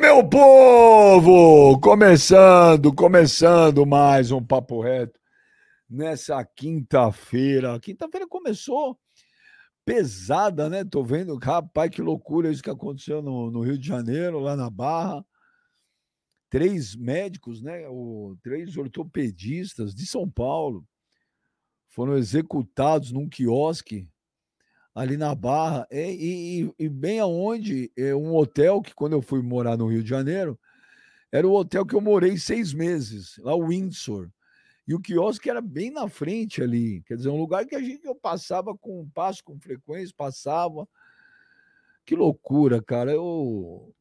Meu povo! Começando, começando mais um Papo Reto nessa quinta-feira. Quinta-feira começou pesada, né? Tô vendo, rapaz, que loucura isso que aconteceu no, no Rio de Janeiro, lá na Barra. Três médicos, né? O, três ortopedistas de São Paulo foram executados num quiosque ali na Barra, e, e, e, bem aonde é um hotel que quando eu fui morar no Rio de Janeiro, era o hotel que eu morei seis meses, lá o Windsor. E o quiosque era bem na frente ali, quer dizer, um lugar que a gente eu passava com passo com frequência, passava. Que loucura, cara. Eu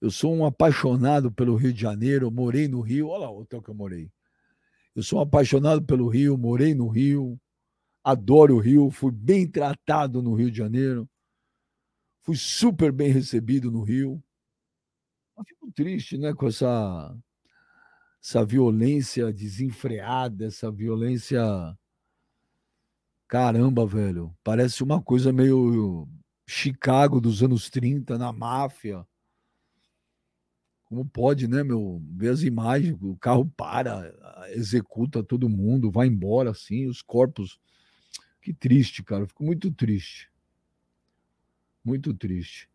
eu sou um apaixonado pelo Rio de Janeiro, morei no Rio, olha lá o hotel que eu morei. Eu sou um apaixonado pelo Rio, morei no Rio adoro o Rio, fui bem tratado no Rio de Janeiro, fui super bem recebido no Rio. Mas fico triste, né, com essa essa violência desenfreada, essa violência caramba, velho. Parece uma coisa meio Chicago dos anos 30 na máfia. Como pode, né, meu? Ver as imagens, o carro para, executa todo mundo, vai embora assim, os corpos que triste, cara. Fico muito triste. Muito triste.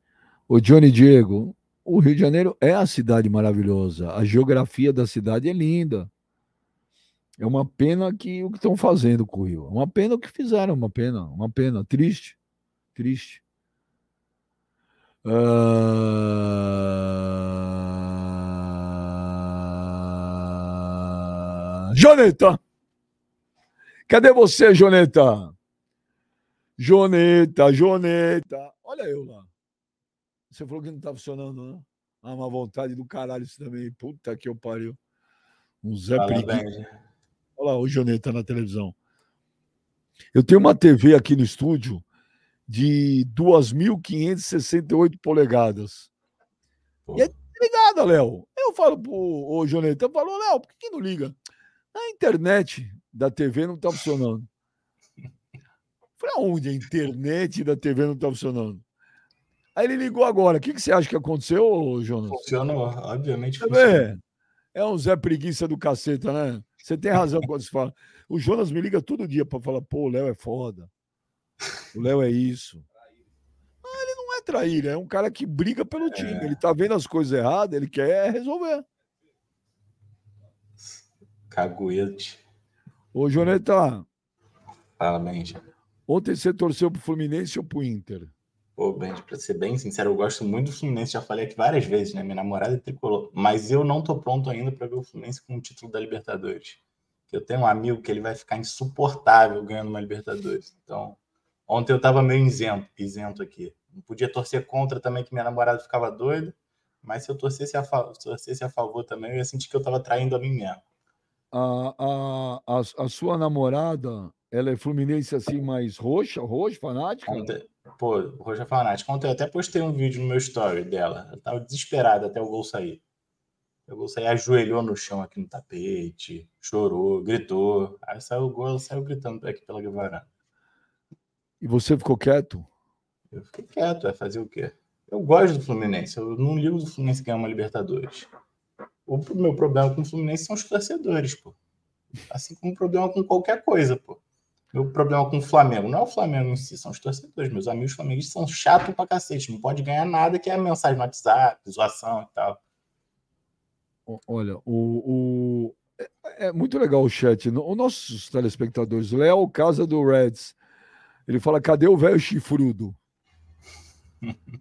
O Johnny Diego, o Rio de Janeiro é a cidade maravilhosa. A geografia da cidade é linda. É uma pena que o que estão fazendo com o Rio. É uma pena o que fizeram, uma pena, uma pena. Triste. Triste. Uh... Cadê você, Joneta? Joneta, Joneta. Olha eu lá. Você falou que não tá funcionando, né? Ah, uma vontade do caralho isso também. Puta que eu pariu. Um Zé Preguiça. Olha lá o Joneta na televisão. Eu tenho uma TV aqui no estúdio de 2.568 polegadas. Pô. E é ligada, Léo. Eu falo pro o Joneta, eu falo, Léo, por que, que não liga? A internet da TV não tá funcionando. Falei, aonde a internet da TV não está funcionando? Aí ele ligou agora. O que, que você acha que aconteceu, Jonas? Funciona, obviamente. Funciona. É um Zé Preguiça do caceta, né? Você tem razão quando você fala. O Jonas me liga todo dia para falar, pô, o Léo é foda. O Léo é isso. Ah, ele não é traíra, é um cara que briga pelo é. time. Ele tá vendo as coisas erradas, ele quer resolver. Caguete. Ô, Joneta. Fala, Benja. Ontem você torceu pro Fluminense ou pro Inter? Pô, Ben, pra ser bem sincero, eu gosto muito do Fluminense, já falei aqui várias vezes, né? Minha namorada é tricolor, mas eu não tô pronto ainda para ver o Fluminense com o título da Libertadores. Eu tenho um amigo que ele vai ficar insuportável ganhando uma Libertadores. Então, ontem eu tava meio isento, isento aqui. Não podia torcer contra também, que minha namorada ficava doida, mas se eu torcesse a, torcesse a favor também, eu ia sentir que eu tava traindo a mim mesmo. A, a, a, a sua namorada, ela é fluminense assim, mais roxa, roxa, fanática? Ontem, pô, roxa fanática. Ontem eu até postei um vídeo no meu story dela. Ela tava desesperada até o gol sair. O gol sair, ajoelhou no chão aqui no tapete, chorou, gritou. Aí saiu o gol, ela saiu gritando aqui pela varanda. E você ficou quieto? Eu fiquei quieto, vai fazer o quê? Eu gosto do Fluminense, eu não ligo do Fluminense ganhar uma Libertadores. O meu problema com o Fluminense são os torcedores, pô. Assim como o problema com qualquer coisa, pô. Meu problema com o Flamengo não é o Flamengo em si, são os torcedores. Meus amigos flamenguistas são chatos pra cacete. Não pode ganhar nada que é mensagem no WhatsApp, zoação e tal. Olha, o, o... É, é, muito legal o chat. Os nossos telespectadores, Léo Casa do Reds, ele fala: cadê o velho chifrudo?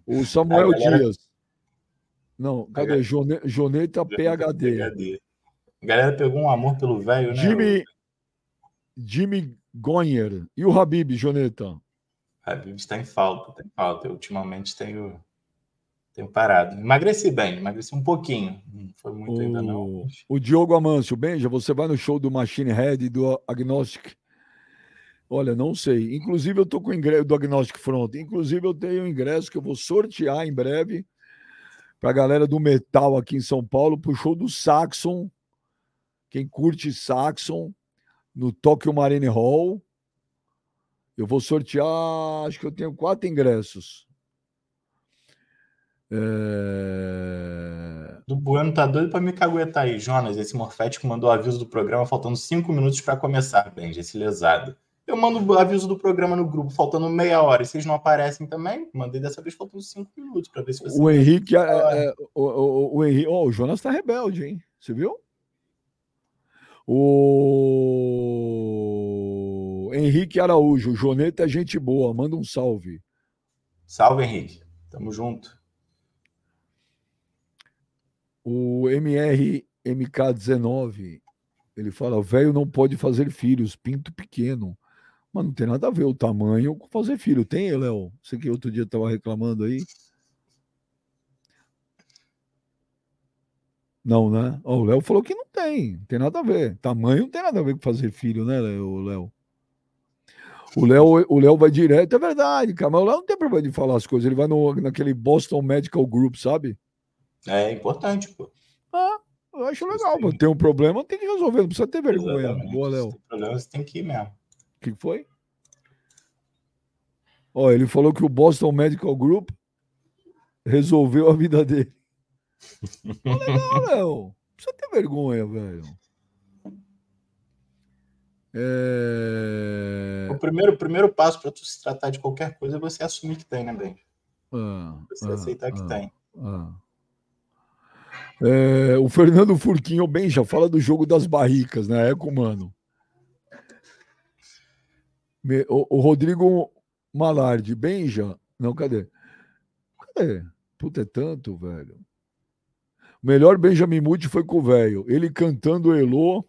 O Samuel galera... Dias. Não, cadê? Galera... Joneta PHD. PHD. A galera pegou um amor pelo velho, né? Jimmy, Jimmy Gonyer. E o Habib, Joneta? Habib está em falta, tem falta. Eu ultimamente tenho, tenho parado. Emagreci bem, emagreci um pouquinho. Não foi muito o, ainda não. O Diogo Amâncio, Benja, você vai no show do Machine Head e do Agnostic? Olha, não sei. Inclusive, eu tô com o ingresso do Agnostic Front. Inclusive, eu tenho um ingresso que eu vou sortear em breve para a galera do metal aqui em São Paulo, para o show do Saxon. Quem curte Saxon, no Tokyo Marine Hall. Eu vou sortear, acho que eu tenho quatro ingressos. É... Do Bueno tá doido pra me caguetar aí. Jonas, esse morfético mandou o aviso do programa faltando cinco minutos para começar, Benji, esse lesado. Eu mando o aviso do programa no grupo faltando meia hora e vocês não aparecem também. Mandei dessa vez faltando cinco minutos para ver se você. O Henrique, é, é, o, o, o, Henrique, oh, o Jonas tá rebelde, hein? Você viu? O Henrique Araújo, o Joneta é gente boa, manda um salve. Salve, Henrique. Tamo junto. O MRMK19, ele fala: velho não pode fazer filhos, pinto pequeno. Mas não tem nada a ver o tamanho com fazer filho. Tem, Léo? Você que outro dia estava reclamando aí. Não, né? o Léo falou que não tem, não tem nada a ver. Tamanho não tem nada a ver com fazer filho, né, Léo? O Léo, o Léo vai direto, é verdade, cara. Mas o Léo não tem problema de falar as coisas. Ele vai no, naquele Boston Medical Group, sabe? É importante, pô. Ah, eu acho legal. Tem... Tem um problema, tem que resolver. Não precisa ter vergonha. Exatamente. Boa, Léo. Se tem problema, você tem que ir mesmo. O que foi? Ó, ele falou que o Boston Medical Group resolveu a vida dele. Legal, Léo. Não precisa ter vergonha, velho. É... O primeiro, o primeiro passo para tu se tratar de qualquer coisa é você assumir que tem, né, Ben? Ah, você ah, aceitar ah, que tem. Ah. É, o Fernando Furquinho bem já fala do jogo das barricas, né? É com mano. O, o Rodrigo Malardi, Benja. Não, cadê? Cadê? Puta, é tanto, velho. Melhor Benjamin Muti foi com o velho. Ele cantando Elô.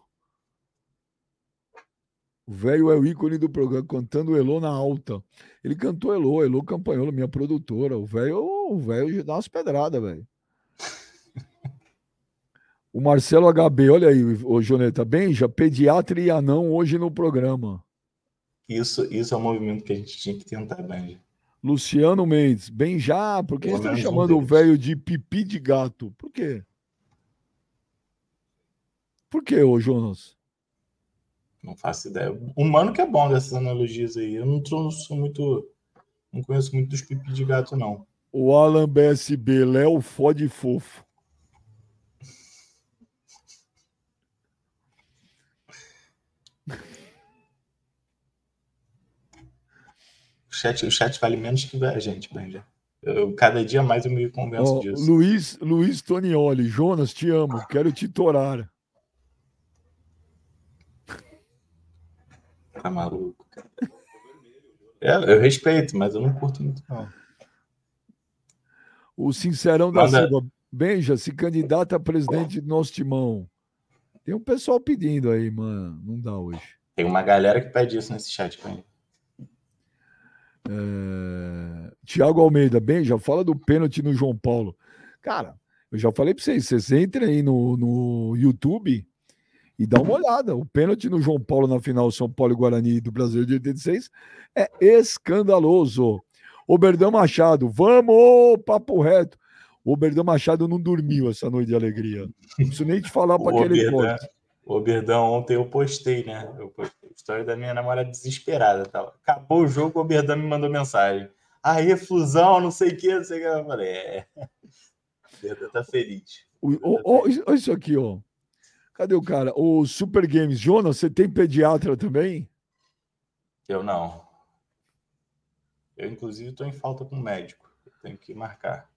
O velho é o ícone do programa, cantando Elô na alta. Ele cantou Elô, Elô Campanhola, minha produtora. O velho, o velho dá umas pedradas, velho. O Marcelo HB, olha aí, o Joneta, Benja, pediatra e anão hoje no programa. Isso, isso é um movimento que a gente tinha que tentar, Benja. Luciano Mendes, bem já, por que estão chamando um o velho de pipi de gato? Por quê? Por quê, ô Jonas? Não faço ideia. Humano que é bom dessas analogias aí. Eu não sou muito. Não conheço muito dos pipi de gato, não. O Alan BSB, Léo fode fofo. O chat, o chat vale menos que a gente, Benja. Eu, cada dia mais eu me convenço oh, disso. Luiz, Luiz Tonioli, Jonas, te amo, quero te torar. Tá maluco, cara. É, eu respeito, mas eu não curto muito, não. O Sincerão da Manda... Silva, Benja, se candidata a presidente do nosso timão. Tem um pessoal pedindo aí, mano. Não dá hoje. Tem uma galera que pede isso nesse chat, Benja. É... Tiago Almeida, bem, já fala do pênalti no João Paulo. Cara, eu já falei para vocês, vocês entrem aí no, no YouTube e dá uma olhada. O pênalti no João Paulo na final São Paulo e Guarani do Brasil de 86 é escandaloso. Oberdão Machado, vamos, papo reto. O Oberdão Machado não dormiu essa noite de alegria. Não preciso nem te falar para aquele pote. O Oberdão, ontem eu postei, né? Eu postei a história da minha namorada desesperada. Tava. Acabou o jogo, o Oberdão me mandou mensagem. Aí, fusão, não sei o que, não sei o que. Eu falei, é. O Oberdão tá feliz. Olha isso aqui, ó. Cadê o cara? O Super Games. Jonas, você tem pediatra também? Eu não. Eu, inclusive, estou em falta com o médico. Eu tenho que marcar.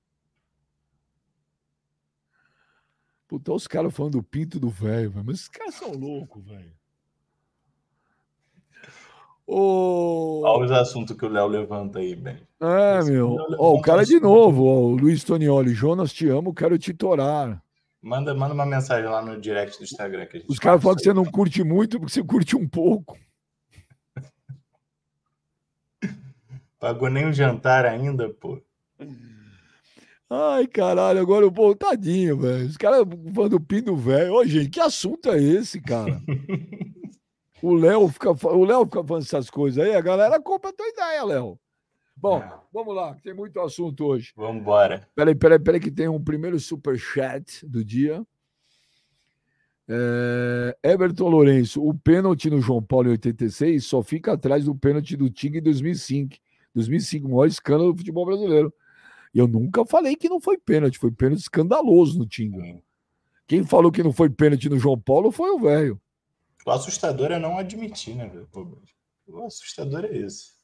Puta, os caras falando do pinto do velho, mas esses caras são loucos, velho. O... Olha os assuntos que o Léo levanta aí, bem. É, Esse meu. Ó, o cara de novo, ó, o Luiz Tonioli. Jonas, te amo, quero te torar. Manda, manda uma mensagem lá no direct do Instagram. Que os caras falam que você não curte muito, porque você curte um pouco. Pagou nem o jantar ainda, pô. Ai, caralho, agora o povo, tadinho, velho. Os caras falando do pino velho. Ô, gente, que assunto é esse, cara? o Léo fica, o Léo fica falando essas coisas aí, a galera compra a tua ideia, Léo. Bom, é. vamos lá, tem muito assunto hoje. Vamos embora. Peraí, peraí, peraí, que tem um primeiro super chat do dia. É, Everton Lourenço, o pênalti no João Paulo em 86 só fica atrás do pênalti do Tigre em 2005. 2005, o maior escândalo do futebol brasileiro. Eu nunca falei que não foi pênalti, foi pênalti escandaloso no Tinga. Quem falou que não foi pênalti no João Paulo foi o velho. O assustador é não admitir, né, velho? O assustador é esse.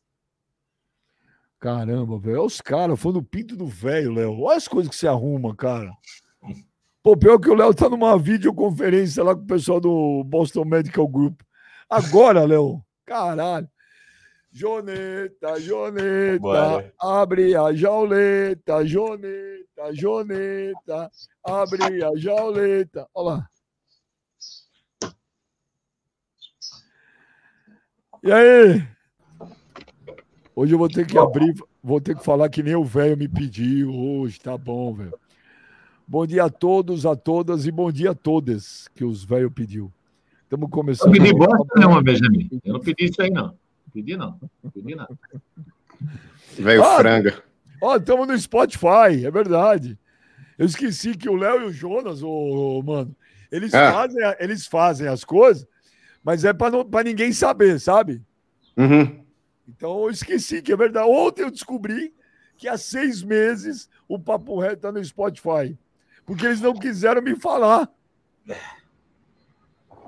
Caramba, velho. Olha os caras, foi no pinto do velho, Léo. Olha as coisas que você arruma, cara. Pô, pior que o Léo tá numa videoconferência lá com o pessoal do Boston Medical Group. Agora, Léo. Caralho. Joneta, Joneta, Bora. abre a jauleta, Joneta, Joneta, abre a jauleta. Olha lá. E aí? Hoje eu vou ter que abrir, vou ter que falar que nem o velho me pediu hoje, tá bom, velho. Bom dia a todos, a todas e bom dia a todas que os velhos pediu. Estamos começando. Eu pedi bosta não, Benjamin. Eu não pedi isso aí, não. Pedi, não. Pedi, não. Velho ah, franga. Ó, estamos no Spotify, é verdade. Eu esqueci que o Léo e o Jonas, ô, mano, eles, ah. fazem, eles fazem as coisas, mas é para ninguém saber, sabe? Uhum. Então eu esqueci que é verdade. Ontem eu descobri que há seis meses o Papo Reto está no Spotify. Porque eles não quiseram me falar.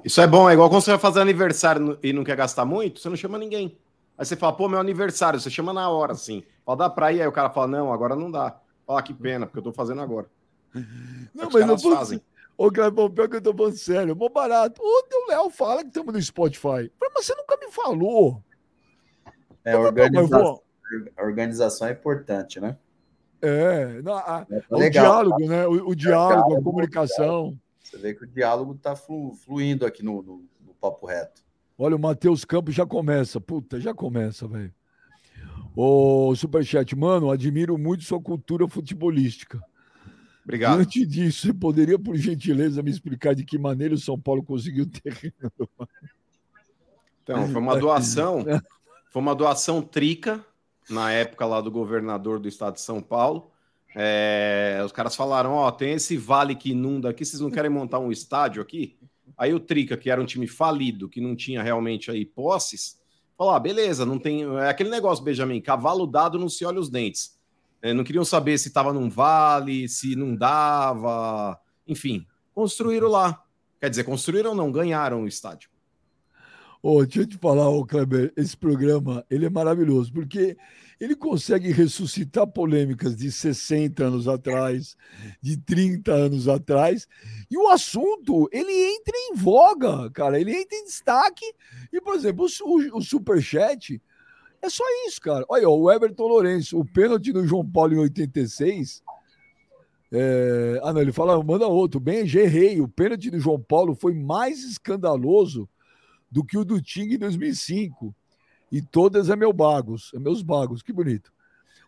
Isso é bom, é igual quando você vai fazer aniversário e não quer gastar muito, você não chama ninguém. Aí você fala, pô, meu aniversário, você chama na hora, assim. Fala, dá pra ir, aí o cara fala, não, agora não dá. Fala, que pena, porque eu tô fazendo agora. Não, é mas não fazem. Ô, Clebão, pior que eu tô falando sério, mó barato. Ontem o Léo fala que estamos no Spotify. Mas você nunca me falou. É, organização, a organização é importante, né? É, não, a, é o diálogo, tá? né? O, o diálogo, a comunicação. Você vê que o diálogo está flu, fluindo aqui no, no, no, Papo Reto. Olha, o Matheus Campos já começa. Puta, já começa, velho. Ô, Superchat, mano, admiro muito sua cultura futebolística. Obrigado. Diante disso, você poderia, por gentileza, me explicar de que maneira o São Paulo conseguiu ter. Então, foi uma doação Foi uma doação trica na época lá do governador do estado de São Paulo. É, os caras falaram: Ó, tem esse vale que inunda aqui, vocês não querem montar um estádio aqui? Aí o Trica, que era um time falido, que não tinha realmente aí posses, falou: ah, beleza, não tem. É aquele negócio, Benjamin, cavalo dado não se olha os dentes. É, não queriam saber se estava num vale, se não dava. Enfim, construíram lá. Quer dizer, construíram não, ganharam o estádio. Oh, deixa eu te falar, oh, Kleber, esse programa ele é maravilhoso, porque ele consegue ressuscitar polêmicas de 60 anos atrás, de 30 anos atrás, e o assunto ele entra em voga, cara, ele entra em destaque. E, por exemplo, o, o Superchat é só isso, cara. Olha, o Everton Lourenço, o pênalti no João Paulo em 86. É... Ah, não, ele fala, manda outro. Bem, errei. O pênalti do João Paulo foi mais escandaloso do que o do Ting em 2005. E todas é meu bagos, é meus bagos, que bonito.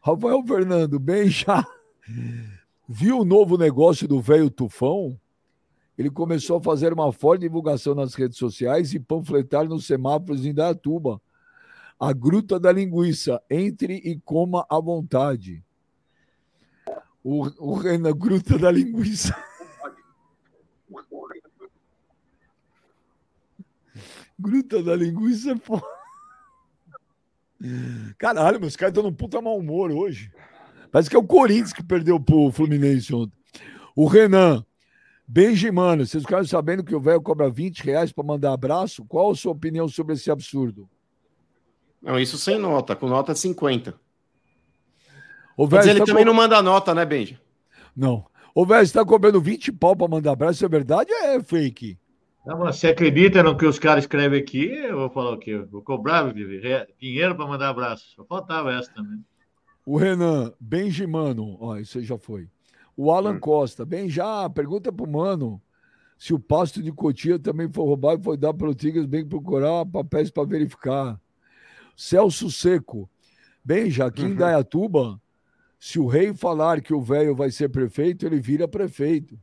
Rafael Fernando, bem já viu o novo negócio do velho Tufão? Ele começou a fazer uma forte divulgação nas redes sociais e panfletar nos semáforos em Datuba. A Gruta da Linguiça, entre e coma à vontade. O, o Renan Gruta da Linguiça. Gruta da linguiça é foda. Caralho, meus caras estão num puta mau humor hoje. Parece que é o Corinthians que perdeu pro Fluminense ontem. O Renan. Benjimano, vocês ficaram sabendo que o velho cobra 20 reais para mandar abraço? Qual a sua opinião sobre esse absurdo? Não, isso sem nota, com nota 50. O Mas ele tá também co... não manda nota, né, Benji? Não. O velho está cobrando 20 pau para mandar abraço, é verdade ou é fake? Não, você acredita no que os caras escrevem aqui? Eu vou falar o quê? vou cobrar dinheiro para mandar abraço. Só faltava essa também. O Renan, Benjimano, ó, isso aí já foi. O Alan hum. Costa, bem já, pergunta pro Mano se o pasto de Cotia também foi roubado e foi dado pelo Tigres, bem procurar papéis para verificar. Celso Seco, bem já, aqui uhum. em Dayatuba, se o rei falar que o velho vai ser prefeito, ele vira prefeito.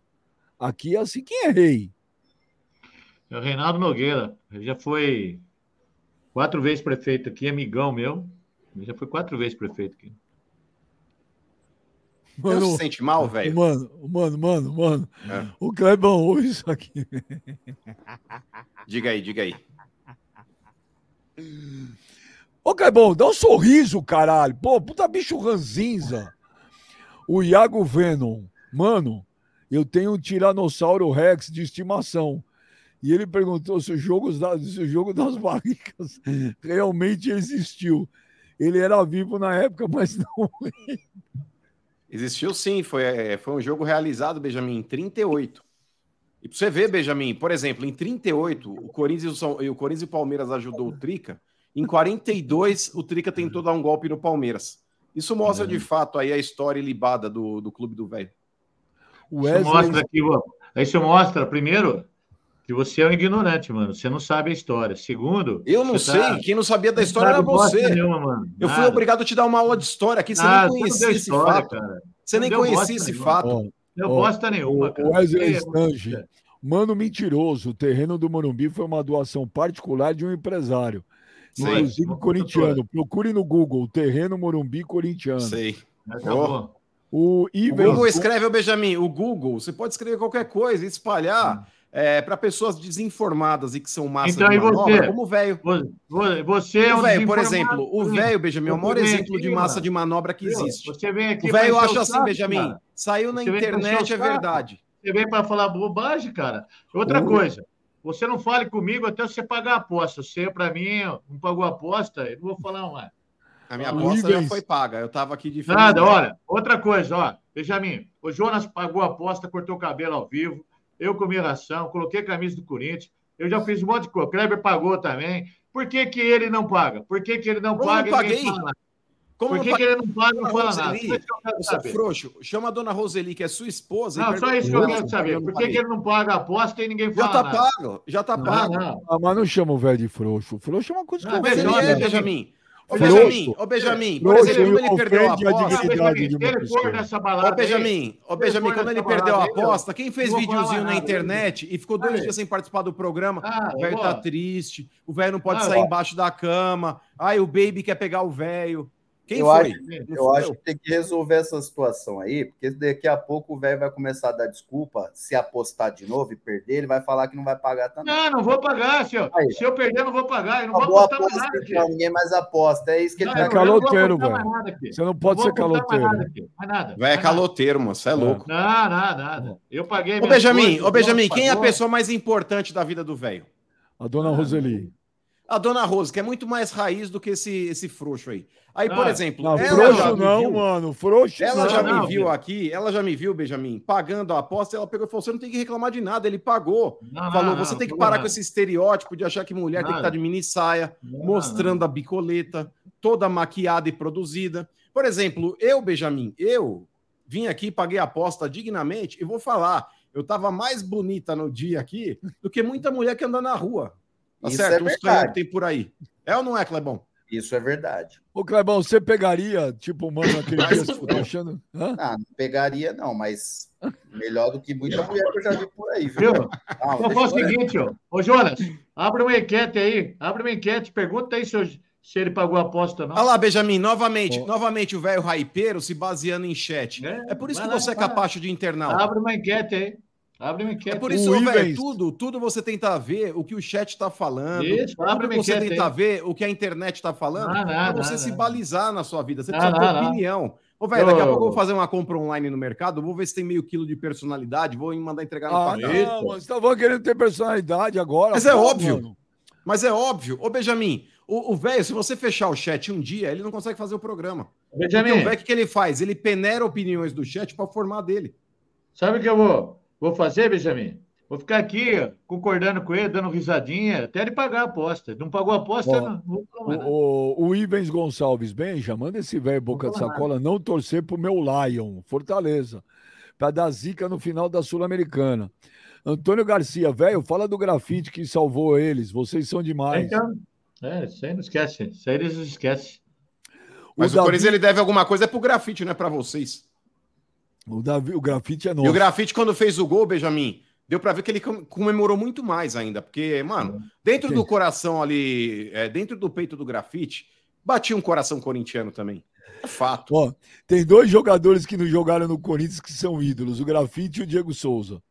Aqui é assim, quem é rei? É o Reinaldo Nogueira. Ele já foi quatro vezes prefeito aqui, amigão meu. Ele já foi quatro vezes prefeito aqui. Mano, Você se sente mal, velho? Mano, mano, mano, mano. É. O Clebão ouve isso aqui. Diga aí, diga aí. Ô, Clebão, dá um sorriso, caralho. Pô, puta bicho ranzinza. O Iago Venom, mano, eu tenho um Tiranossauro Rex de estimação. E ele perguntou se o jogo, se o jogo das barricas realmente existiu. Ele era vivo na época, mas não. Existiu sim, foi, é, foi um jogo realizado, Benjamin, em 38. E para você ver, Benjamin, por exemplo, em 38, o Corinthians e o, Corinthians e o Palmeiras ajudou o Trica. Em 42, o Trica tentou dar um golpe no Palmeiras. Isso mostra de fato aí a história ilibada do, do clube do velho. Wesley... Isso mostra que, isso mostra, primeiro, que você é um ignorante, mano. Você não sabe a história. Segundo. Eu não sei. Tá... Quem não sabia da história era você. Nenhuma, eu fui obrigado a te dar uma aula de história aqui. Você nem conhecia esse história, fato. Cara. Você nem conhecia esse nenhuma. fato. Não oh, bosta nenhuma, cara. Wesley Stange, mano mentiroso. O terreno do Morumbi foi uma doação particular de um empresário. Sei. Inclusive corintiano. Procure no Google, terreno Morumbi corintiano. Sei. Oh. O, o Google escreve, o Benjamin, o Google, você pode escrever qualquer coisa e espalhar. É, para pessoas desinformadas e que são massa então, de manobra, você? como o velho. Você é um véio, por exemplo, o velho, Benjamin, é o maior exemplo aqui, de massa mano. de manobra que existe. Você vem aqui o velho acha assim, saco, Benjamin, cara. saiu na você internet, é verdade. Você vem para falar bobagem, cara. Outra uh. coisa, você não fale comigo até você pagar a aposta. Você, para mim, não pagou a aposta, eu não vou falar mais. A minha aposta já foi paga. Eu estava aqui de Nada, olha. Outra coisa, ó. Benjamin, o Jonas pagou a aposta, cortou o cabelo ao vivo eu comi ração, coloquei a camisa do Corinthians, eu já fiz um monte de coisa. Kleber pagou também. Por que, que ele não paga? Por que, que ele não Como paga? Não paguei? Como Por que, que ele não paga não fala Roseli, nada? frouxo, chama a dona Roseli, que é sua esposa. Não, só isso que eu quero saber. Por que, que ele não paga a aposta e ninguém fala Já tá nada? pago, já tá pago. Não, Ah, mas não chama o velho de frouxo. Frouxo é uma coisa que não, eu é, Benjamin. Ô, Benjamin, ô, Benjamin, por exemplo, quando ele perdeu a aposta. Ô, Benjamin, ô, Benjamin, quando ele perdeu a aposta, quem fez videozinho na internet e ficou dois dias sem participar do programa, ah, o velho tá triste, o velho não pode ah, sair embaixo da cama, ai, o baby quer pegar o velho. Quem eu foi? Acho, eu acho que tem que resolver essa situação aí, porque daqui a pouco o velho vai começar a dar desculpa. Se apostar de novo e perder, ele vai falar que não vai pagar também. Não, não vou pagar, senhor. Aí, se eu perder, eu não vou pagar. Eu não vou apostar mais nada aqui. Não, ninguém mais aposta. É isso que ele não, tá É caloteiro, velho. Você não pode não ser caloteiro. Mais nada, Vai é caloteiro, mano. Você é louco. Não, nada, nada. Eu paguei. Ô, Benjamin, ô, Benjamin, quem é a pessoa mais importante da vida do velho? A dona Roseli. A dona Rose, que é muito mais raiz do que esse, esse frouxo aí. Aí, por ah, exemplo. Não, frouxo não, viu, mano. Frouxo Ela não, já não, me viu aqui, ela já me viu, Benjamin, pagando a aposta. Ela pegou e falou: você não tem que reclamar de nada, ele pagou. falou: você tem que parar com esse estereótipo de achar que mulher tem que estar de mini saia, mostrando a bicoleta, toda maquiada e produzida. Por exemplo, eu, Benjamin, eu vim aqui, paguei a aposta dignamente e vou falar. Eu tava mais bonita no dia aqui do que muita mulher que anda na rua. Tá Isso certo? É Uns que tem por aí. É ou não é, Clebão? Isso é verdade. Ô, Clebão, você pegaria, tipo, mano, aquele dia que você achando? Hã? Ah, não pegaria, não, mas melhor do que muita mulher que eu já vi por aí, viu? viu? Ah, então o seguinte, ó. Ô, Jonas, abre uma enquete aí, abre uma enquete, pergunta aí se, eu, se ele pagou a aposta, não. Olha lá, Benjamin, novamente, oh. novamente o velho raipeiro se baseando em chat. É, é por isso que você é capaz de internal. Abre uma enquete aí. Abre uma enquete. É por isso, velho, tudo, tudo você tenta ver o que o chat está falando. Isso, abre tudo você tenta ver o que a internet está falando ah, para você se balizar na sua vida. Você precisa ter opinião. Ô, velho, daqui a pouco eu vou fazer uma compra online no mercado, vou ver se tem meio quilo de personalidade, vou mandar entregar no ah, Não, você estava querendo ter personalidade agora. Mas é óbvio. Mano. Mas é óbvio. Ô, Benjamin, o velho, se você fechar o chat um dia, ele não consegue fazer o programa. Benjamin. Porque o velho, o que ele faz? Ele peneira opiniões do chat para formar dele. Sabe o que eu vou? Vou fazer, Benjamin? Vou ficar aqui concordando com ele, dando risadinha, até ele pagar a aposta. Não pagou a aposta, não, não o, o, o Ivens Gonçalves Benja, manda esse velho boca de sacola não torcer pro meu Lion, Fortaleza, para dar zica no final da Sul-Americana. Antônio Garcia, velho, fala do grafite que salvou eles. Vocês são demais. Então, é, isso aí não esquece. Isso aí eles esquecem. Mas o, o Davi... ele deve alguma coisa é pro grafite, não é para vocês. O, Davi, o grafite é novo. E o grafite, quando fez o gol, Benjamin, deu para ver que ele comemorou muito mais ainda. Porque, mano, dentro Sim. do coração ali, é, dentro do peito do grafite, batia um coração corintiano também. É fato. Ó, tem dois jogadores que não jogaram no Corinthians que são ídolos, o grafite e o Diego Souza.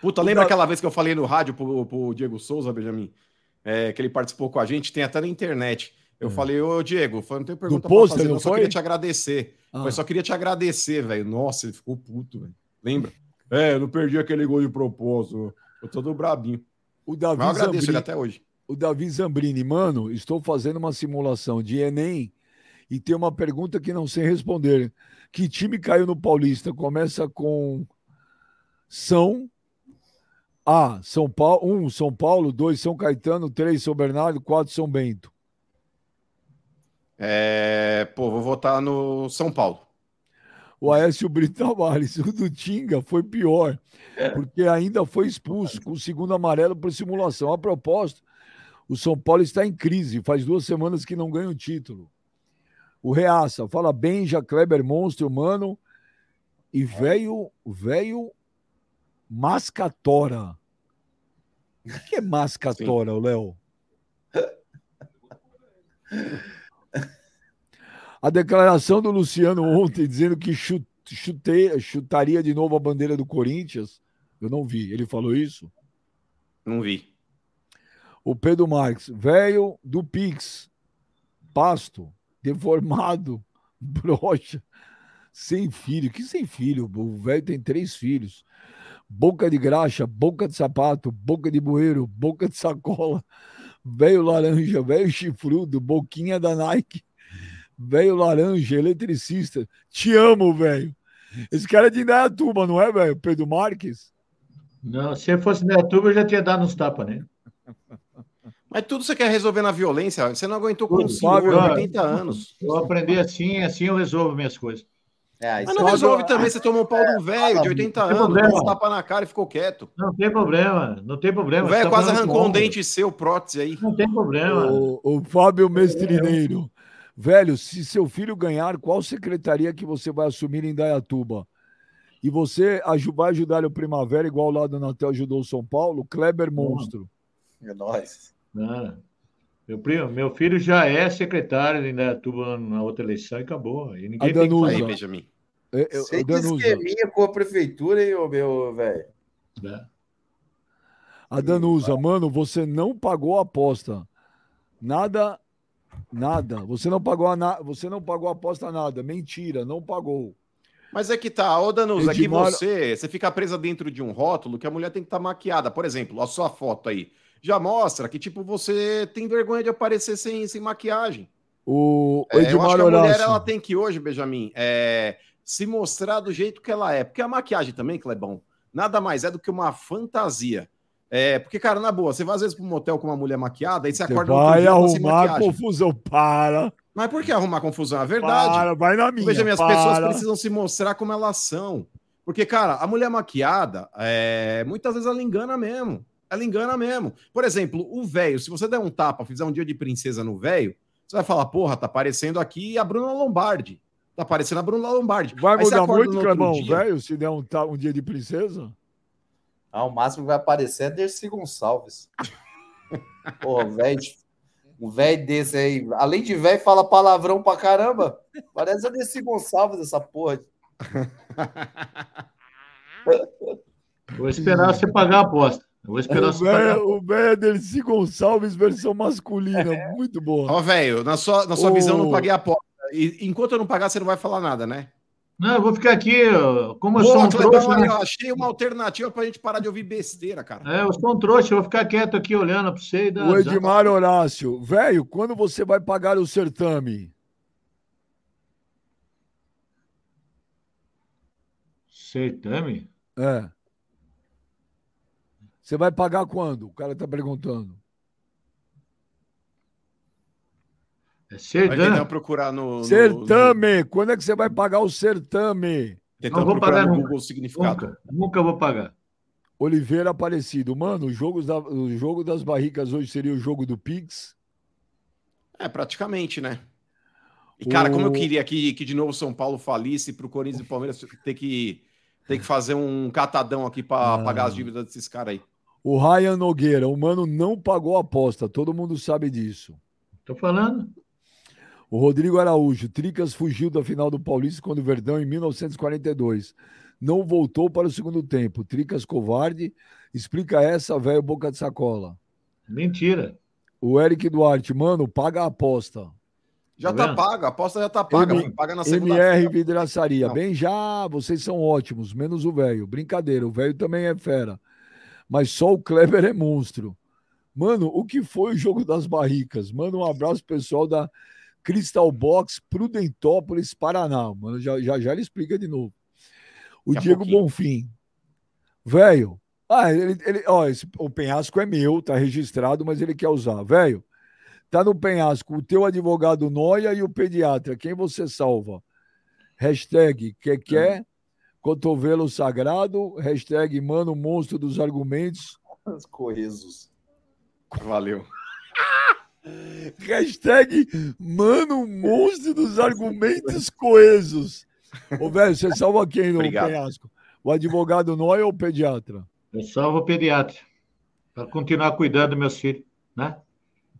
Puta, lembra da... aquela vez que eu falei no rádio pro, pro Diego Souza, Benjamin? É, que ele participou com a gente, tem até na internet. Eu falei, ô Diego, eu não tenho pergunta Do pra fazer, não só foi? queria te agradecer. Ah. Eu só queria te agradecer, velho. Nossa, ele ficou puto, velho. Lembra? É, eu não perdi aquele gol de propósito. Eu tô do brabinho. O Davi, Mas eu agradeço ele Zambrini, até hoje. o Davi Zambrini, mano, estou fazendo uma simulação de Enem e tem uma pergunta que não sei responder. Que time caiu no Paulista? Começa com São A, São Paulo, um, São Paulo, dois, São Caetano, três, São Bernardo, quatro, São Bento. É, pô, vou votar no São Paulo. O Aécio Brito Tavares, o do Tinga foi pior, porque ainda foi expulso com o segundo amarelo por simulação. A propósito, o São Paulo está em crise, faz duas semanas que não ganha o título. O Reaça fala Benja, Kleber Monstro, Mano e velho, velho Mascatora. O que é Mascatora, Léo? A declaração do Luciano ontem dizendo que chu- chutei- chutaria de novo a bandeira do Corinthians, eu não vi. Ele falou isso? Não vi. O Pedro Marques, velho do Pix, pasto, deformado, broxa, sem filho. Que sem filho? O velho tem três filhos. Boca de graxa, boca de sapato, boca de bueiro, boca de sacola, velho laranja, velho chifrudo, boquinha da Nike, velho laranja, eletricista. Te amo, velho. Esse cara é de Indaiatuba, não é, velho? Pedro Marques? Não, se eu fosse Netuba, eu já tinha dado uns tapas nele. Mas tudo você quer resolver na violência, você não aguentou com um Tudo, senhor de Fábio, 80 anos. Eu aprendi assim, assim eu resolvo minhas coisas. É, Mas não é- resolve também, você tomou um pau de um velho de 80 tem anos, problema. deu um tapa na cara e ficou quieto. Não tem problema, não tem problema. O velho tá quase arrancou um dente seu, prótese aí. Não tem problema. O, o Fábio Mestrineiro. Velho, se seu filho ganhar, qual secretaria que você vai assumir em Dayatuba? E você vai ajudar o Primavera, igual lá do Natel ajudou o São Paulo? Kleber Monstro. É nóis. Não. Meu, primo, meu filho já é secretário de Indaiatuba na outra eleição e acabou. E ninguém A tem que Danusa. Aí, fazer. Benjamin. É, é, Sem esqueminha com a prefeitura, hein, ô meu velho? né? a Danusa, mano, você não pagou a aposta. Nada, nada. Você não pagou a, na... você não pagou a aposta nada. Mentira, não pagou. Mas é que tá, ô Danusa, aqui Edmar- você, você fica presa dentro de um rótulo que a mulher tem que estar maquiada. Por exemplo, a sua foto aí já mostra que, tipo, você tem vergonha de aparecer sem, sem maquiagem. O, o É, eu acho que a mulher, Horácio. ela tem que hoje, Benjamin, é, se mostrar do jeito que ela é. Porque a maquiagem também, Clebão, nada mais é do que uma fantasia. É, porque, cara, na boa, você vai às vezes para um motel com uma mulher maquiada, aí você Você acorda no outro vai dia arrumar confusão. Para. Mas por que arrumar confusão? É verdade. Para, vai na minha. Benjamin, as para. pessoas precisam se mostrar como elas são. Porque, cara, a mulher maquiada, é, muitas vezes ela engana mesmo. Ela engana mesmo. Por exemplo, o velho, se você der um tapa, fizer um dia de princesa no velho, você vai falar, porra, tá parecendo aqui a Bruna Lombardi. Tá parecendo a Bruna Lombardi. Vai mudar muito, Clebão, velho, se der um, um dia de princesa? Ah, o máximo que vai aparecer é Dercy Gonçalves. Pô, velho. Um velho desse aí, além de velho, fala palavrão pra caramba. Parece a Dercy Gonçalves, essa porra. Vou esperar você pagar a aposta. Eu vou esperar O a velho é Dercy Gonçalves, versão masculina. Muito boa. Ó, velho, na sua, na sua Ô. visão, eu não paguei a aposta. E enquanto eu não pagar, você não vai falar nada, né? Não, eu vou ficar aqui. Como eu Pô, sou um Clebão, trouxa, aí, né? eu achei uma alternativa pra gente parar de ouvir besteira, cara. É, eu sou um trouxa, eu vou ficar quieto aqui olhando para você e dar. O Edmar Horácio. Velho, quando você vai pagar o certame? Certame? É. Você vai pagar quando? O cara tá perguntando. É Vai certame? tentando procurar no. no- Certame! Quando é que você vai pagar o certame? tentando Não vou procurar pagar no nunca. Google o significado. Nunca, nunca vou pagar. Oliveira Aparecido. Mano, o jogo, da- o jogo das barricas hoje seria o jogo do Pix? É, praticamente, né? E, cara, O- como eu queria que, que de novo São Paulo falisse pro Corinthians e Palmeiras ter que, ter que fazer um catadão aqui para Ah. pagar as dívidas desses caras aí. O Ryan Nogueira. O mano não pagou a aposta. Todo mundo sabe disso. Tô falando. O Rodrigo Araújo, Tricas fugiu da final do Paulista quando o Verdão em 1942. Não voltou para o segundo tempo. Tricas covarde. Explica essa, velho boca de sacola. Mentira. O Eric Duarte, mano, paga a aposta. Já Tá tá paga, a aposta já tá paga. M- mano. Paga na MR segunda-feira. Vidraçaria. Não. Bem já, vocês são ótimos, menos o velho. Brincadeira, o velho também é fera. Mas só o Kleber é monstro. Mano, o que foi o jogo das barricas? Manda um abraço pessoal da Crystal Box Prudentópolis, Paraná. Mano, já já, já ele explica de novo. O Diego pouquinho. Bonfim. Velho. Ah, ele, ele, ó, esse- o penhasco é meu, tá registrado, mas ele quer usar. Velho, tá no penhasco o teu advogado Noia e o pediatra. Quem você salva? Hashtag quer quer, cotovelo sagrado, hashtag mano monstro dos argumentos, Os coesos. Valeu. hashtag mano monstro dos argumentos coesos. Ô, velho, você salva quem no Obrigado. penhasco? O advogado Noia ou o pediatra? Eu salvo o pediatra. Para continuar cuidando dos meus filhos, né?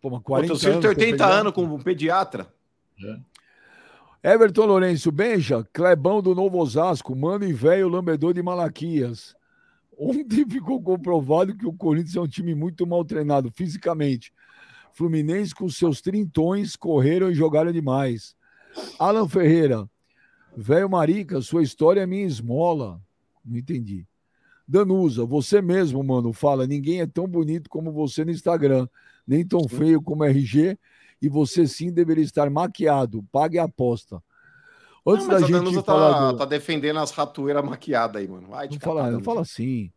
Pô, mas Pô, 40 teu filho anos tem com 80 pediatra. anos com um pediatra. Everton Lourenço, Benja, Clebão do Novo Osasco, mano e velho lambedor de Malaquias. Ontem ficou comprovado que o Corinthians é um time muito mal treinado fisicamente. Fluminense, com seus trintões, correram e jogaram demais. Alan Ferreira, velho Marica, sua história é minha esmola. Não entendi. Danusa, você mesmo, mano, fala: ninguém é tão bonito como você no Instagram, nem tão feio como RG, e você sim deveria estar maquiado. Pague a aposta. Antes Não, mas da a gente Danusa falar tá, do... tá defendendo as ratoeiras maquiadas aí, mano. Vai te Não catar, fala, não fala assim.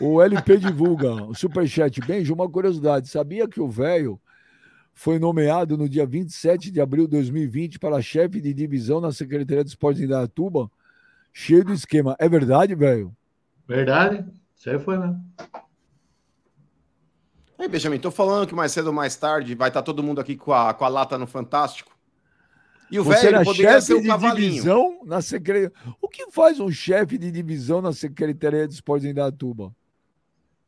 O LP divulga, o Superchat. Benjo, uma curiosidade. Sabia que o velho foi nomeado no dia 27 de abril de 2020 para chefe de divisão na Secretaria de Esportes em Dayatuba? Cheio do esquema. É verdade, velho? Verdade? Isso aí foi mesmo. Aí, Benjamin, tô falando que mais cedo ou mais tarde vai estar todo mundo aqui com a, com a lata no Fantástico. E o Você velho era poderia ser o de cavalinho. divisão na Secretaria. O que faz um chefe de divisão na Secretaria de Esportes em Dayatuba?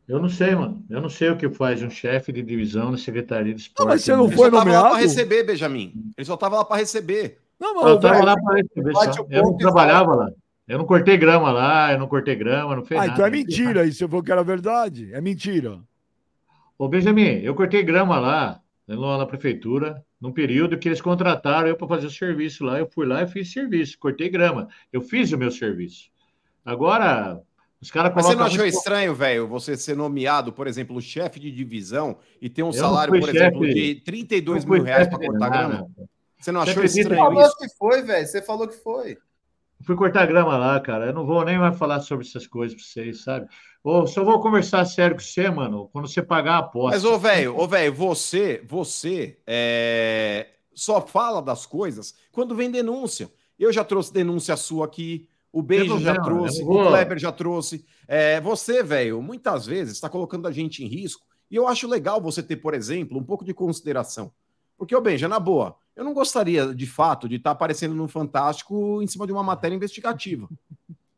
Eu não sei, mano. Eu não sei o que faz um chefe de divisão na Secretaria de Esporte. Não, mas você não Ele foi só tava lá nomeado? para receber, Benjamin. Ele só tava lá para receber. Não, mas Eu estava lá para receber só. Eu não trabalhava lá. Eu não cortei grama lá, eu não cortei grama, não fez Ah, nada. então é mentira. Aí você falou que era verdade. É mentira. Ô, Benjamin, eu cortei grama lá, lá na prefeitura, num período que eles contrataram eu para fazer o serviço lá. Eu fui lá e fiz serviço, cortei grama. Eu fiz o meu serviço. Agora, os caras Mas você colocam. não achou muito- estranho, velho, você ser nomeado, por exemplo, chefe de divisão e ter um não salário, por exemplo, chefe- de 32 não fui mil reais para cortar nada. grama? Você não Você achou acredita? estranho Falou isso? que foi, velho. Você falou que foi. Fui cortar grama lá, cara. Eu não vou nem mais falar sobre essas coisas para vocês, sabe? Ou só vou conversar sério com você, mano, quando você pagar a aposta. Mas, ô, velho, ô, velho, você, você é, só fala das coisas quando vem denúncia. Eu já trouxe denúncia sua aqui, o Beijo já tenho, trouxe, vou- o Kleber já trouxe. É, você, velho, muitas vezes está colocando a gente em risco. E eu acho legal você ter, por exemplo, um pouco de consideração. Porque, ô, Benja, na boa, eu não gostaria, de fato, de estar aparecendo no Fantástico em cima de uma matéria investigativa.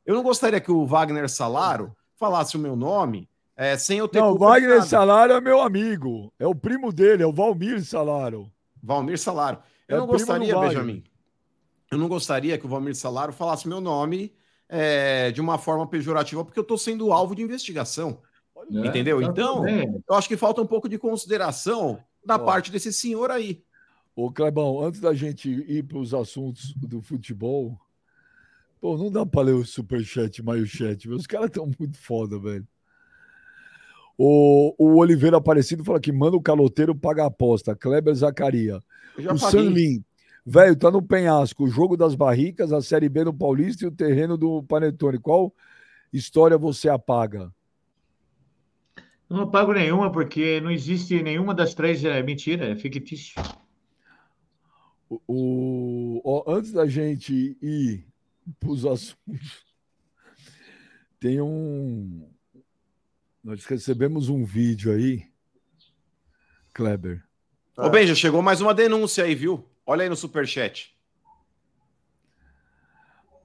Eu não gostaria que o Wagner Salaro falasse o meu nome é, sem eu ter Não, Wagner. Salário é meu amigo. É o primo dele, é o Valmir Salário. Valmir Salaro. É Eu não primo do gostaria. Benjamin. Eu não gostaria que o Valmir Salaro falasse meu nome é, de uma forma pejorativa, porque eu estou sendo alvo de investigação. né? entendeu? Então- tudo bem. Eu acho que falta um pouco de consideração da Ó. parte desse senhor aí. Ô, Clebão, antes da gente ir para os assuntos do futebol, pô, não dá para ler o superchat, chat, os caras estão muito foda, velho. O, o Oliveira Aparecido fala que manda o caloteiro paga a aposta. Kleber Zacaria. O. Sanlin. Velho, tá no penhasco. O jogo das barricas, a Série B no Paulista e o terreno do Panetone. Qual história você apaga? Não pago nenhuma, porque não existe nenhuma das três, é mentira, é fictício. O, o- ó, antes da gente ir para os assuntos, tem um. Nós recebemos um vídeo aí, Kleber. Ô, Benja, chegou mais uma denúncia aí, viu? Olha aí no superchat.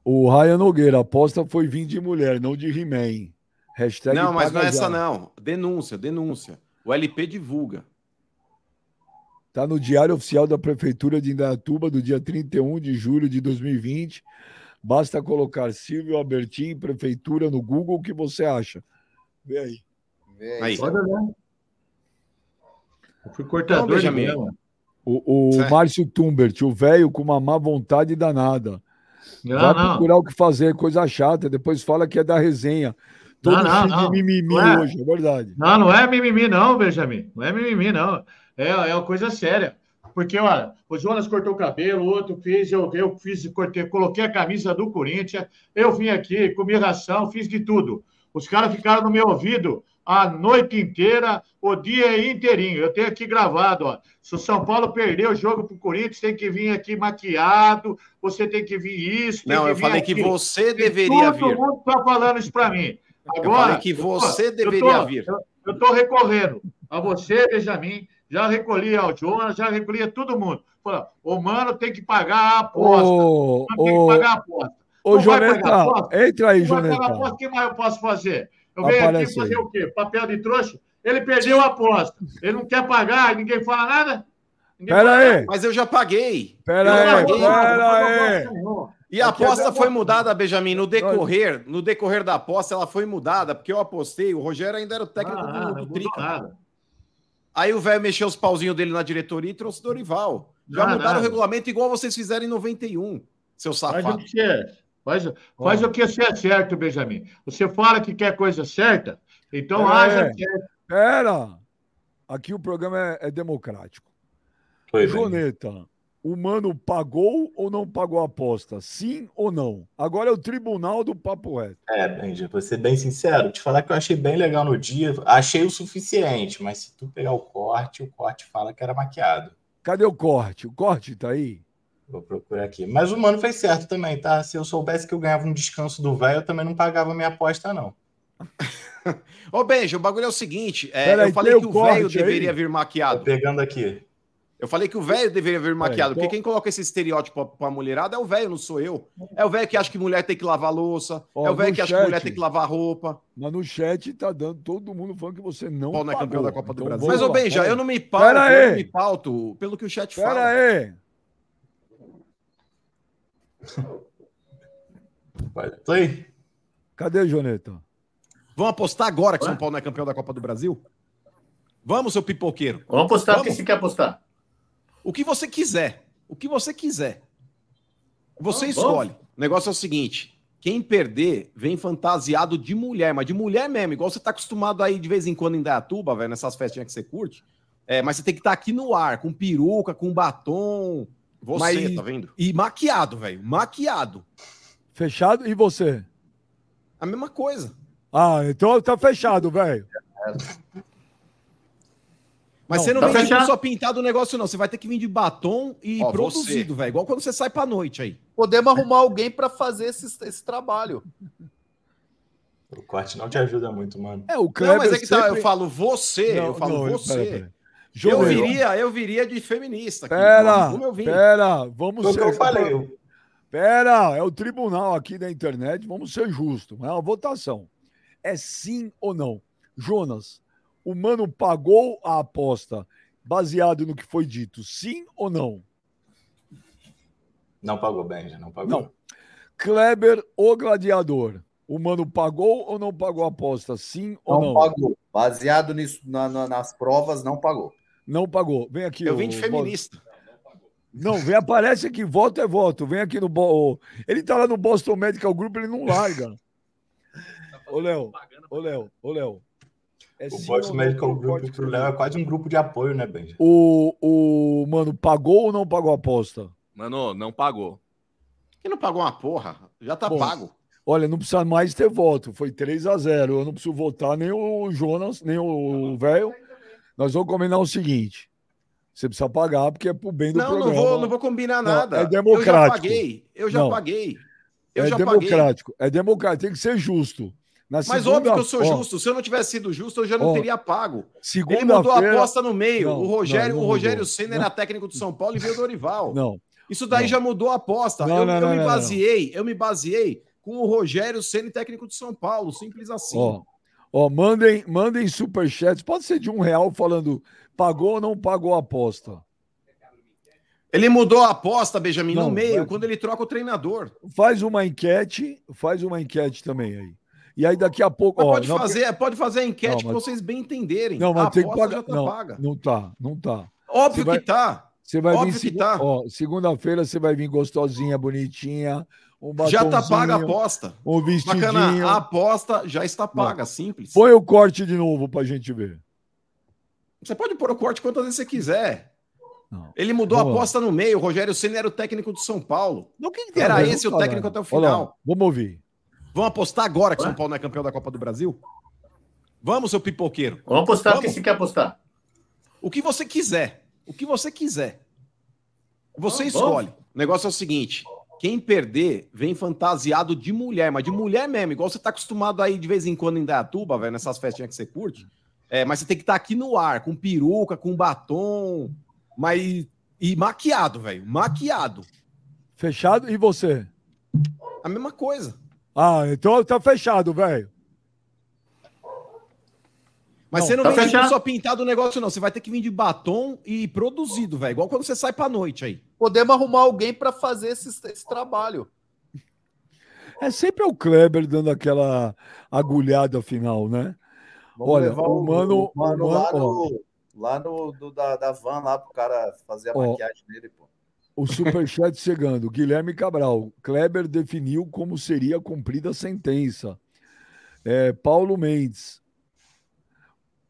O Ryan Nogueira, a aposta foi vir de mulher, não de He-Man. Hashtag não, mas não é essa não. Denúncia, denúncia. O LP divulga. Tá no Diário Oficial da Prefeitura de Indaiatuba, do dia 31 de julho de 2020. Basta colocar Silvio Albertin, Prefeitura, no Google, o que você acha? Vê aí. Vê Aí. Pode olhar. Eu fui cortador Não, de. O, o Certo. Márcio Tumbert, o velho com uma má vontade danada. Não, Vai não. procurar o que fazer, coisa chata. Depois fala que é da resenha. Todo Não, não, não. de mimimi Não é. hoje, é verdade. Não, não é mimimi, não, Benjamin. Não é mimimi, não. É, é uma coisa séria. Porque, olha, o Jonas cortou o cabelo, o outro fez, eu, eu fiz, cortei, coloquei a camisa do Corinthians, eu vim aqui, comi ração, fiz de tudo. Os caras ficaram no meu ouvido a noite inteira, o dia inteirinho. Eu tenho aqui gravado, ó. Se o São Paulo perder o jogo pro Corinthians, tem que vir aqui maquiado, você tem que vir isso. Não, que eu vir falei que você deveria Todo vir. mundo está falando isso para mim. Eu Agora, falei que você eu tô- deveria vir. Eu estou recorrendo a você, Benjamin, já recolhi ao Jonas, já recolhi a todo mundo. O mano tem que pagar a aposta. Ô, O mano tem que pagar a aposta. ô, aposta? entra aí, vai aposta, o que mais eu posso fazer? Eu venho Aparece aqui fazer aí. o quê? Papel de trouxa? Ele perdeu a aposta. Ele não quer pagar ninguém fala nada? Ninguém Pera aí? Mas eu já paguei. pera Eu aí, paguei. pera aí. E a Aqui é aposta foi mudada, Benjamin, no decorrer, no decorrer da aposta ela foi mudada, porque eu apostei, o Rogério ainda era o técnico Ah, do, do Trica. nada. Aí o velho mexeu os pauzinhos dele na diretoria e trouxe Dorival. Já mudaram o regulamento igual vocês fizeram em 91, seu Faz o safado. que você faz, faz o que você é certo, Benjamin. Você fala que quer coisa certa, então É. haja certo. Pera. Aqui o programa é, é democrático. Foi bem. Joneta, o mano pagou ou não pagou a aposta? Sim ou não? Agora é o tribunal do papo reto. É, Benja, vou ser bem sincero, te falar que eu achei bem legal no dia, achei o suficiente, mas se tu pegar o corte, o corte fala que era maquiado. Cadê o corte? O corte tá aí? Vou procurar aqui. Mas o mano fez certo também, tá? Se eu soubesse que eu ganhava um descanso do velho, eu também não pagava minha aposta, não. Ô, Benja, o bagulho é o seguinte: é, Pera aí, eu falei que o velho deveria vir Tô maquiado. pegando aqui. Eu falei que o velho deveria vir maquiado, então- porque quem coloca esse estereótipo pra, pra mulherada é o velho, não sou eu. É o velho que acha que mulher tem que lavar louça, Ó, é o velho que acha chat. que mulher tem que lavar roupa. Mas no chat tá dando todo mundo falando que você não Paulo é campeão da Copa do Então Brasil. vamos Mas, ô Benja, pera eu aí. não me pauto, Pera eu aí. não me pauto pelo que o chat Pera fala. aí. Olha, tô aí. Cadê, Joneta? Vamos apostar agora que São Paulo não é campeão da Copa do Brasil? Vamos, seu pipoqueiro. Vamos apostar o que Vamos. você quer apostar. O que você quiser. O que você quiser. Você Vamos, escolhe. O negócio é o seguinte: quem perder vem fantasiado de mulher, mas de mulher mesmo, igual você tá acostumado aí de vez em quando em Dayatuba, velho, nessas festinhas que você curte. É, mas você tem que estar aqui no ar, com peruca, com batom. Você, Mas- tá vendo? E maquiado, velho. Maquiado. Fechado? E você? A mesma coisa. Ah, então tá fechado, velho. Mas Não, você não tá vem fechado. só pintado o negócio, não. Você vai ter que vir de batom e Ó, produzido, velho. Igual quando você sai pra noite aí. Podemos arrumar alguém para fazer esse, esse trabalho. O corte não te ajuda muito, mano. É, o Não, Kleber mas é que tá, sempre- eu falo você, Não, eu falo não, você. pera, pera. Eu viria, eu viria de feminista. aqui, Pera, como eu vim. pera, vamos Foi o que ser... eu falei. eu- Pera, é o tribunal aqui da internet, vamos ser justos, é uma votação. É sim ou não? Jonas, o mano pagou a aposta baseado no que foi dito, sim ou não? Não pagou, Benja, não pagou. Não. Kleber, o gladiador, o mano pagou ou não pagou a aposta, sim ou Não, não? pagou. Baseado nisso, na- na- nas provas, não pagou. Não pagou. Vem aqui. Eu vim de feminista. Não, vem, aparece aqui, voto é voto. Vem aqui no. Bo- Ele tá lá no Boston Medical Group, ele não larga. Ô, Léo, ô, Léo, ô, Léo. É O não Medical pelo Group corte pro que Léo é eu- quase um grupo de apoio, né, Benja? O, o mano pagou ou não pagou a aposta? Mano, não pagou. Quem não pagou uma porra? Já tá Bom, pago. Olha, não precisa mais ter voto. Foi 3 a 0 Eu não preciso votar nem o Jonas, nem o velho. Nós vamos combinar o seguinte: você precisa pagar, porque é pro bem do Não, não programa. vou, não vou combinar Não, nada. é Eu já democrático. paguei. Eu já Não. paguei. Eu é já paguei. democrático. É democrático. Tem que ser justo. Mas segunda- óbvio que eu sou justo. Se eu não tivesse sido justo, eu já não Ó, teria pago. Ele Segunda-feira. mudou a aposta no meio. Não, o Rogério, não, não o Rogério. Senna era técnico do São Paulo e veio o Dorival. Não. Isso daí já mudou a aposta. Eu eu me baseei, eu me baseei com o Rogério Senna, técnico de São Paulo, simples assim. Ó, ó, mandem, mandem superchats. Pode ser de um real falando pagou ou não pagou a aposta. Ele mudou a aposta, Benjamin, Não, no meio, vai- quando ele troca o treinador. Faz uma enquete, faz uma enquete também aí. E aí daqui a pouco. Ó, pode, não- fazer, pode fazer a enquete Não, que mas- vocês bem entenderem. Não, mas a tem que pagar. tá Não, paga. não tá, não tá. Óbvio vai- que tá. Você vai Óbvio vir que tá. segunda-feira você vai vir gostosinha, bonitinha, um Já tá paga a aposta. um vestidinho. Bacana, a aposta já está paga, simples. Põe o corte de novo pra gente ver. Você pode pôr o corte quantas vezes você quiser. Não. Ele mudou a Vamos lá. aposta no meio. O Rogério Senna era o técnico do São Paulo. Não, quem que a Era esse o técnico até o lá, final. Vamos ouvir. Vamos apostar agora que o São Paulo não é campeão da Copa do Brasil? Vamos, seu pipoqueiro. Vamos apostar o que Vamos. você quer apostar. O que você quiser. O que você quiser. Você Vamos, escolhe. O negócio é o seguinte: quem perder vem fantasiado de mulher, mas de mulher mesmo, igual você tá acostumado aí de vez em quando em Dayatuba, velho, nessas festinhas que você curte. É, mas você tem que estar aqui no ar, com peruca, com batom, mas e maquiado, velho, maquiado. Fechado? E você? A mesma coisa. Ah, então tá fechado, velho. Mas Não, você não tá vem tipo, só pintado o negócio, não. Você vai ter que vir de batom e produzido, velho. Igual quando você sai pra noite aí. Podemos arrumar alguém para fazer esse, esse trabalho. É sempre o Kleber dando aquela agulhada final, né? Vamos Olha, levar o mano- o mano o lá, mano, no, lá no do- da, da van lá pro cara fazer a Ó. maquiagem dele, pô. O superchat chegando. Guilherme Cabral. Kleber definiu como seria cumprida a sentença. É, Paulo Mendes.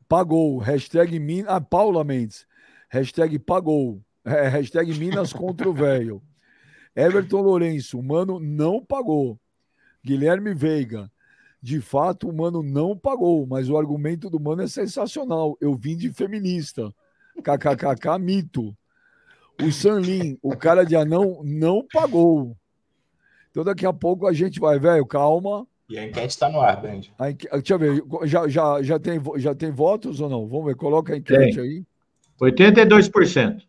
Pagou. Hashtag Min... Ah, Paula Mendes. Hashtag pagou. É, hashtag Minas contra o velho. Everton Lourenço. Mano não pagou. Guilherme Veiga. De fato, o mano não pagou, mas o argumento do mano é sensacional. Eu vim de feminista. KKKK mito. O Sanlin, o cara de anão, não pagou. Então daqui a pouco a gente vai, velho, calma. E a enquete tá no ar, Band. A enque- Deixa eu ver, já, já, já, tem, já tem votos ou não? Vamos ver, coloca a enquete aí. 82%.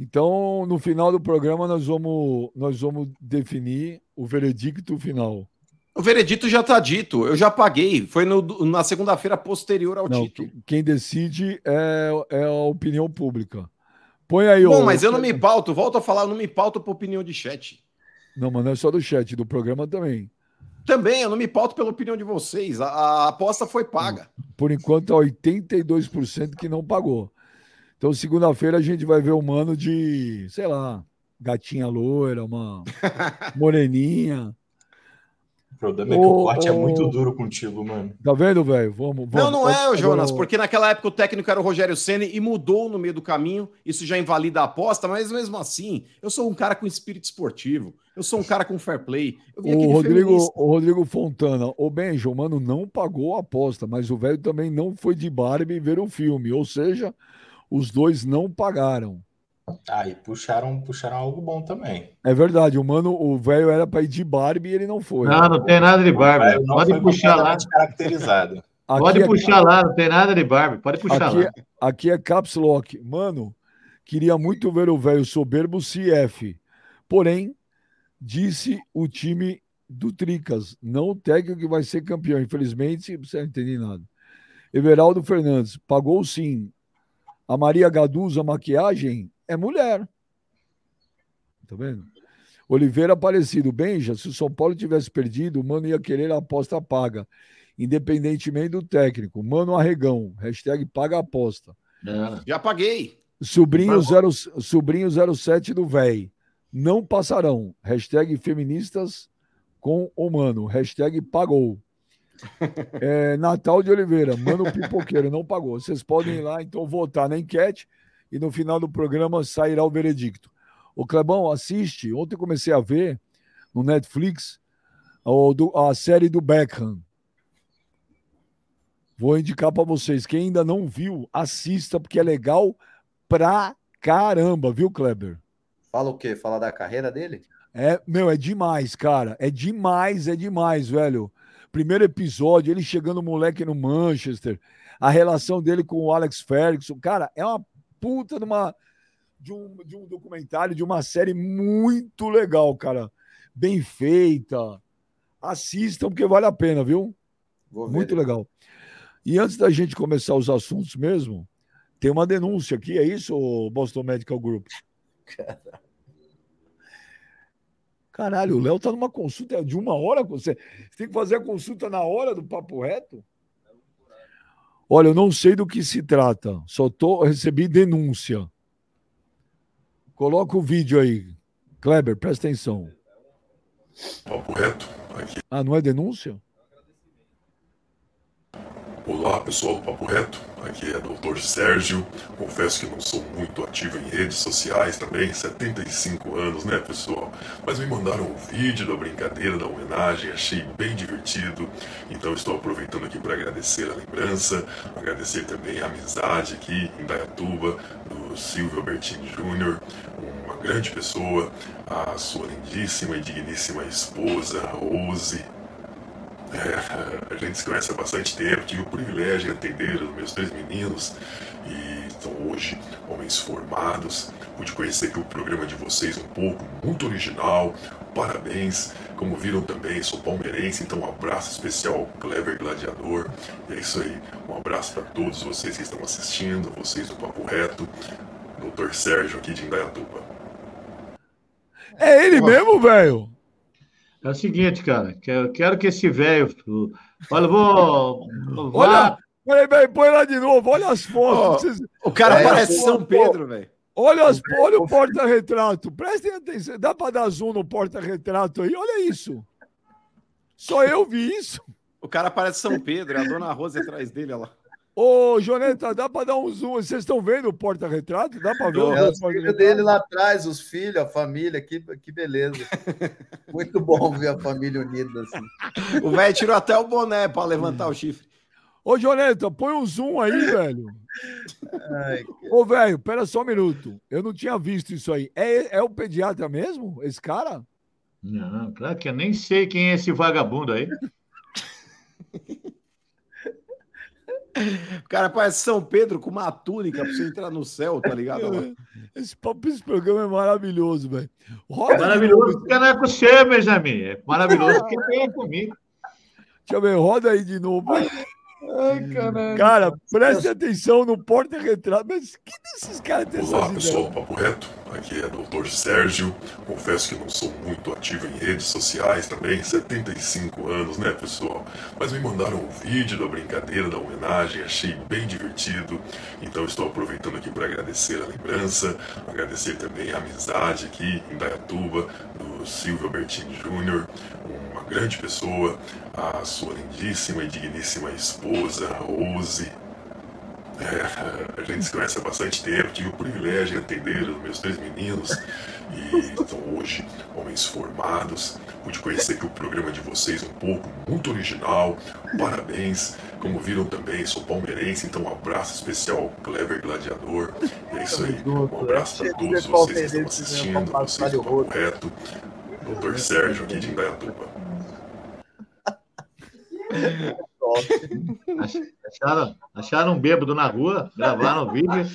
Então, no final do programa, nós vamos, nós vamos definir o veredicto final. O veredito já tá dito. Eu já paguei. Foi no- na segunda-feira posterior ao Não, título. que- quem decide é, é a opinião pública. Põe aí, Bom, ô- mas eu não me pauto. Volto a falar, eu não me pauto por opinião de chat. Não, mas não é só do chat, do programa também. Também, eu não me pauto pela opinião de vocês. A, a aposta foi paga. Por enquanto, é 82% que não pagou. Então, segunda-feira, a gente vai ver o mano de, sei lá, gatinha loira, uma moreninha. O problema é que o corte é muito duro contigo, mano. Tá vendo, velho? Vamos, vamos. Não, não é, Jonas, porque naquela época o técnico era o Rogério Ceni e mudou no meio do caminho. Isso já invalida a aposta, mas mesmo assim, eu sou um cara com espírito esportivo. Eu sou um cara com fair play. O Rodrigo, feminista. o Rodrigo Fontana, o Benjo, mano, não pagou a aposta, mas o velho também não foi de Barbie ver o filme. Ou seja, os dois não pagaram. Ah, e puxaram, puxaram algo bom também. É verdade, o mano, o velho era pra ir de Barbie e ele não foi. Não, não tem nada de Barbie. Pode foi puxar lá. caracterizado. Aqui Pode é- puxar lá, não tem nada de Barbie. Pode puxar Aqui, lá. aqui é Caps Lock. Mano, queria muito ver o velho soberbo CF. Porém, disse o time do Tricas, não o técnico que vai ser campeão. Infelizmente, você não entende nada. Everaldo Fernandes, pagou sim. A Maria Gaduza, maquiagem, é mulher. Tá vendo? Oliveira Aparecido, Benja, se o São Paulo tivesse perdido, o Mano ia querer a aposta paga, independentemente do técnico. Mano Arregão, hashtag paga a aposta. Não. Já paguei. Sobrinho, zero, sobrinho 07 do véi. Não passarão. Hashtag feministas com o mano. Hashtag pagou. É, Natal de Oliveira. Mano Pipoqueiro não pagou. Vocês podem ir lá, então, votar na enquete e no final do programa sairá o veredicto. O Clebão, assiste. Ontem eu comecei a ver no Netflix a série do Beckham. Vou indicar para vocês. Quem ainda não viu, assista, porque é legal pra caramba, viu, Kleber? Fala o quê? Fala da carreira dele? É, meu, é demais, cara. É demais, é demais, velho. Primeiro episódio, ele chegando moleque no Manchester, a relação dele com o Alex Ferguson, cara, é uma puta de, uma, de, um, de um documentário, de uma série muito legal, cara. Bem feita. Assistam, porque vale a pena, viu? Muito legal. E antes da gente começar os assuntos mesmo, tem uma denúncia aqui, é isso, Boston Medical Group? Caralho, o Léo tá numa consulta de uma hora com você. Você tem que fazer a consulta na hora do papo reto? Olha, eu não sei do que se trata. Só tô recebi denúncia. Coloca o vídeo aí. Kleber, presta atenção. Papo reto, aqui. Ah, não é denúncia? Olá pessoal do Papo Reto, aqui é Dr. Sérgio. Confesso que não sou muito ativo em redes sociais também, 75 anos, né pessoal? Mas me mandaram um vídeo da brincadeira, da homenagem, achei bem divertido. Então estou aproveitando aqui para agradecer a lembrança, agradecer também a amizade aqui em Dayatuba, do Silvio Albertini Júnior, uma grande pessoa, a sua lindíssima e digníssima esposa, Rose. É, a gente se conhece há bastante tempo, tive o privilégio de atender os meus três meninos e estão hoje homens formados. Pude conhecer aqui o programa de vocês um pouco, muito original. Parabéns. Como viram também, sou palmeirense, então um abraço especial ao Clever Gladiador. E é isso aí. Um abraço para todos vocês que estão assistindo, vocês do Papo Reto. Dr. Sérgio aqui de Indaiatuba. É ele mesmo, velho? É o seguinte, cara, que eu quero que esse velho. Olha, vou. Olha, peraí, peraí, põe lá de novo, olha as fotos. Vocês- O cara É, parece pô, São Pedro, velho. Olha, as, olha o porta-retrato. Prestem atenção. Dá para dar zoom no porta-retrato aí? Olha isso. Só eu vi isso. O cara parece São Pedro, é a dona Rosa atrás dele, olha lá. Ô, Joneta, dá para dar um zoom? Vocês estão vendo o porta-retrato? Dá para ver o É os filhos porta-retrato? dele lá atrás, os filhos, a família, que, que beleza. Muito bom ver a família unida assim. O velho tirou até o boné pra levantar o chifre. Ô, Joneta, põe um zoom aí, velho. Ai, Ô, velho, pera só um minuto. Eu não tinha visto isso aí. É, é o pediatra mesmo, esse cara? Não, claro que eu nem sei quem é esse vagabundo aí. O cara parece São Pedro com uma túnica pra você entrar no céu, tá ligado? Esse, esse programa é maravilhoso, velho. De Maravilhoso novo. porque não é com você, Benjamin. É maravilhoso porque tem comigo. Deixa eu ver, roda aí de novo. ai caralho. Cara, preste atenção no porta-retrato. Mas que desses caras tem Olá pessoal do Papo Reto, aqui é Dr. Sérgio. Confesso que não sou muito ativo em redes sociais também, 75 anos, né pessoal? Mas me mandaram um vídeo da brincadeira, da homenagem, achei bem divertido. Então estou aproveitando aqui para agradecer a lembrança, agradecer também a amizade aqui em Dayatuba, do Silvio Albertini Júnior, uma grande pessoa, a sua lindíssima e digníssima esposa, Rose. É, a gente se conhece há bastante tempo, tive o privilégio de atender os meus três meninos e estão hoje homens formados. Pude conhecer aqui o programa de vocês um pouco, muito original. Parabéns. Como viram também, sou palmeirense, então um abraço especial ao Clever Gladiador. E é isso aí. Um abraço para todos vocês que estão assistindo, vocês do Papo Reto. Dr. Sérgio aqui de Indaiatuba. Acharam, acharam um bêbado na rua, gravaram o vídeo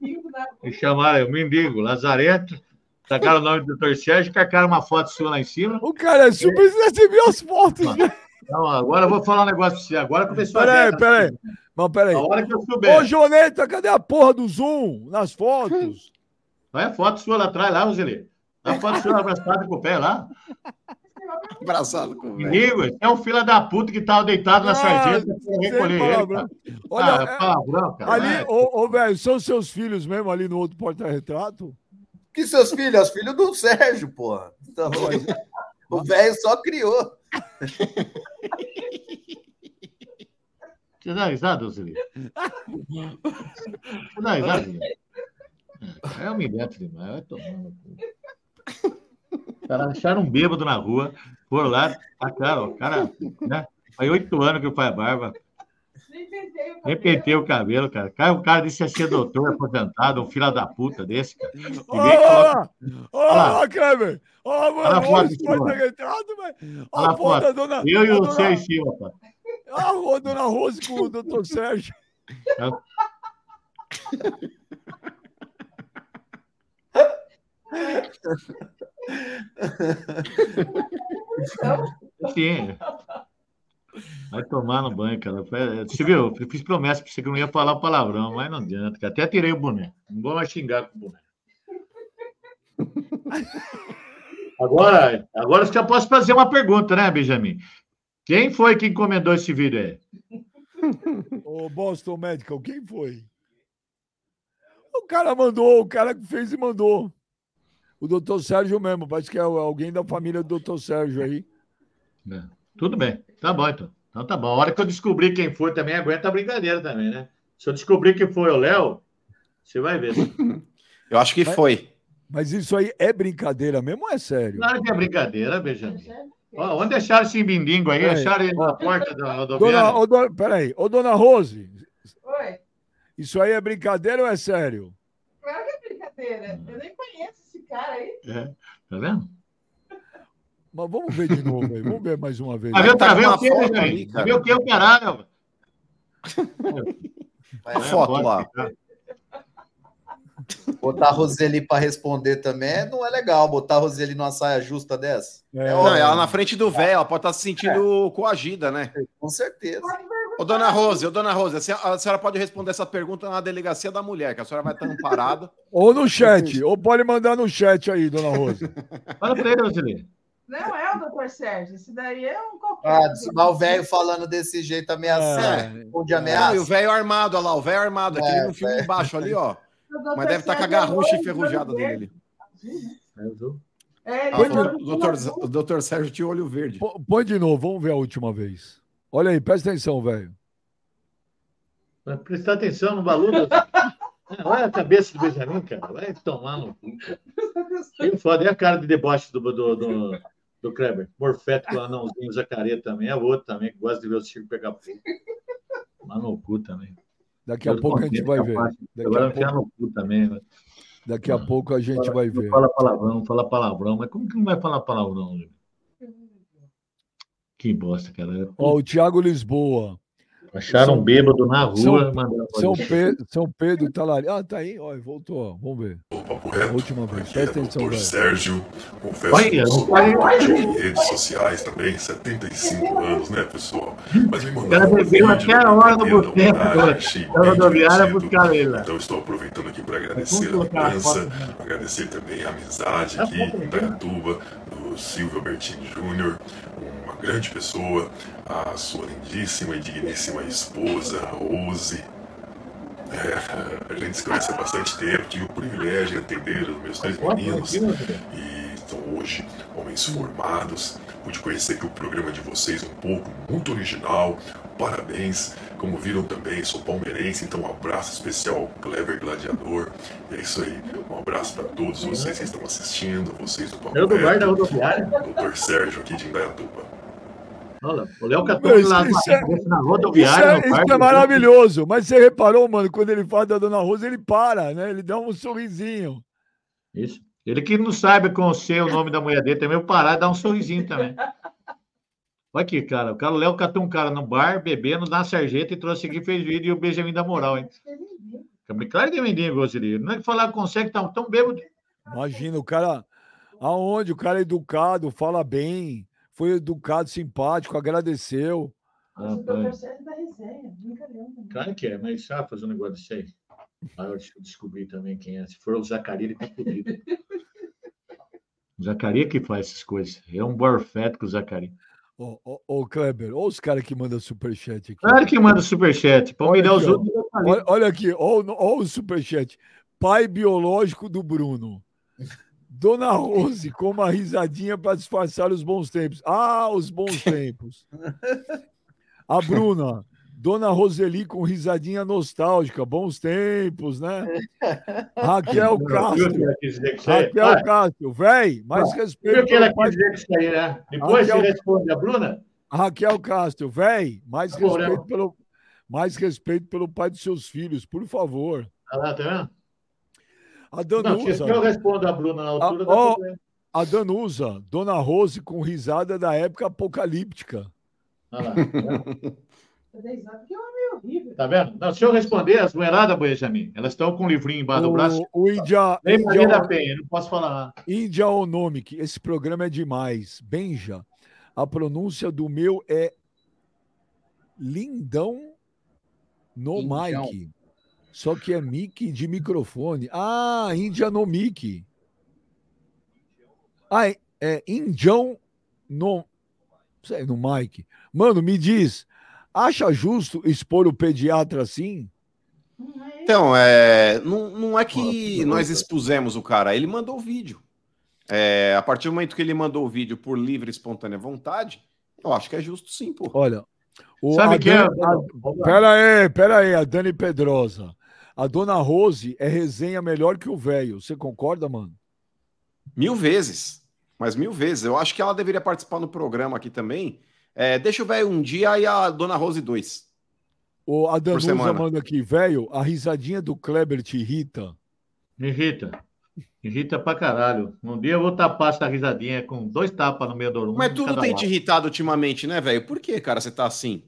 e, e chamaram o mendigo, Lazarento, tacaram o nome do Dr. Sérgio carcaram uma foto sua lá em cima. O cara é super. Viu as fotos, velho? Então, agora eu vou falar um negócio pra você. Agora começou a Peraí, guerra. peraí. Mas peraí. A hora que eu souber. Ô, Joneta, cadê a porra do zoom nas fotos? Olha a foto sua lá atrás, lá, Roseli. Olha a foto sua abraçada com o pé lá. Abraçado com o velho. É um filho da puta que tava deitado na Ah, sarjeta. pra recolher ele, cara. Olha, Ah, é- palavrão, cara. ali, ô, ô, velho, são seus filhos mesmo ali no outro porta-retrato? Que seus filhos? Os filhos do Sérgio, porra. Então, o velho só criou. Você dá risada, Roseli? Você dá risada? Roseli? É humilhante demais. Vai cu. Cara, acharam um bêbado na rua, foram lá, tacaram, o cara, né? Faz oito anos que eu faço barba. Nem pentei o cabelo, cara. Cara, o cara disse ser doutor aposentado, um filho da puta desse, cara. Olha lá! Olha Kleber! Olha, Olha mano, olha esse cima. porta-retrato, velho! Olha Olha a foto da dona. Eu e o seu em cima, pá. Ah, a dona Rose com o doutor Sérgio. Sim. Vai tomar no banho, cara. Você viu? Eu fiz promessa pra você que eu não ia falar palavrão, mas não adianta. cara. Até tirei o boné. Não vou mais xingar com o boné. Agora, agora já posso fazer uma pergunta, né, Benjamin? Quem foi que encomendou esse vídeo aí? Ô, Boston Medical, quem foi? O cara mandou, o cara que fez e mandou. O doutor Sérgio mesmo, parece que é alguém da família do doutor Sérgio aí. É, tudo bem, tá bom então. Então tá bom. A hora que eu descobrir quem foi também, aguenta a brincadeira também, né? Se eu descobrir que foi o Léo, você vai ver. Eu acho que Mas- foi. Mas isso aí é brincadeira mesmo ou é sério? Claro que é brincadeira, Benjamin. Ó, onde deixaram esse bindingo aí? Peraí. Acharam ele na porta da rodoviária? dona, peraí, ô dona Rose, Oi, isso aí é brincadeira ou é sério? claro que é brincadeira. Eu nem cara aí. É, tá vendo? Mas vamos ver de novo aí, vamos ver mais uma vez. Mas eu tá tá vendo uma o que, ali, cara. Viu o que o caralho? A foto lá. Botar a Roseli para responder também não é legal. Botar a Roseli numa saia justa dessa. É, É, Não, óbvio. ela na frente do velho, ela pode estar se sentindo coagida, né? Com certeza. Ô, dona Rose, ô, dona Rose, a senhora, a senhora pode responder essa pergunta na delegacia da mulher, que a senhora vai estar amparada. Ou no chat, ou pode mandar no chat aí, dona Rose. Fala pra ele, Roseli. Não é o doutor Sérgio, esse daí é um qualquer. Ah, o velho falando desse jeito ameaçando. É. Ou de ameaça. e o velho armado, olha lá, o velho armado, aquele É, no filme velho. embaixo ali, ó. Mas deve estar com a é garrucha enferrujada dele. verde. É, Ah, é o doutor, doutor Sérgio tinha olho verde. Põe de novo, vamos ver a última vez. Olha aí, presta atenção, velho. Vai prestar atenção no baludo. Olha a cabeça do Benjamin, cara. Vai tomar no cu. Que foda. E a cara de deboche do, do, do, do Kleber? Morfeto com o anãozinho, o jacaré também. É outro também, que gosta de ver o Chico pegar fogo. Mas no cu também. Daqui a pouco a gente vai ver. Daqui Agora a enfiar pouco, no cu também. né? daqui a pouco a gente vai Não ver. fala palavrão, não fala palavrão. Mas como que não vai falar palavrão? gente? Que bosta, cara. Ó, o Thiago Lisboa. Acharam um bêbado na rua. São- São. Pedro, São Pedro tá lá. Ah, tá aí. Ó, voltou. ó. Vamos ver. O Papo A Reto. última vez. Aqui é Presta atenção, Dr. velho. Sérgio. Confesso Olha, que sou ativo em redes sociais também, 75 anos, né, pessoal? Mas me cara mandaram um bebeu vídeo até a hora do boteco, da rodoviária buscar ele lá. Então estou aproveitando aqui para agradecer a lembrança, agradecer também a amizade É aqui em né? Dayatuba, do Silvio Albertini Júnior, grande pessoa, a sua lindíssima e digníssima esposa, Rose. É, a gente se conhece há bastante tempo, tive o privilégio de atender os meus três meninos e estão hoje homens formados. Pude conhecer aqui o programa de vocês um pouco, muito original. Parabéns. Como viram também, sou palmeirense, então um abraço especial ao Clever Gladiador. E é isso aí. Um abraço para todos vocês que estão assistindo, vocês do Papo Eu do bar da Reto, rodoviária. Dr. Sérgio aqui de Indaiatuba. Olha, o Léo Catone Isso- lá isso é- na Isso, rodoviária. é, no isso é maravilhoso. Mas você reparou, mano, quando ele fala da Dona Rosa, ele para, né? Ele dá um sorrisinho. Isso. Ele que não sabe com ser o nome da mulher dele também, eu parar e dar um sorrisinho também. Olha aqui, cara. O cara, o Léo catou um cara no bar, bebendo, na sarjeta e trouxe aqui, fez vídeo e o Benjamin da moral, hein? Claro que é mendigo, Roseli. Não é que falar consegue estar tão bêbado. Imagina, o cara. Aonde? O cara é educado, fala bem, foi educado, simpático, agradeceu. Mas o doutor Sérgio da resenha, brincadeira. Claro que é, mas sabe fazer um negócio desse aí. Aí eu des- descobri também quem é. Se for o Zacarias, ele tá fodido. O Zacarias que faz essas coisas. É um borfético, o Zacarias. Ô, ô, ô, Kleber, olha os caras que mandam superchat aqui. Claro que manda superchat. Humilhar os ó. outros, eu falei. Olha, olha aqui, olha, o- olha o superchat. Pai biológico do Bruno. Dona Rose com uma risadinha para disfarçar os bons tempos. Ah, os bons tempos. A Bruna, Dona Roseli com risadinha nostálgica. Bons tempos, né? Raquel Castro. Raquel Ah, Castro, véi, mais respeito o que ela pelo pai. quis dizer com isso aí, né? Depois Raquel- você responde a Bruna. Raquel Castro, véi, mais Tá bom, né? respeito pelo mais respeito pelo pai dos seus filhos, por favor. Lá, tá vendo? A Não, Danusa. se eu respondo a Bruna na altura, ó, problema. A Danusa, Dona Rose com risada da época apocalíptica. Olha lá, tá vendo? É um. Tá? Não, se eu responder, as mulheradas, Benjamin, elas estão com um livrinho embaixo do braço. O, o Índia, Nem Maria da Penha, não posso falar. Índia Onomic, esse programa é demais. Benja, a pronúncia do meu é Lindão no Indião. mic. Só que é mic de microfone. Ah, Índia no mic. Ah, é- é Indião no, sei, no Mike. Mano, me diz, acha justo expor o pediatra assim? Então, é, não, não é que nós expusemos o cara, ele mandou o vídeo. É, a partir do momento que ele mandou o vídeo por livre e espontânea vontade, eu acho que é justo sim, pô. Olha, o, Sabe quem é? A- Pera aí, pera aí, a Dani Pedrosa. A dona Rose é resenha melhor que o velho. Você concorda, mano? Mil vezes. Mas mil vezes. Eu acho que ela deveria participar no programa aqui também. É, deixa o velho um dia e a dona Rose dois. O, a Danusa semana. manda aqui, velho, a risadinha do Kleber te irrita. Me irrita. Me irrita pra caralho. Um dia eu vou tapar essa risadinha com dois tapas no meio do um Mas tudo tem lado. te irritado ultimamente, né, velho? Por que, cara, você tá assim?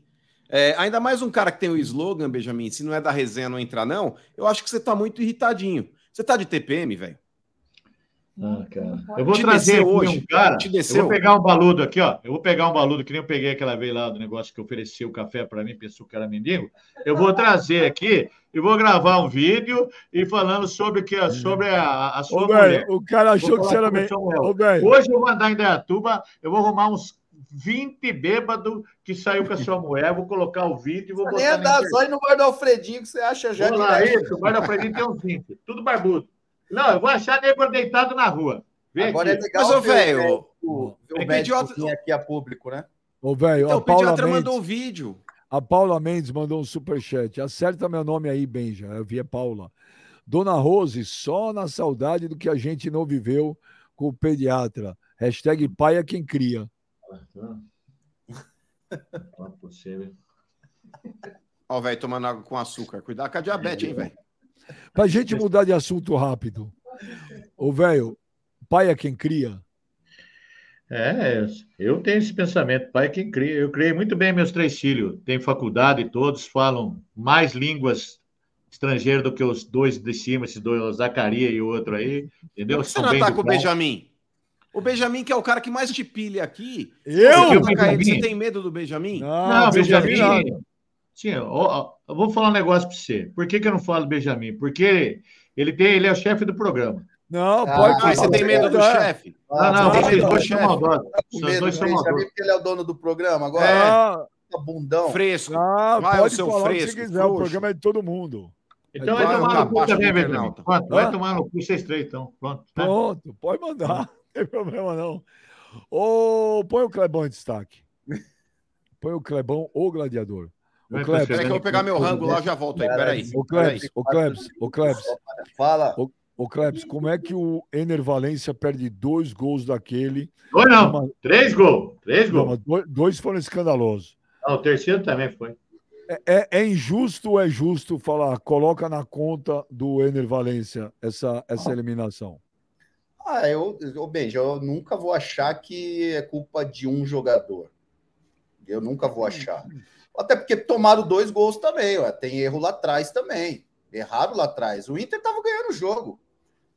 É, ainda mais um cara que tem o slogan, Benjamin, se não é da resenha não entrar, não, eu acho que você tá muito irritadinho. Você tá de TPM, velho? Ah, cara. Eu vou Te trazer hoje? um cara. Te Eu vou pegar um baludo aqui, ó. Eu vou pegar um baludo que nem eu peguei aquela vez lá do negócio que ofereceu o café para mim, pensou que era mendigo. Eu vou trazer aqui e vou gravar um vídeo e falando sobre que sobre a, a sua Ô, mulher. velho, o cara achou que você era velho, Hoje eu vou andar em Dayatuba, eu vou arrumar uns 20 bêbados que saiu com a sua mulher, vou colocar o vídeo e vou Nem botar é da internet. zóio no bar do Alfredinho que você acha já Vou lá, isso, o guarda-freio tem uns 20, tudo barbudo. Não, eu vou achar nego deitado na rua. Vem Agora é aqui. legal Mas, ô, velho, o, o é médico idiota- vir aqui a público, né? ô, velho, Então, a o Paula pediatra Mendes, mandou o vídeo. a Paula Mendes mandou um superchat. Acerta meu nome aí, Benja. Eu vi a Paula. Dona Rose, só na saudade do que a gente não viveu com o pediatra. Hashtag pai é quem cria. Não é possível. Ó, velho, tomando água com açúcar. Cuidado com a diabetes, hein, velho? Pra gente mudar de assunto rápido. Ô, velho, pai é quem cria? É, eu tenho esse pensamento, pai é quem cria. Eu criei muito bem meus três filhos. Tem faculdade, todos falam mais línguas estrangeiras do que os dois de cima, esses dois, o Zacaria e o outro aí, entendeu? Por que você não bem ataca o. Benjamin? O Benjamin, que é o cara que mais te pilha aqui. Eu? Você, Eu, Benjamin? você tem medo do Benjamin? Não, Benjamin. nada. Sim, ó, eu vou falar um negócio para você. Por que, que eu não falo Benjamin? Porque ele, tem, ele é o chefe do programa. Não, Ah, pode Ah, você tem medo do É. chefe? Ah, não, não, não, esses não, dois não, são maldosos. Esses medo dois do são Benjamin, maldosos. porque ele é o dono do programa agora. Ah, Tá bundão. Fresco. ah, Vai, pode o seu falar fresco, você quiser. O programa é de todo mundo. Então Vai tomar no cu também, do Benjamin. Pronto, vai tomar no cu vocês três, então. Pronto. né? Pronto, pode mandar. Não tem problema, não. Ô, põe o Clebão em destaque. Põe o Clebão, o gladiador. O. Peraí que eu vou pegar meu rango lá, eu já volto aí. Peraí. O. Klebs, o Klebs, o Klebs, Fala. o Klebs, como é que o Ener Valência perde dois gols daquele? Dois não, Uma- três gols. Três Não, gols. dois, dois foram escandalosos. Ah, o terceiro também foi. É, é- é injusto ou é justo falar, coloca na conta do Ener Valência essa, essa eliminação? Ah, eu, eu, Benja, eu nunca vou achar que é culpa de um jogador. Eu nunca vou achar. Até porque tomaram dois gols também, ó. tem erro lá atrás também. Erraram lá atrás. O Inter estava ganhando o jogo.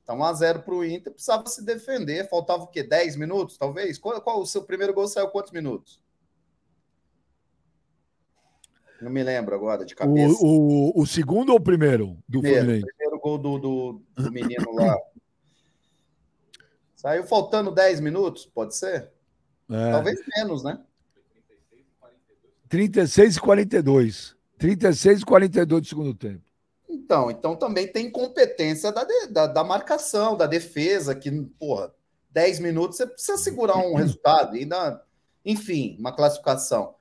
Tá 1x0 para o Inter, precisava se defender. Faltava o quê? 10 minutos, talvez? Qual, qual o seu primeiro gol saiu quantos minutos? Não me lembro agora de cabeça. O, o, o segundo ou o primeiro do primeiro, Fluminense? primeiro gol do, do, do menino lá. Saiu faltando 10 minutos, pode ser? É, Talvez menos, né? 36 e 42. 36 e 42 do segundo tempo. Então, então também tem competência da, de- da, da marcação, da defesa, que, porra, 10 minutos você precisa segurar um resultado, ainda, enfim, uma classificação.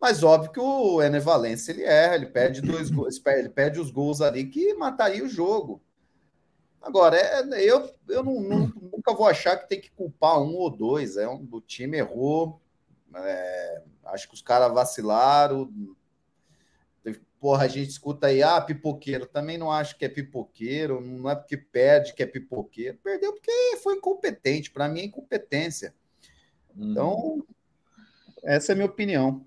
Mas óbvio que o Ener Valencia ele erra, ele perde dois gols, ele perde os gols ali que mataria o jogo. Agora, é, eu, eu não- não- nunca vou achar que tem que culpar um ou dois. É um, o time errou. é, acho que os caras vacilaram. Porra, a gente escuta aí, ah, pipoqueiro. Também não acho que é pipoqueiro. Não é porque perde que é pipoqueiro. Perdeu porque foi incompetente. Para mim é incompetência. Então, essa é a minha opinião.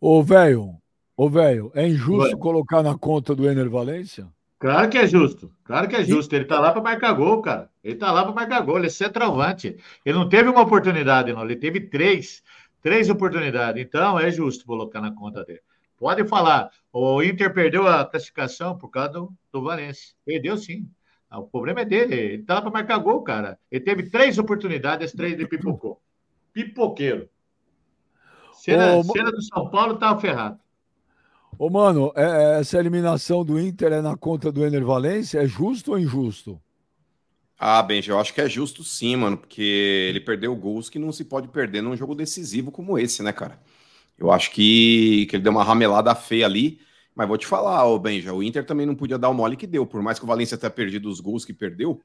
Ô, velho, ô, velho, é injusto Oi. colocar na conta do Ener Valência? Claro que é justo. Claro que é justo. Ele tá lá para marcar gol, cara. Ele tá lá para marcar gol. Ele é centroavante. Ele não teve uma oportunidade, não. Ele teve três. Três oportunidades. Então, é justo colocar na conta dele. Pode falar. O Inter perdeu a classificação por causa do, do Valência. Perdeu sim. Ah, O problema é dele. Ele tá lá para marcar gol, cara. Ele teve três oportunidades, três ele pipocou. Pipoqueiro. Era, Ô, era do São Paulo, tava ferrado. Ô, mano, é- é- essa eliminação do Inter é na conta do Ener Valência? É justo ou injusto? Ah, Benji, eu acho que é justo sim, mano, porque ele perdeu gols que não se pode perder num jogo decisivo como esse, né, cara? Eu acho que, que ele deu uma ramelada feia ali, mas vou te falar, ô Benja, o Inter também não podia dar o mole que deu, por mais que o Valência tenha perdido os gols que perdeu,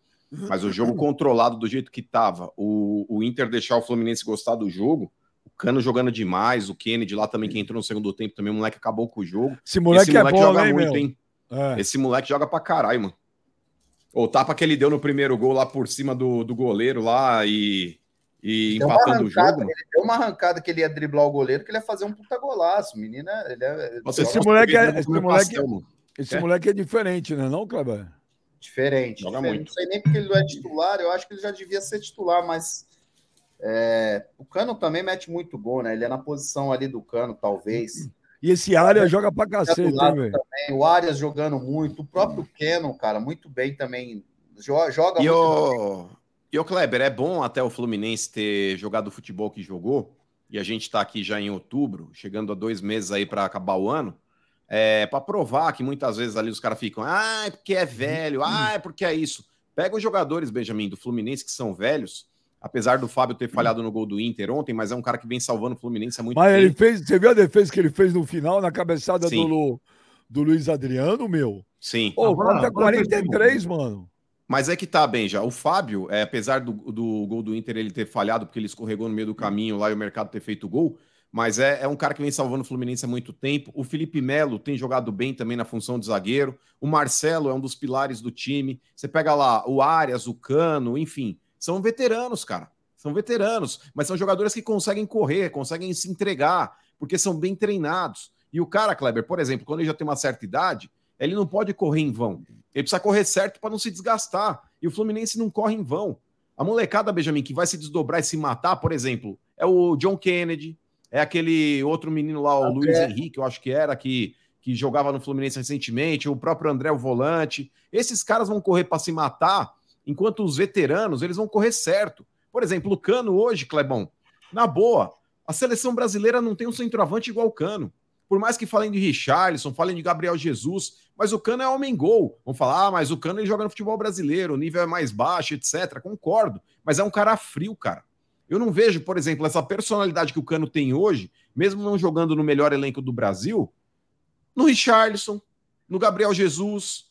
mas o jogo controlado do jeito que tava, o, o Inter deixar o Fluminense gostar do jogo, Cano jogando demais, o Kennedy lá também que entrou no segundo tempo também, o moleque acabou com o jogo. Esse moleque, é bom, joga hein, muito, meu? hein? É. Esse moleque joga pra caralho, mano. O tapa que ele deu no primeiro gol lá por cima do, do goleiro lá e, e empatando o jogo. mano. Ele deu uma arrancada que ele ia driblar o goleiro, que ele ia fazer um puta golaço. O menino, é- ele é Nossa, Esse moleque é- esse moleque- pastel. Esse É. moleque é diferente, né, não, Kleber? diferente. Joga diferente. muito. Não sei nem porque ele não é titular, eu acho que ele já devia ser titular, mas é, o Cano também mete muito gol, né? Ele é na posição ali do Cano, talvez. E esse área joga pra cacete, também, o Arias jogando muito, o próprio Keno, cara, muito bem também. Jo- Joga E muito o, e o Kleber, é bom até o Fluminense ter jogado o futebol que jogou, e a gente tá aqui já em outubro, chegando a dois meses aí para acabar o ano, é, para provar que muitas vezes ali os caras ficam, ah, é porque é velho, ah, é porque é isso. Pega os jogadores, Benjamin, do Fluminense que são velhos, apesar do Fábio ter falhado no gol do Inter ontem, mas é um cara que vem salvando o Fluminense há muito Mas tempo. ele fez. Você viu a defesa que ele fez no final, na cabeçada do, Sim. Lu- do Luiz Adriano, meu? Sim. Pô, o Agora- cara tá agora fez 43, mano. Mas é que tá, bem já. O Fábio, é, apesar do, do gol do Inter ele ter falhado, porque ele escorregou no meio do caminho lá e o mercado ter feito gol, mas é, é um cara que vem salvando o Fluminense há muito tempo. O Felipe Melo tem jogado bem também na função de zagueiro. O Marcelo é um dos pilares do time. Você pega lá o Arias, o Cano, enfim, são veteranos, cara. São veteranos, mas são jogadores que conseguem correr, conseguem se entregar, porque são bem treinados. E o cara, Kleber, por exemplo, quando ele já tem uma certa idade, ele não pode correr em vão. Ele precisa correr certo para não se desgastar. E o Fluminense não corre em vão. A molecada, Benjamin, que vai se desdobrar e se matar, por exemplo, é o John Kennedy, é aquele outro menino lá, o André. Luiz Henrique, eu acho que era, que, que jogava no Fluminense recentemente, o próprio André, o volante. Esses caras vão correr para se matar, enquanto os veteranos, eles vão correr certo. Por exemplo, o Cano hoje, Clebão, na boa, a seleção brasileira não tem um centroavante igual o Cano. Por mais que falem de Richarlison, falem de Gabriel Jesus, mas o Cano é homem-gol. Vão falar, ah, mas o Cano ele joga no futebol brasileiro, o nível é mais baixo, etc. Concordo, mas é um cara frio, cara. Eu não vejo, por exemplo, essa personalidade que o Cano tem hoje, mesmo não jogando no melhor elenco do Brasil, no Richarlison, no Gabriel Jesus,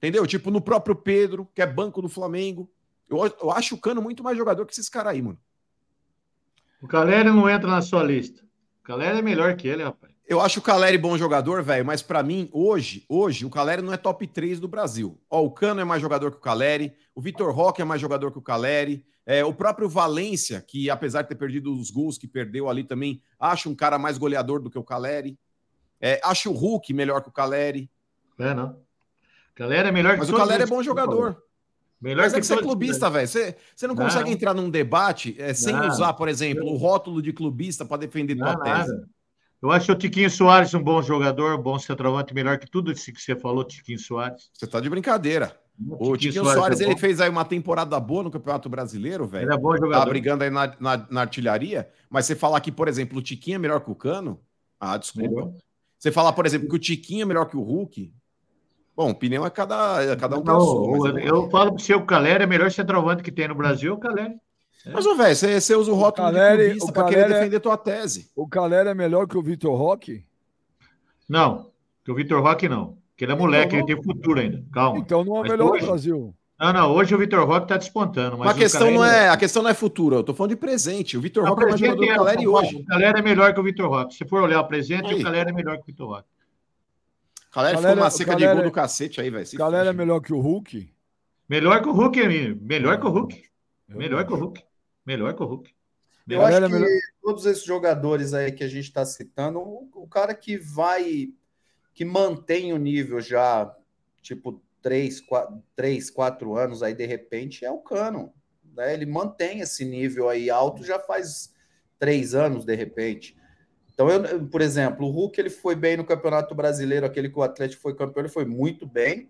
entendeu? Tipo, no próprio Pedro, que é banco do Flamengo. Eu, eu acho o Cano muito mais jogador que esses caras aí, mano. O Caleri não entra na sua lista. O Caleri é melhor que ele, rapaz. Eu acho o Caleri bom jogador, velho, mas pra mim, hoje, hoje, o Caleri não é top 3 do Brasil. Ó, o Cano é mais jogador que o Caleri, o Vitor Roque é mais jogador que o Caleri, é, o próprio Valência, que apesar de ter perdido os gols que perdeu ali também, acho um cara mais goleador do que o Caleri. É, acho o Hulk melhor que o Caleri, É, não. O Caleri é melhor que mas o Caleri é bom jogador. Melhor Mas é que que você é clubista, velho. Você, você não Não. consegue entrar num debate é, sem Não. usar, por exemplo, o rótulo de clubista para defender Não, tua tese. nada. Eu acho o Tiquinho Soares um bom jogador, bom centroavante, melhor que tudo isso que você falou, Tiquinho Soares. Você tá de brincadeira. O Tiquinho Soares, é ele fez aí uma temporada boa no Campeonato Brasileiro, velho. Ele é bom Tá jogador. brigando aí na, na, na artilharia, mas você falar que, por exemplo, o Tiquinho é melhor que o Cano, ah, desculpa. Melhor. Você falar, por exemplo, que o Tiquinho é melhor que o Hulk, bom, opinião é cada, é cada um tem a sua. Mas, eu, eu falo para você, o Caleri é o melhor centroavante que tem no Brasil, é o Caleri. mas ô, velho, você, você usa o rótulo Caleri- de clubista o pra querer é- defender tua tese. O Caleri é melhor que o Vitor Roque? Não, que o Vitor Roque não. Que ele é moleque, Então ele tem futuro ainda. Calma. Então não é Mas melhor hoje- do Brasil. Não, não, hoje o Vitor Roque está despontando. Mas Mas a o questão, Caleri não é, a questão não é futuro, eu tô falando de presente. O Vitor Roque é mais jogador que o é- Caleri hoje. O Caleri é melhor que o Vitor Roque. Se for olhar o presente, Aí. o Caleri é melhor que o Vitor Roque. O Caleri Caleri- foi uma seca Caleri- de gol do cacete aí, velho. Caleri é melhor que o Hulk? Melhor que o Hulk, menino. Melhor que o Hulk. Melhor que o acho. Hulk. Melhor que o Hulk. Eu acho é que todos esses jogadores aí que a gente está citando, o, o cara que vai, que mantém o nível já, tipo, três, quatro, três, quatro anos aí, de repente, é o Cano. Né? Ele mantém esse nível aí alto já faz três anos, de repente. Então, eu, por exemplo, o Hulk ele foi bem no Campeonato Brasileiro, aquele que o Atlético foi campeão, ele foi muito bem.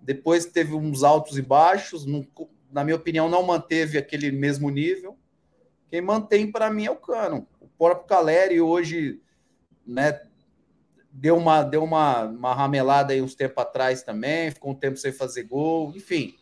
Depois teve uns altos e baixos. na minha opinião, não manteve aquele mesmo nível. Quem mantém para mim é o Cano. O próprio Caleri hoje, né, deu uma deu uma, uma ramelada aí uns tempos atrás também, ficou um tempo sem fazer gol, enfim.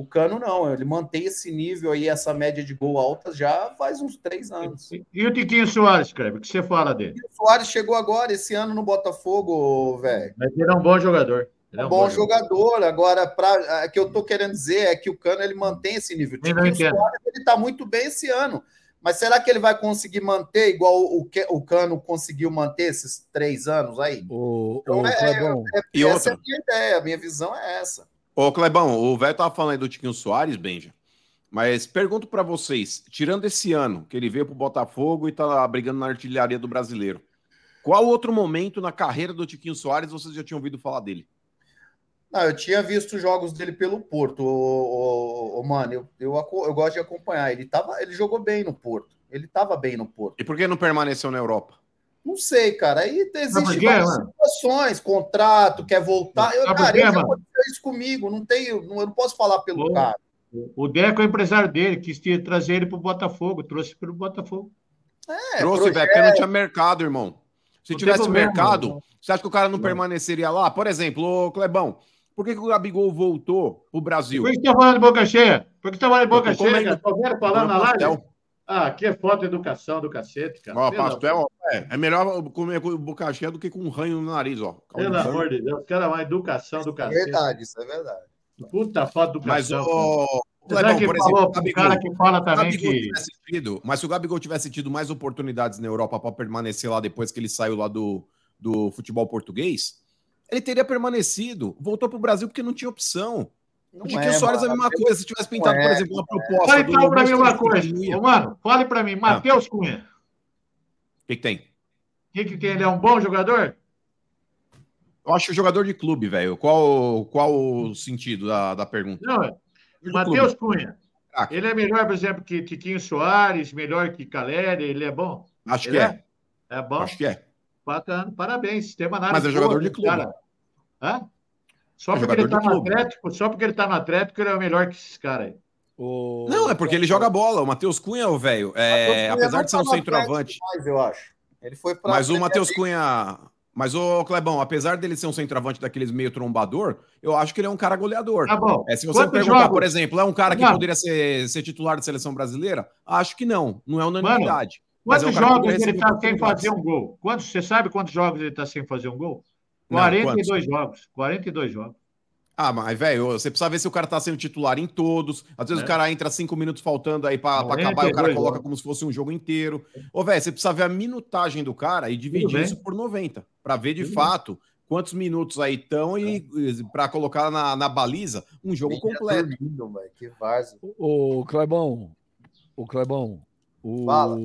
O Cano não, ele mantém esse nível aí, essa média de gol alta já faz uns três anos. E o Tiquinho Soares, Kleber, o que você fala dele? O Soares chegou agora, esse ano no Botafogo, velho. Mas ele é um bom jogador. Ele é Um bom jogador. Agora, pra, o que eu tô querendo dizer é que o Cano ele mantém esse nível. O entendo. Soares ele tá muito bem esse ano. Mas será que ele vai conseguir manter igual o, que- o Cano conseguiu manter esses três anos aí? Ô, Então, ô, é- Clebão, E essa outra? é a minha ideia, a minha visão é essa. Ô, Clebão, o velho tava falando aí do Tiquinho Soares, Benja. Mas pergunto pra vocês, tirando esse ano que ele veio pro Botafogo e tá brigando na artilharia do brasileiro, qual outro momento na carreira do Tiquinho Soares vocês já tinham ouvido falar dele? Não, eu tinha visto jogos dele pelo Porto, o, o, mano. Eu, eu, eu gosto de acompanhar. Ele, tava, ele jogou bem no Porto. Ele tava bem no Porto. E por que não permaneceu na Europa? Não sei, cara. Aí existem várias situações, contrato, quer voltar. Eu, cara, mano? aconteceu isso comigo. Não tenho, não, eu não posso falar pelo Ô, cara. O Deco é o empresário dele, quis trazer ele para o Botafogo, trouxe para o Botafogo. É, Trouxe, projeto. velho, porque não tinha mercado, irmão. Se Não tivesse problema, mercado, não. você acha que o cara não, Não. permaneceria lá? Por exemplo, ô Clebão, por que, que o Gabigol voltou pro Brasil? Por que você está falando de boca cheia? Por que você está falando de boca cheia? Tô vendo falando na live? Ah, aqui é foto de educação do cacete, cara. Ó, pastel, é, é melhor comer com boca cheia do que com um ranho no nariz, ó. Pelo amor de Deus, cara, uma educação do É cacete. verdade, isso é verdade. Puta foto do Mas o Será Clebão, que por falou exemplo, o Gabigol, cara que fala o também que. tido, mas se o Gabigol tivesse tido mais oportunidades na Europa para permanecer lá depois que ele saiu lá do, do futebol português, ele teria permanecido. Voltou pro Brasil porque não tinha opção. Não O Tiquinho Soares é a mesma coisa. Se tivesse pintado, é, por exemplo, uma proposta. Fale então para mim uma coisa. Ô, mano, fale para mim, Matheus Cunha. O que, que tem? O que, que tem? Ele é um bom jogador? Eu acho jogador de clube, velho. Qual, qual o sentido da, da pergunta? Não, é. De Matheus. Cunha. Craque. Ele é melhor, por exemplo, que Tiquinho Soares, melhor que Caleri, ele é bom? Acho Ele que é. É bom? Acho que é. Bacana, parabéns. Sistema nada. Mas é jogador de clube. cara. Hã? Só É porque tá. Atlético, só porque ele tá no Atlético, ele é o melhor que esses caras aí. ô, Não, é porque ele joga bola. O Matheus Cunha, o velho, é, apesar não de ser um tá Atlético centroavante. mais, eu acho. Ele foi pra Mas o Matheus. Cunha. Mas o Clebão, apesar dele ser um centroavante daqueles meio trombador, eu acho que ele é um cara goleador. Tá bom. É, se você me Quantos perguntar, jogos? por exemplo, é um cara que Mano. poderia ser, ser titular da seleção brasileira? Acho que não. Não é unanimidade. Mas Quantos é um jogos ele receber tá sem fazer um gol? Quantos, você sabe quantos jogos ele tá sem fazer um gol? Não, 42 jogos. 42 jogos. Ah, mas, velho, você precisa ver se o cara tá sendo titular em todos. Às vezes É. o cara entra cinco minutos faltando aí pra, pra 42 acabar e o cara coloca jogos. como se fosse um jogo inteiro. Ô, velho, você precisa ver a minutagem do cara e dividir bem. isso por 90, pra ver de Tudo fato quantos minutos aí estão e, e pra colocar na, na baliza um jogo completo. dormindo, velho, Que várzea. ô, Clebão, ô, Clebão, o... Fala.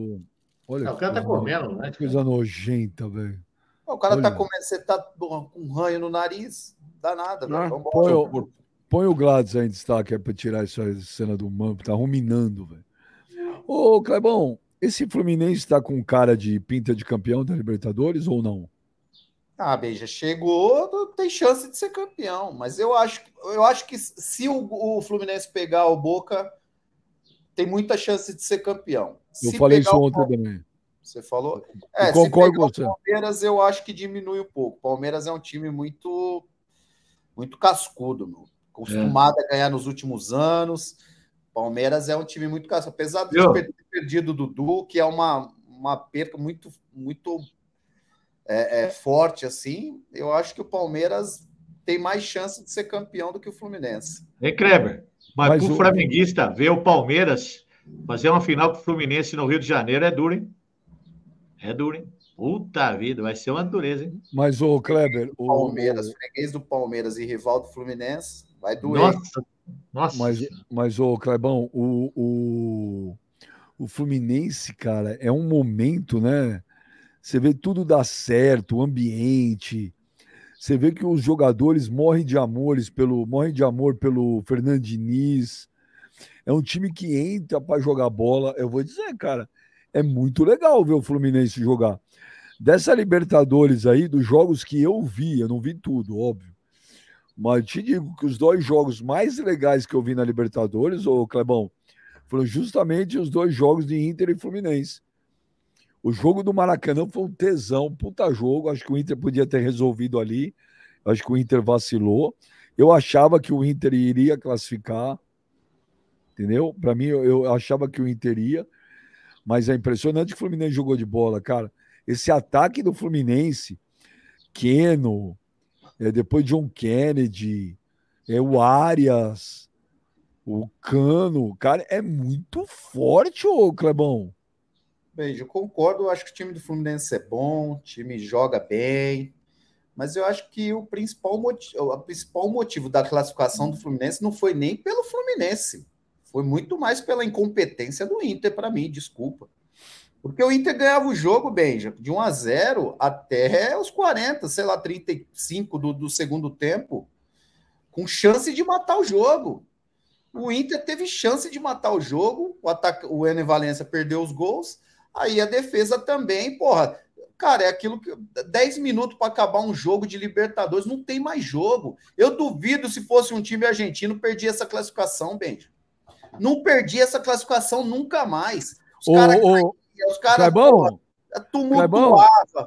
Olha, o cara tá comendo, né? que Coisa nojenta, velho. O cara tá Olha. comendo, você tá com um ranho no nariz, dá nada. Ah. Põe, o- põe o Gladys aí em destaque é pra tirar essa cena do Mampo, tá ruminando, velho. Ô, Clebão, esse Fluminense tá com cara de pinta de campeão da Libertadores ou não? Ah, Beija, chegou, tem chance de ser campeão. Mas eu acho, eu acho que se o, o Fluminense pegar o Boca, tem muita chance de ser campeão. Eu Se falei isso o ontem também. Você falou? Se concordo com você. O Palmeiras, eu acho que diminui um pouco. O Palmeiras é um time muito, muito cascudo, meu. acostumado a ganhar nos últimos anos. Palmeiras é um time muito cascudo. Apesar de Eu- ter perdido o Dudu, que é uma, uma perca muito, muito é, é, forte, assim, eu acho que o Palmeiras tem mais chance de ser campeão do que o Fluminense. Hein, Kleber? Mas, Mas o- flamenguista ver o Palmeiras fazer uma final com o Fluminense no Rio de Janeiro é duro, hein? É duro, hein? Puta vida, vai ser uma dureza, hein? Mas, ô, Kleber, o, Palmeiras, freguês do Palmeiras e rival do Fluminense, vai doer. Nossa, nossa. Mas, mas ô, Clebão, o, o, o Fluminense, cara, é um momento, né? Você vê tudo dar certo, o ambiente. Você vê que os jogadores morrem de amores pelo, morrem de amor pelo Fernando Diniz. É um time que entra para jogar bola. Eu vou dizer, cara, é muito legal ver o Fluminense jogar. Dessa Libertadores aí, dos jogos que eu vi, eu não vi tudo, óbvio. Mas te digo que os dois jogos mais legais que eu vi na Libertadores, ô Clebão, foram justamente os dois jogos de Inter e Fluminense. O jogo do Maracanã foi um tesão, puta jogo. Acho que o Inter podia ter resolvido ali. Acho que o Inter vacilou. Eu achava que o Inter iria classificar, entendeu? Para mim, eu, achava que o Inter ia, mas é impressionante que o Fluminense jogou de bola, cara. Esse ataque do Fluminense, Keno, é, depois John Kennedy, é, o Arias, o Cano, cara, é muito forte, ô Clebão. Beijo, concordo. Acho que o time do Fluminense é bom, o time joga bem, mas eu acho que o principal motivo, o principal motivo da classificação do Fluminense não foi nem pelo Fluminense, foi muito mais pela incompetência do Inter, para mim, desculpa. Porque o Inter ganhava o jogo, Benja, de 1 a 0 até os 40, sei lá, 35 do, do segundo tempo, com chance de matar o jogo. O Inter teve chance de matar o jogo, o, ataque, o Enem Valência perdeu os gols, aí a defesa também, porra. Cara, é aquilo que 10 minutos para acabar um jogo de Libertadores, não tem mais jogo. Eu duvido se fosse um time argentino perdia essa classificação, Benja. Não perdia essa classificação nunca mais. Os caras os caras tumultuavam.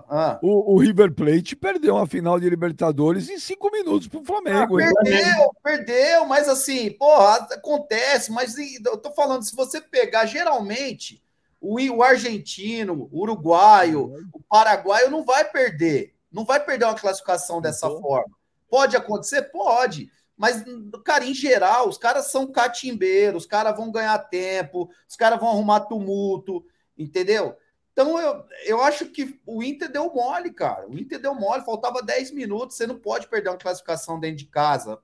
Ah. O, o, River Plate perdeu uma final de Libertadores em cinco minutos pro Flamengo. Ah, perdeu, perdeu, mas assim, porra, acontece, mas eu tô falando, se você pegar geralmente o, o argentino, o uruguaio, o paraguaio não vai perder. Não vai perder uma classificação dessa forma. Pode acontecer? Pode. Mas, cara, em geral, os caras são catimbeiros, os caras vão ganhar tempo, os caras vão arrumar tumulto entendeu? Então eu, eu acho que o Inter deu mole, cara. O Inter deu mole, faltava 10 minutos, você não pode perder uma classificação dentro de casa.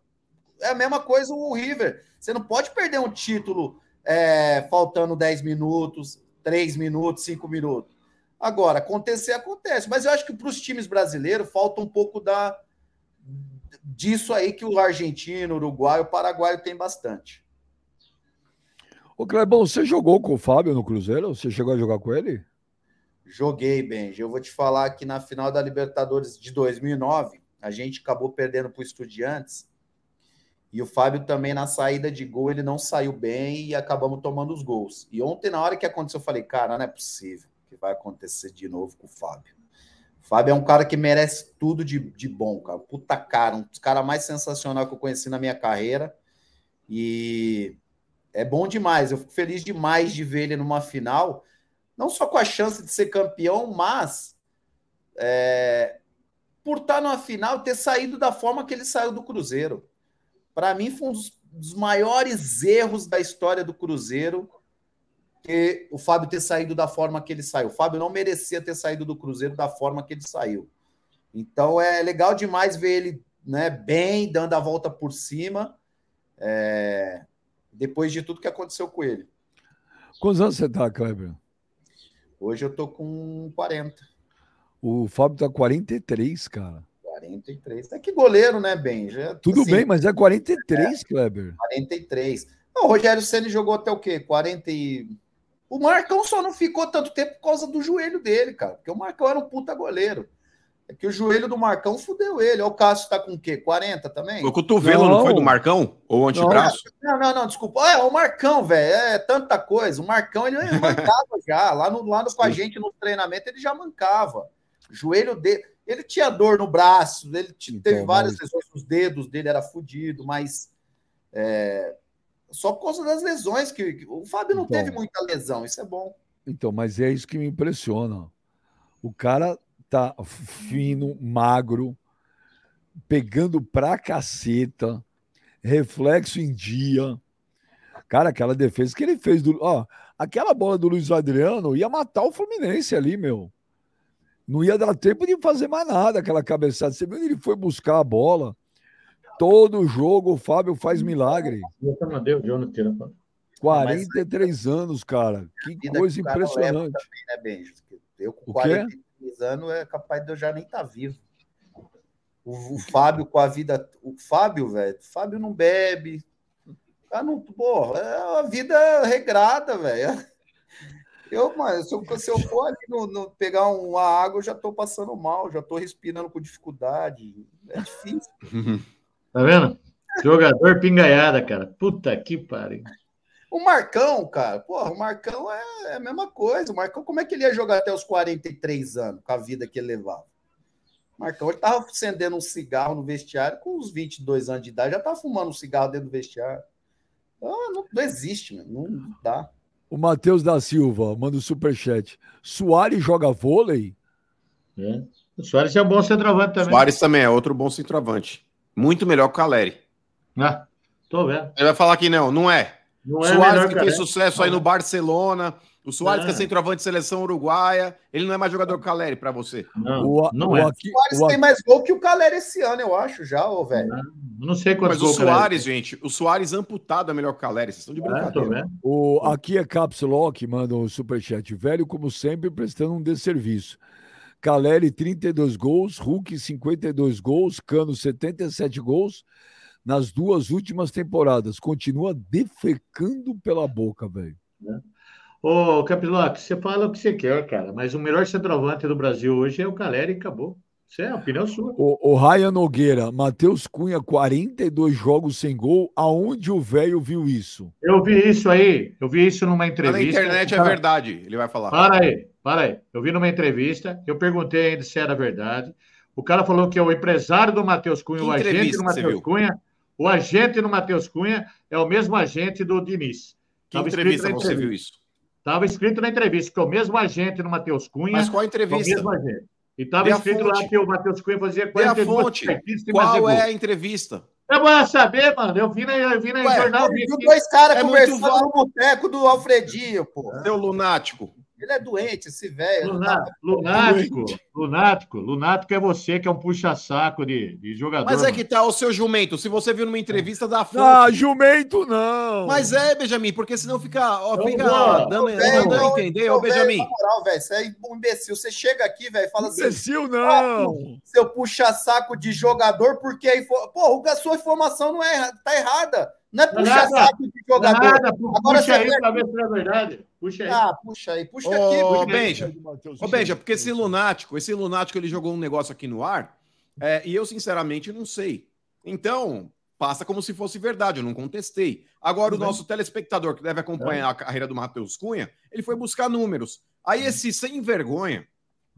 É a mesma coisa o River. Você não pode perder um título é, faltando 10 minutos, 3 minutos, 5 minutos. Agora, acontecer, acontece. Mas eu acho que para os times brasileiros falta um pouco da disso aí que o argentino, o uruguaio, o paraguaio tem bastante. Ô, Clebão, você jogou com o Fábio no Cruzeiro? Você chegou a jogar com ele? Joguei, Benji. Eu vou te falar que na final da Libertadores de 2009, a gente acabou perdendo para o Estudiantes. E o Fábio também, na saída de gol, ele não saiu bem e acabamos tomando os gols. E ontem, na hora que aconteceu, eu falei, cara, não é possível que vai acontecer de novo com o Fábio. Fábio é um cara que merece tudo de, de bom, cara. Puta cara, um dos caras mais sensacional que eu conheci na minha carreira. E é bom demais. Eu fico feliz demais de ver ele numa final, não só com a chance de ser campeão, mas é, por estar numa final, ter saído da forma que ele saiu do Cruzeiro. Para mim, foi um dos, dos, maiores erros da história do Cruzeiro o Fábio ter saído da forma que ele saiu. O Fábio não merecia ter saído do Cruzeiro da forma que ele saiu. Então é legal demais ver ele né, bem, dando a volta por cima. É, depois de tudo que aconteceu com ele. Quantos anos você tá, Kleber? Hoje eu tô com 40. O Fábio tá 43, cara. 43. É que goleiro, né, Ben? Já, Tudo assim, bem, mas é 43, é, Kleber. 43. Não, o Rogério Ceni jogou até o quê? 40 e... O Marcão só não ficou tanto tempo por causa do joelho dele, cara. Porque o Marcão era um puta goleiro. É que o joelho do Marcão fudeu ele. O Cássio tá com o quê? 40 também? O cotovelo não, não foi do Marcão? Ou o antebraço? Não, não, não, desculpa. É, o Marcão, velho, é tanta coisa. O Marcão, ele mancava já. Lá, no, lá no, com a gente no treinamento, ele já mancava. O joelho dele. Ele tinha dor no braço, ele então, teve várias mas... lesões, os dedos dele era fudido, mas é, só por causa das lesões que, o Fábio não então, teve muita lesão, isso é bom. Então, mas é isso que me impressiona. O cara tá fino, magro, pegando pra caceta, reflexo em dia. Cara, aquela defesa que ele fez do. Ó, aquela bola do Luiz Adriano ia matar o Fluminense ali, meu. Não ia dar tempo de fazer mais nada aquela cabeçada. Você viu ele foi buscar a bola. Todo jogo o Fábio faz milagre. 43 anos, cara. Que coisa impressionante. Também, né, Eu com 40, anos é capaz de eu já nem estar tá vivo. O, o, Fábio com a vida. O Fábio, velho, o Fábio não bebe. Ah, não, porra, é a vida regrada, velho. Eu, mas se eu, se eu for ali no, no, pegar uma água, eu já estou passando mal, já estou respirando com dificuldade. É difícil. Tá vendo? Jogador pingaiada, cara. Puta que pariu. O Marcão, cara, porra, o Marcão é, é a mesma coisa. O Marcão, como é que ele ia jogar até os 43 anos com a vida que ele levava? O Marcão, ele tava acendendo um cigarro no vestiário com uns 22 anos de idade, já tava fumando um cigarro dentro do vestiário. Então, não, não existe, mano. não dá. O Matheus da Silva manda o superchat. Soares joga vôlei? É. O Soares é bom centroavante também. Soares também é outro bom centroavante. Muito melhor que o Caleri. Ah, tô vendo. Ele vai falar que não, não é. Não é Soares melhor que fez Caleri. sucesso aí no Barcelona. O Soares É. que é centroavante de seleção uruguaia. Ele não é mais jogador que o Caleri pra você. Não, O, não o é. O Soares o tem mais gol que o Caleri esse ano, eu acho, já, ô, velho. Não sei quantos Mas o Caleri Soares, gente, o Soares amputado é melhor que o Caleri. Vocês estão de tem. É, tô brincadeira. vendo. O, aqui é Caps Lock, manda o superchat. Velho, como sempre, prestando um desserviço. Caleri, 32 gols. Hulk, 52 gols. Cano, 77 gols. Nas duas últimas temporadas. Continua defecando pela boca, velho. Ô, Capilote, você fala o que você quer, cara, mas o melhor centroavante do Brasil hoje é o Caleri e acabou. Isso é a opinião sua. O, o Ryan Nogueira, Matheus Cunha, 42 jogos sem gol. Aonde o velho viu isso? Eu vi isso aí, eu vi isso numa Tá entrevista. na internet é verdade, ele vai falar. Para aí, para aí. Eu vi numa entrevista, eu perguntei ainda se era verdade. O cara falou que é o empresário do Matheus Cunha, Que o agente entrevista do Matheus? Cunha. O agente do Matheus Cunha é o mesmo agente do Diniz. Que Tava entrevista escrito na você viu isso? Estava escrito na entrevista que é o mesmo agente do Matheus Cunha. Mas qual a é o entrevista? mesmo agente. E estava escrito lá que o Matheus Cunha fazia Dê a 42 fonte. Qual gol. é a entrevista? Eu vou saber, mano. Eu vi na, eu vi na Ué, jornal. Ele vi dois caras É conversando no boteco do Alfredinho, pô. Seu lunático. Ele é doente, esse velho. Luna- Lunático, lunático, lunático é você que é um puxa-saco de, de jogador. Mas é que tá o seu jumento. Se você viu numa entrevista da fonte. Ah, jumento não! Mas é, Benjamin, porque senão fica, ó, Então, fica boa. dando, Velho, dando não, entender, não, ô velho, Benjamin. Na moral, velho, você é um imbecil. Você chega aqui, velho, fala assim, Imbecil não! seu puxa-saco de jogador, porque a info... Pô, a sua informação não é tá errada. Não é Nada. puxa-saco de jogador. Nada, Agora puxa você aí pra ver se é verdade. Puxa aí. Ah, puxa aí, puxa Ô, aqui. puxa Benja. Ô, Benja, porque esse lunático, esse lunático, ele jogou um negócio aqui no ar, é, e eu, sinceramente, não sei. Então, passa como se fosse verdade, eu não contestei. Agora, o nosso telespectador, que deve acompanhar a carreira do Matheus Cunha, ele foi buscar números. Aí, esse sem vergonha,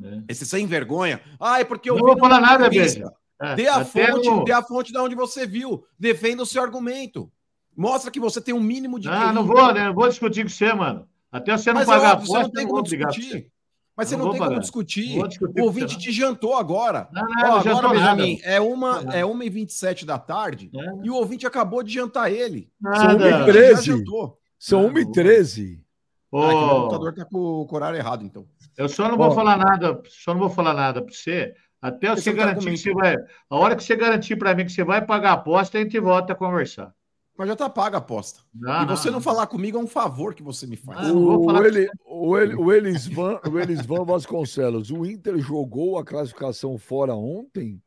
É. esse sem vergonha, ah, é porque eu Não vou falar nada. Benja. É, Dê a fonte, no- dê a fonte de onde você viu. Defenda o seu argumento. Mostra que você tem um mínimo de. Ah, não vou, né? Não vou discutir com você, mano. Até você não Mas é pagar a óbvio, você não aposta, tem eu como discutir. Mas você não tem pagar. como discutir. O ouvinte você, te jantou agora. Não, não, Ó, agora, Benjamin, nada. é uma Nada. é 1h27 da tarde É. e o ouvinte acabou de jantar ele. Nada. São Ele 13. já jantou. São Ah, 1 e 13 Ô, Ah, que o computador tá com o horário errado, então. eu só não vou Ó. falar nada, só não vou falar nada para você, até você é um garantir que você vai. A hora que você garantir para mim que você vai pagar a aposta, a gente volta a conversar. Mas já tá paga a aposta. Não, e você não falar comigo é um favor que você me faz. Ah, O, ele, o, ele, o, Elisvan, o Elisvan Vasconcelos, o Inter jogou a classificação fora ontem?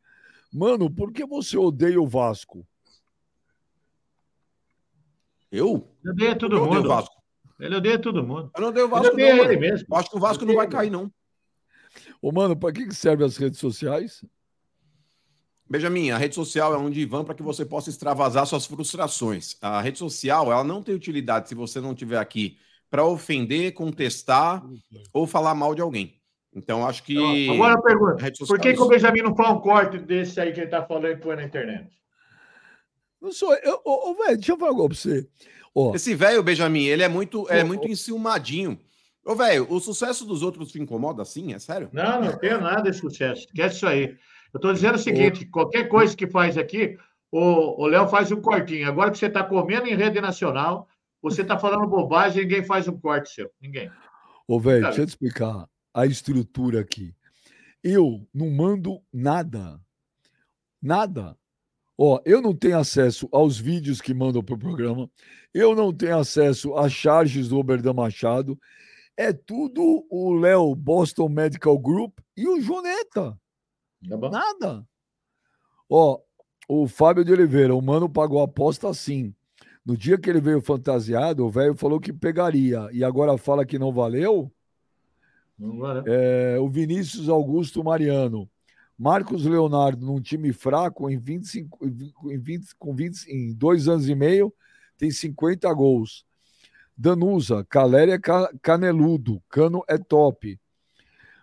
Mano, por que você odeia o Vasco? Eu? Ele odeia todo Eu odeio o mundo. Vasco. Ele odeia todo mundo. Eu não odeio o Vasco, odeia não, ele mesmo. Eu acho que o Vasco não vai cair, não. Ô, mano, pra que, que serve as redes sociais? Benjamin, a rede social é um divã para que você possa extravasar suas frustrações. A rede social, ela não tem utilidade se você não estiver aqui para ofender, contestar ou falar mal de alguém. Então, acho que. Agora eu pergunto: a rede social por que, é que o. Benjamin não faz um corte desse aí que ele tá falando e põe na internet? Não sou eu. Ô, ô, velho, deixa eu falar algo pra você. Ó, Esse velho, Benjamin, ele é muito, é muito enciumadinho. Ô, velho, o sucesso dos outros te incomoda assim? É sério? Não, não tenho nada de sucesso. Esquece isso aí. Eu estou dizendo o seguinte: qualquer coisa que faz aqui, o o Léo faz um cortinho. Agora que você está comendo em rede nacional, você está falando bobagem, ninguém faz um corte seu. Ninguém. Ô, velho, deixa eu te explicar a estrutura aqui. Eu não mando nada. Nada. Ó, eu não tenho acesso aos vídeos que mandam pro programa. Eu não tenho acesso às charges do Oberdan Machado. É tudo o Léo Boston Medical Group e o Joneta. Tá bom? Nada. Ó, o Fábio de Oliveira, o mano pagou a aposta sim. No dia que ele veio fantasiado, o velho falou que pegaria e agora fala que não valeu. Agora, É, o Vinícius Augusto Mariano. Marcos Leonardo, num time fraco, em 25, em 20, com 20, em dois anos e meio, tem 50 gols. Danusa, Caleri é ca- caneludo, Cano é top.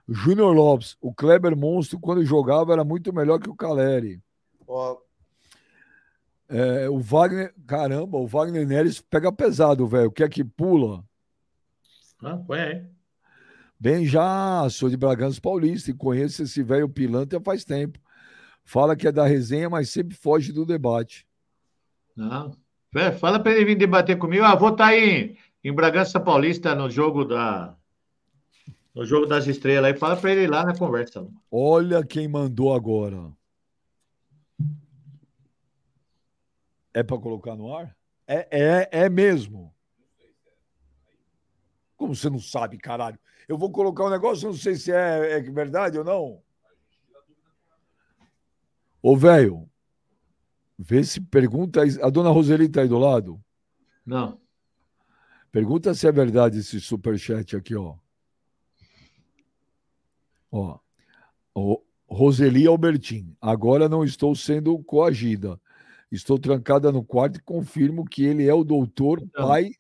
Júnior Lopes, o Kleber Monstro, quando jogava, era muito melhor que o Caleri. Ó, É, o Wagner, caramba, o Wagner Neres pega pesado, velho. Quer que pula? Ah, aí. Bem, já sou de Bragança Paulista e conheço esse velho pilantra faz tempo. Fala que é da resenha, mas sempre foge do debate. Não. É, Fala para ele vir debater comigo. Ah, vou estar aí em Bragança Paulista no jogo da no jogo das estrelas aí. Fala para ele ir lá na conversa. Olha quem mandou agora. É para colocar no ar? É, é, é mesmo. Como você não sabe, caralho? Eu vou colocar um negócio, eu não sei se é, é verdade ou não. Ô, velho, vê se pergunta. A dona Roseli tá aí do lado? Não. Pergunta se é verdade esse superchat aqui, ó. Ó. Ó, Roseli Albertin. Agora não estou sendo coagida. Estou trancada no quarto e confirmo que ele é o doutor Então. pai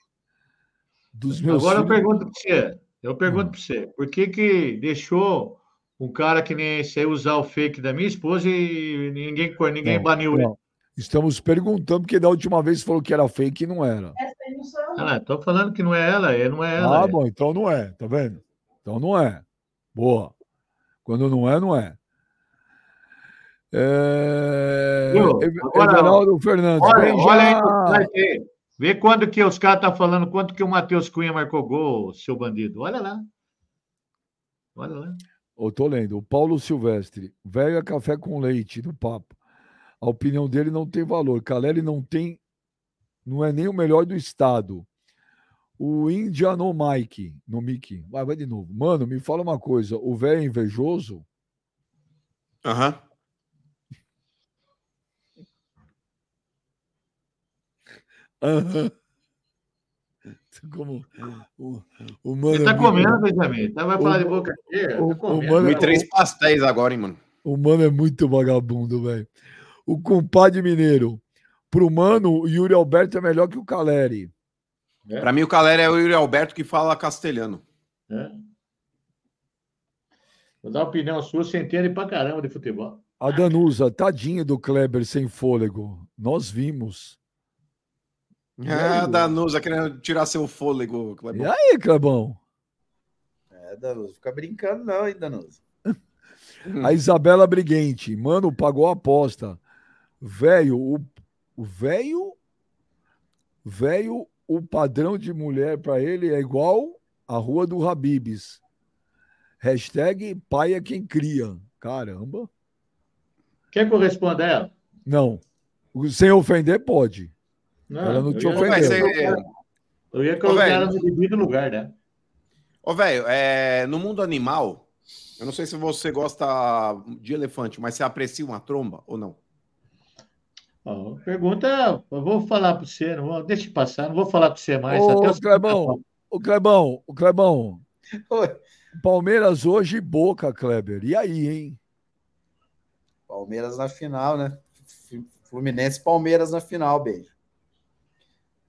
dos meus Agora eu filhos. pergunto para você. Eu pergunto para você. Por que que deixou um cara que nem esse aí usar o fake da minha esposa e ninguém ninguém Não, baniu ele? Estamos perguntando, porque da última vez falou que era fake e não era. Essa aí não sou eu, Ah, tô falando que não é ela, é, não é ela. Ah, é. bom, então não é, tá vendo? Então não é. Boa. Quando não é, não é. É... Ev- Agora, Everaldo Fernandes. Olha, olha aí já. aí. Vê quando que os caras estão falando quanto que o Matheus Cunha marcou gol, seu bandido. Olha lá. Olha lá. Eu tô lendo. O Paulo Silvestre. Velho é café com leite do papo. A opinião dele não tem valor. Caleri não tem. Não é nem o melhor do estado. O Índia no Mike. No Mickey. Vai, vai de novo. Mano, me fala uma coisa. O velho é invejoso? Aham. Aham. Como o, o mano. Ele tá é muito- comendo, Benjamin. Tá, vai falar de o- boca cheia. o- Tá o mano- Comi três pastéis agora, hein, mano. O mano é muito vagabundo, velho. O compadre mineiro. Pro mano, o Yuri Alberto é melhor que o Caleri. É. Pra mim, o Calera é o Yuri Alberto que fala castelhano. É. Vou dar uma opinião sua, você entende pra caramba de futebol. A Danusa, tadinha do Kleber sem fôlego. Nós vimos. Ah, Danusa querendo tirar seu fôlego. E Clebão. aí, Clebão? é, Danuso, fica brincando não, hein, Danuso. A Isabela Briguente. Mano, pagou a aposta. Velho, o o velho. Velho, o padrão de mulher pra ele é igual a rua do Habibs. Hashtag pai é quem cria. Caramba. Quer que eu responda a ela? Não. Sem ofender, pode. Ela não eu te ia- ofendeu. Eu ia Ô, colocar velho. ela no devido lugar, né? Ô, velho, é, no mundo animal, eu não sei se você gosta de elefante, mas você aprecia uma tromba ou não? Ó, pergunta, eu vou falar para você, não vou, deixa eu passar, não vou falar para você mais. Ô, até o- Clebão, o Clebão, o Clebão. Oi. Palmeiras hoje, Boca, Kleber. E aí, hein? Palmeiras na final, né? Fluminense e Palmeiras na final, beijo.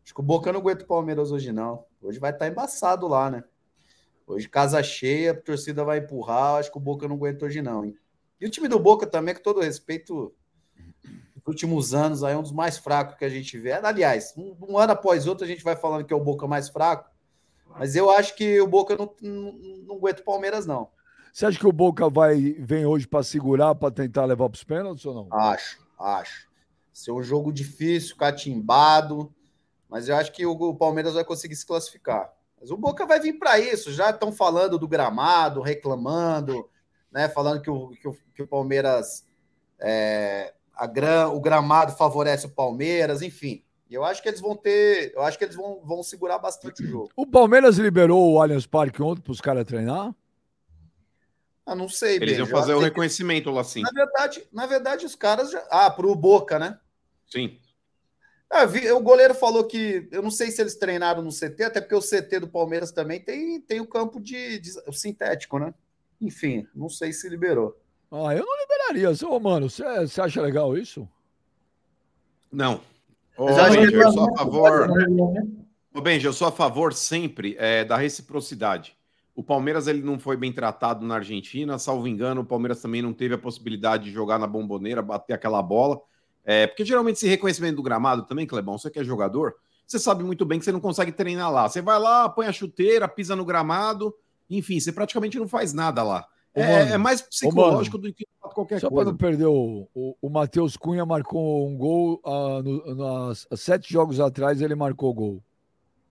Acho que o Boca não aguenta o Palmeiras hoje, não. Hoje vai estar embaçado lá, né? Hoje, casa cheia, a torcida vai empurrar. Acho que o Boca não aguenta hoje, não, hein? E o time do Boca também, com todo respeito, últimos anos, aí é um dos mais fracos que a gente vê. Aliás, um, um ano após outro, a gente vai falando que é o Boca mais fraco. Mas eu acho que o Boca não, não, não aguenta o Palmeiras, não. Você acha que o Boca vai vem hoje para segurar, para tentar levar para os pênaltis ou não? Acho, acho. Ser um jogo difícil, catimbado, mas eu acho que o, o Palmeiras vai conseguir se classificar. Mas o Boca vai vir para isso. Já estão falando do gramado, reclamando, né? Falando que o, que o, que o Palmeiras é, gra, o gramado favorece o Palmeiras, enfim. E eu acho que eles vão ter, eu acho que eles vão, vão segurar bastante o jogo. O Palmeiras liberou o Allianz Parque ontem para os caras treinar? Ah, não sei, Eles iam Beijo. Eu fazer o reconhecimento lá assim. Na verdade, na verdade, os caras já. Ah, pro Boca, né? Sim. Ah, vi- o goleiro falou que eu não sei se eles treinaram no CT, até porque o CT do Palmeiras também tem, tem o campo de, de- o sintético, né? Enfim, não sei se liberou. Ah, eu não liberaria. Ô, mano, você acha legal isso? Não. Ô, que Benji, eu sou a favor. Ô, Benji, eu sou a favor sempre é, da reciprocidade. O Palmeiras ele não foi bem tratado na Argentina, salvo engano, o Palmeiras também não teve a possibilidade de jogar na bomboneira, bater aquela bola. É, porque geralmente esse reconhecimento do gramado também, Clebão, você que é jogador, você sabe muito bem que você não consegue treinar lá. Você vai lá, põe a chuteira, pisa no gramado, enfim, você praticamente não faz nada lá. Ô, É, é mais psicológico do que qualquer Só para coisa. não perder, o, o, o Matheus Cunha marcou um gol ah, no- nas, sete jogos atrás, ele marcou gol.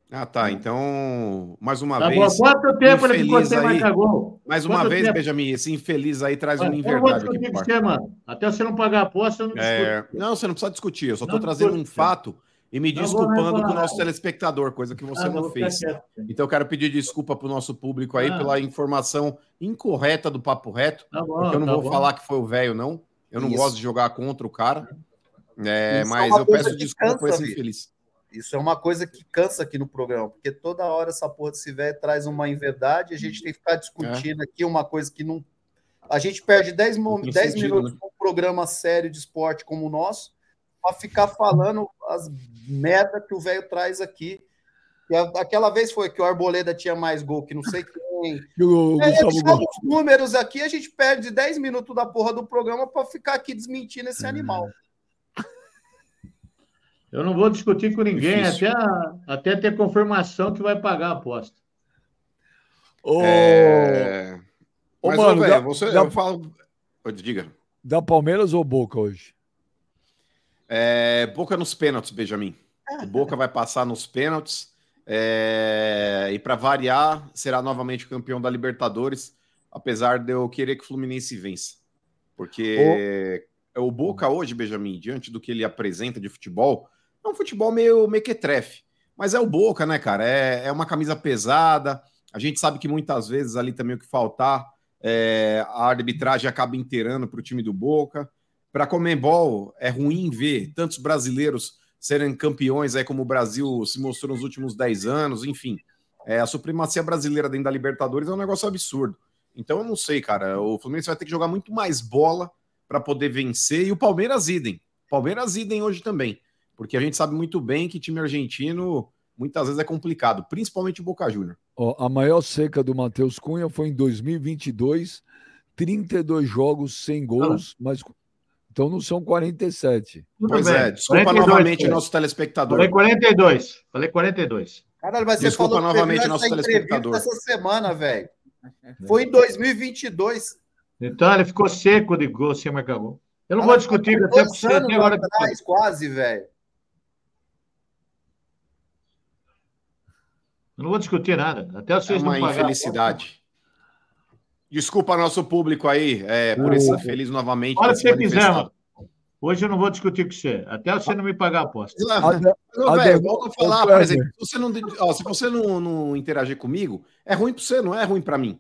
Ah, tá. Então, mais uma Tá bom, vez. quanto tempo ele ficou sem marcar gol? Mais uma Quanto vez, tempo? Benjamin, esse infeliz aí traz uma não vou inverdade aqui você, mano. Até você não pagar a aposta, eu não discuto. É, não, você não precisa discutir. Eu só estou trazendo um discute. fato e me Não vou, desculpando não com o não. nosso telespectador, coisa que você Ah, não ficar fez. quieto. Então eu quero pedir desculpa para o nosso público aí Ah. pela informação incorreta do Papo Reto, Tá bom, porque eu não tá vou bom. falar que foi o velho, não. Eu não Isso. gosto de jogar contra o cara. É, é mas uma eu peço desculpa por esse infeliz. Isso é uma coisa que cansa aqui no programa, porque toda hora essa porra desse velho traz uma inverdade, a gente tem que ficar discutindo aqui uma coisa que não. A gente perde 10, mo- Não tem 10 sentido, minutos né? num programa sério de esporte como o nosso, para ficar falando as merda que o velho traz aqui. E a- Aquela vez foi que o Arboleda tinha mais gol que não sei quem. O É, os números aqui, a gente perde 10 minutos da porra do programa para ficar aqui desmentindo esse animal. Eu não vou discutir com ninguém Difícil. até, até ter confirmação que vai pagar a aposta. Ô, É... ô, Mas, mano, ô, velho, dá- você, dá- eu falo. Diga. Da Palmeiras ou Boca hoje? É, Boca nos pênaltis, Benjamin. O Boca vai passar nos pênaltis. é, e para variar, será novamente campeão da Libertadores, apesar de eu querer que o Fluminense vença. Porque o Boca hoje, Benjamin, diante do que ele apresenta de futebol, é um futebol meio mequetrefe. Mas é o Boca, né, cara? É, é uma camisa pesada. A gente sabe que muitas vezes ali também o que faltar, é, a arbitragem acaba inteirando para o time do Boca. Para a Comembol, é ruim ver tantos brasileiros serem campeões, aí como o Brasil se mostrou nos últimos 10 anos, enfim. É, a supremacia brasileira dentro da Libertadores é um negócio absurdo. Então eu não sei, cara. O Fluminense vai ter que jogar muito mais bola para poder vencer. E o Palmeiras idem. Palmeiras idem hoje também. Porque a gente sabe muito bem que time argentino muitas vezes é complicado, principalmente o Boca Júnior. Ó, a maior seca do Matheus Cunha foi em 2022, 32 jogos sem gols, mas então não são 47. Tudo Pois bem. é, desculpa 42, novamente foi. nosso telespectador. Falei 42. Falei 42. Caralho, mas você Desculpa falou novamente, nosso telespectador. Essa semana, velho. Foi em 2022. Então ele ficou seco de gol sem marcar gol. Eu não Cara, vou discutir até porque até agora. atrás, quase, velho. Eu não vou discutir nada. Até É vocês uma não infelicidade. Desculpa nosso público aí é, por esse infeliz novamente. Olha se você quiser, mano. Hoje eu não vou discutir com você. Até você não me pagar a aposta. Velho, volta a falar, por exemplo, se você não, ó, se você não, não interagir comigo, é ruim para você, não é ruim para mim.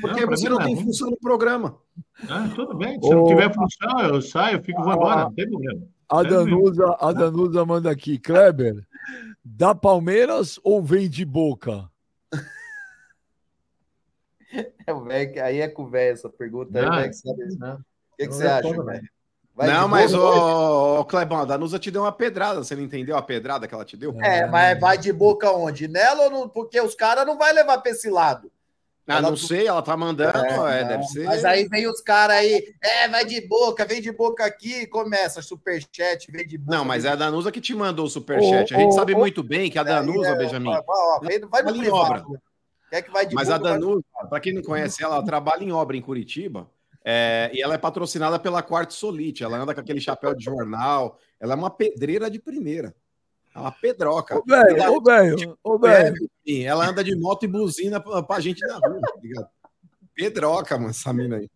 Porque Não, você não não é tem ruim. função no programa. Ah, tudo bem. Se Ô, não tiver função, eu saio, eu fico, vou embora. Não tem problema. A Danusa, a Danusa manda aqui, Kleber, da Palmeiras ou vem de Boca? É o velho aí é com o velho essa pergunta. Aí, Não, o velho que não. O que, que você acha, respondo, velho? Vai não, mas, ô, ô, Clebão, a Danusa te deu uma pedrada. Você não entendeu a pedrada que ela te deu? É, mas vai de boca onde? Nela ou não? Porque os caras não vai levar pra esse lado. Ah, ela- não sei, ela tá mandando, é, não. deve ser. Mas aí vem os caras aí, é, vai de boca, vem de boca aqui, começa superchat, vem de boca. Não, mas é a Danusa que te mandou o superchat. A gente Ô, ô, sabe ô, muito bem que a de- aí, Danusa, é, Benjamin, ó, ó, vai, vai no privado. Quer que vai de Mas a boca, vai- para quem não conhece ela, ela trabalha em obra em Curitiba é, e ela é patrocinada pela Quarto Solite. Ela anda com aquele chapéu de jornal. Ela é uma pedreira de primeira. É uma pedroca. Ô, velho, ô, velho, ô, É, velho. ela anda de moto e buzina pra, pra gente na rua, tá ligado? Pedroca, mano, essa mina aí.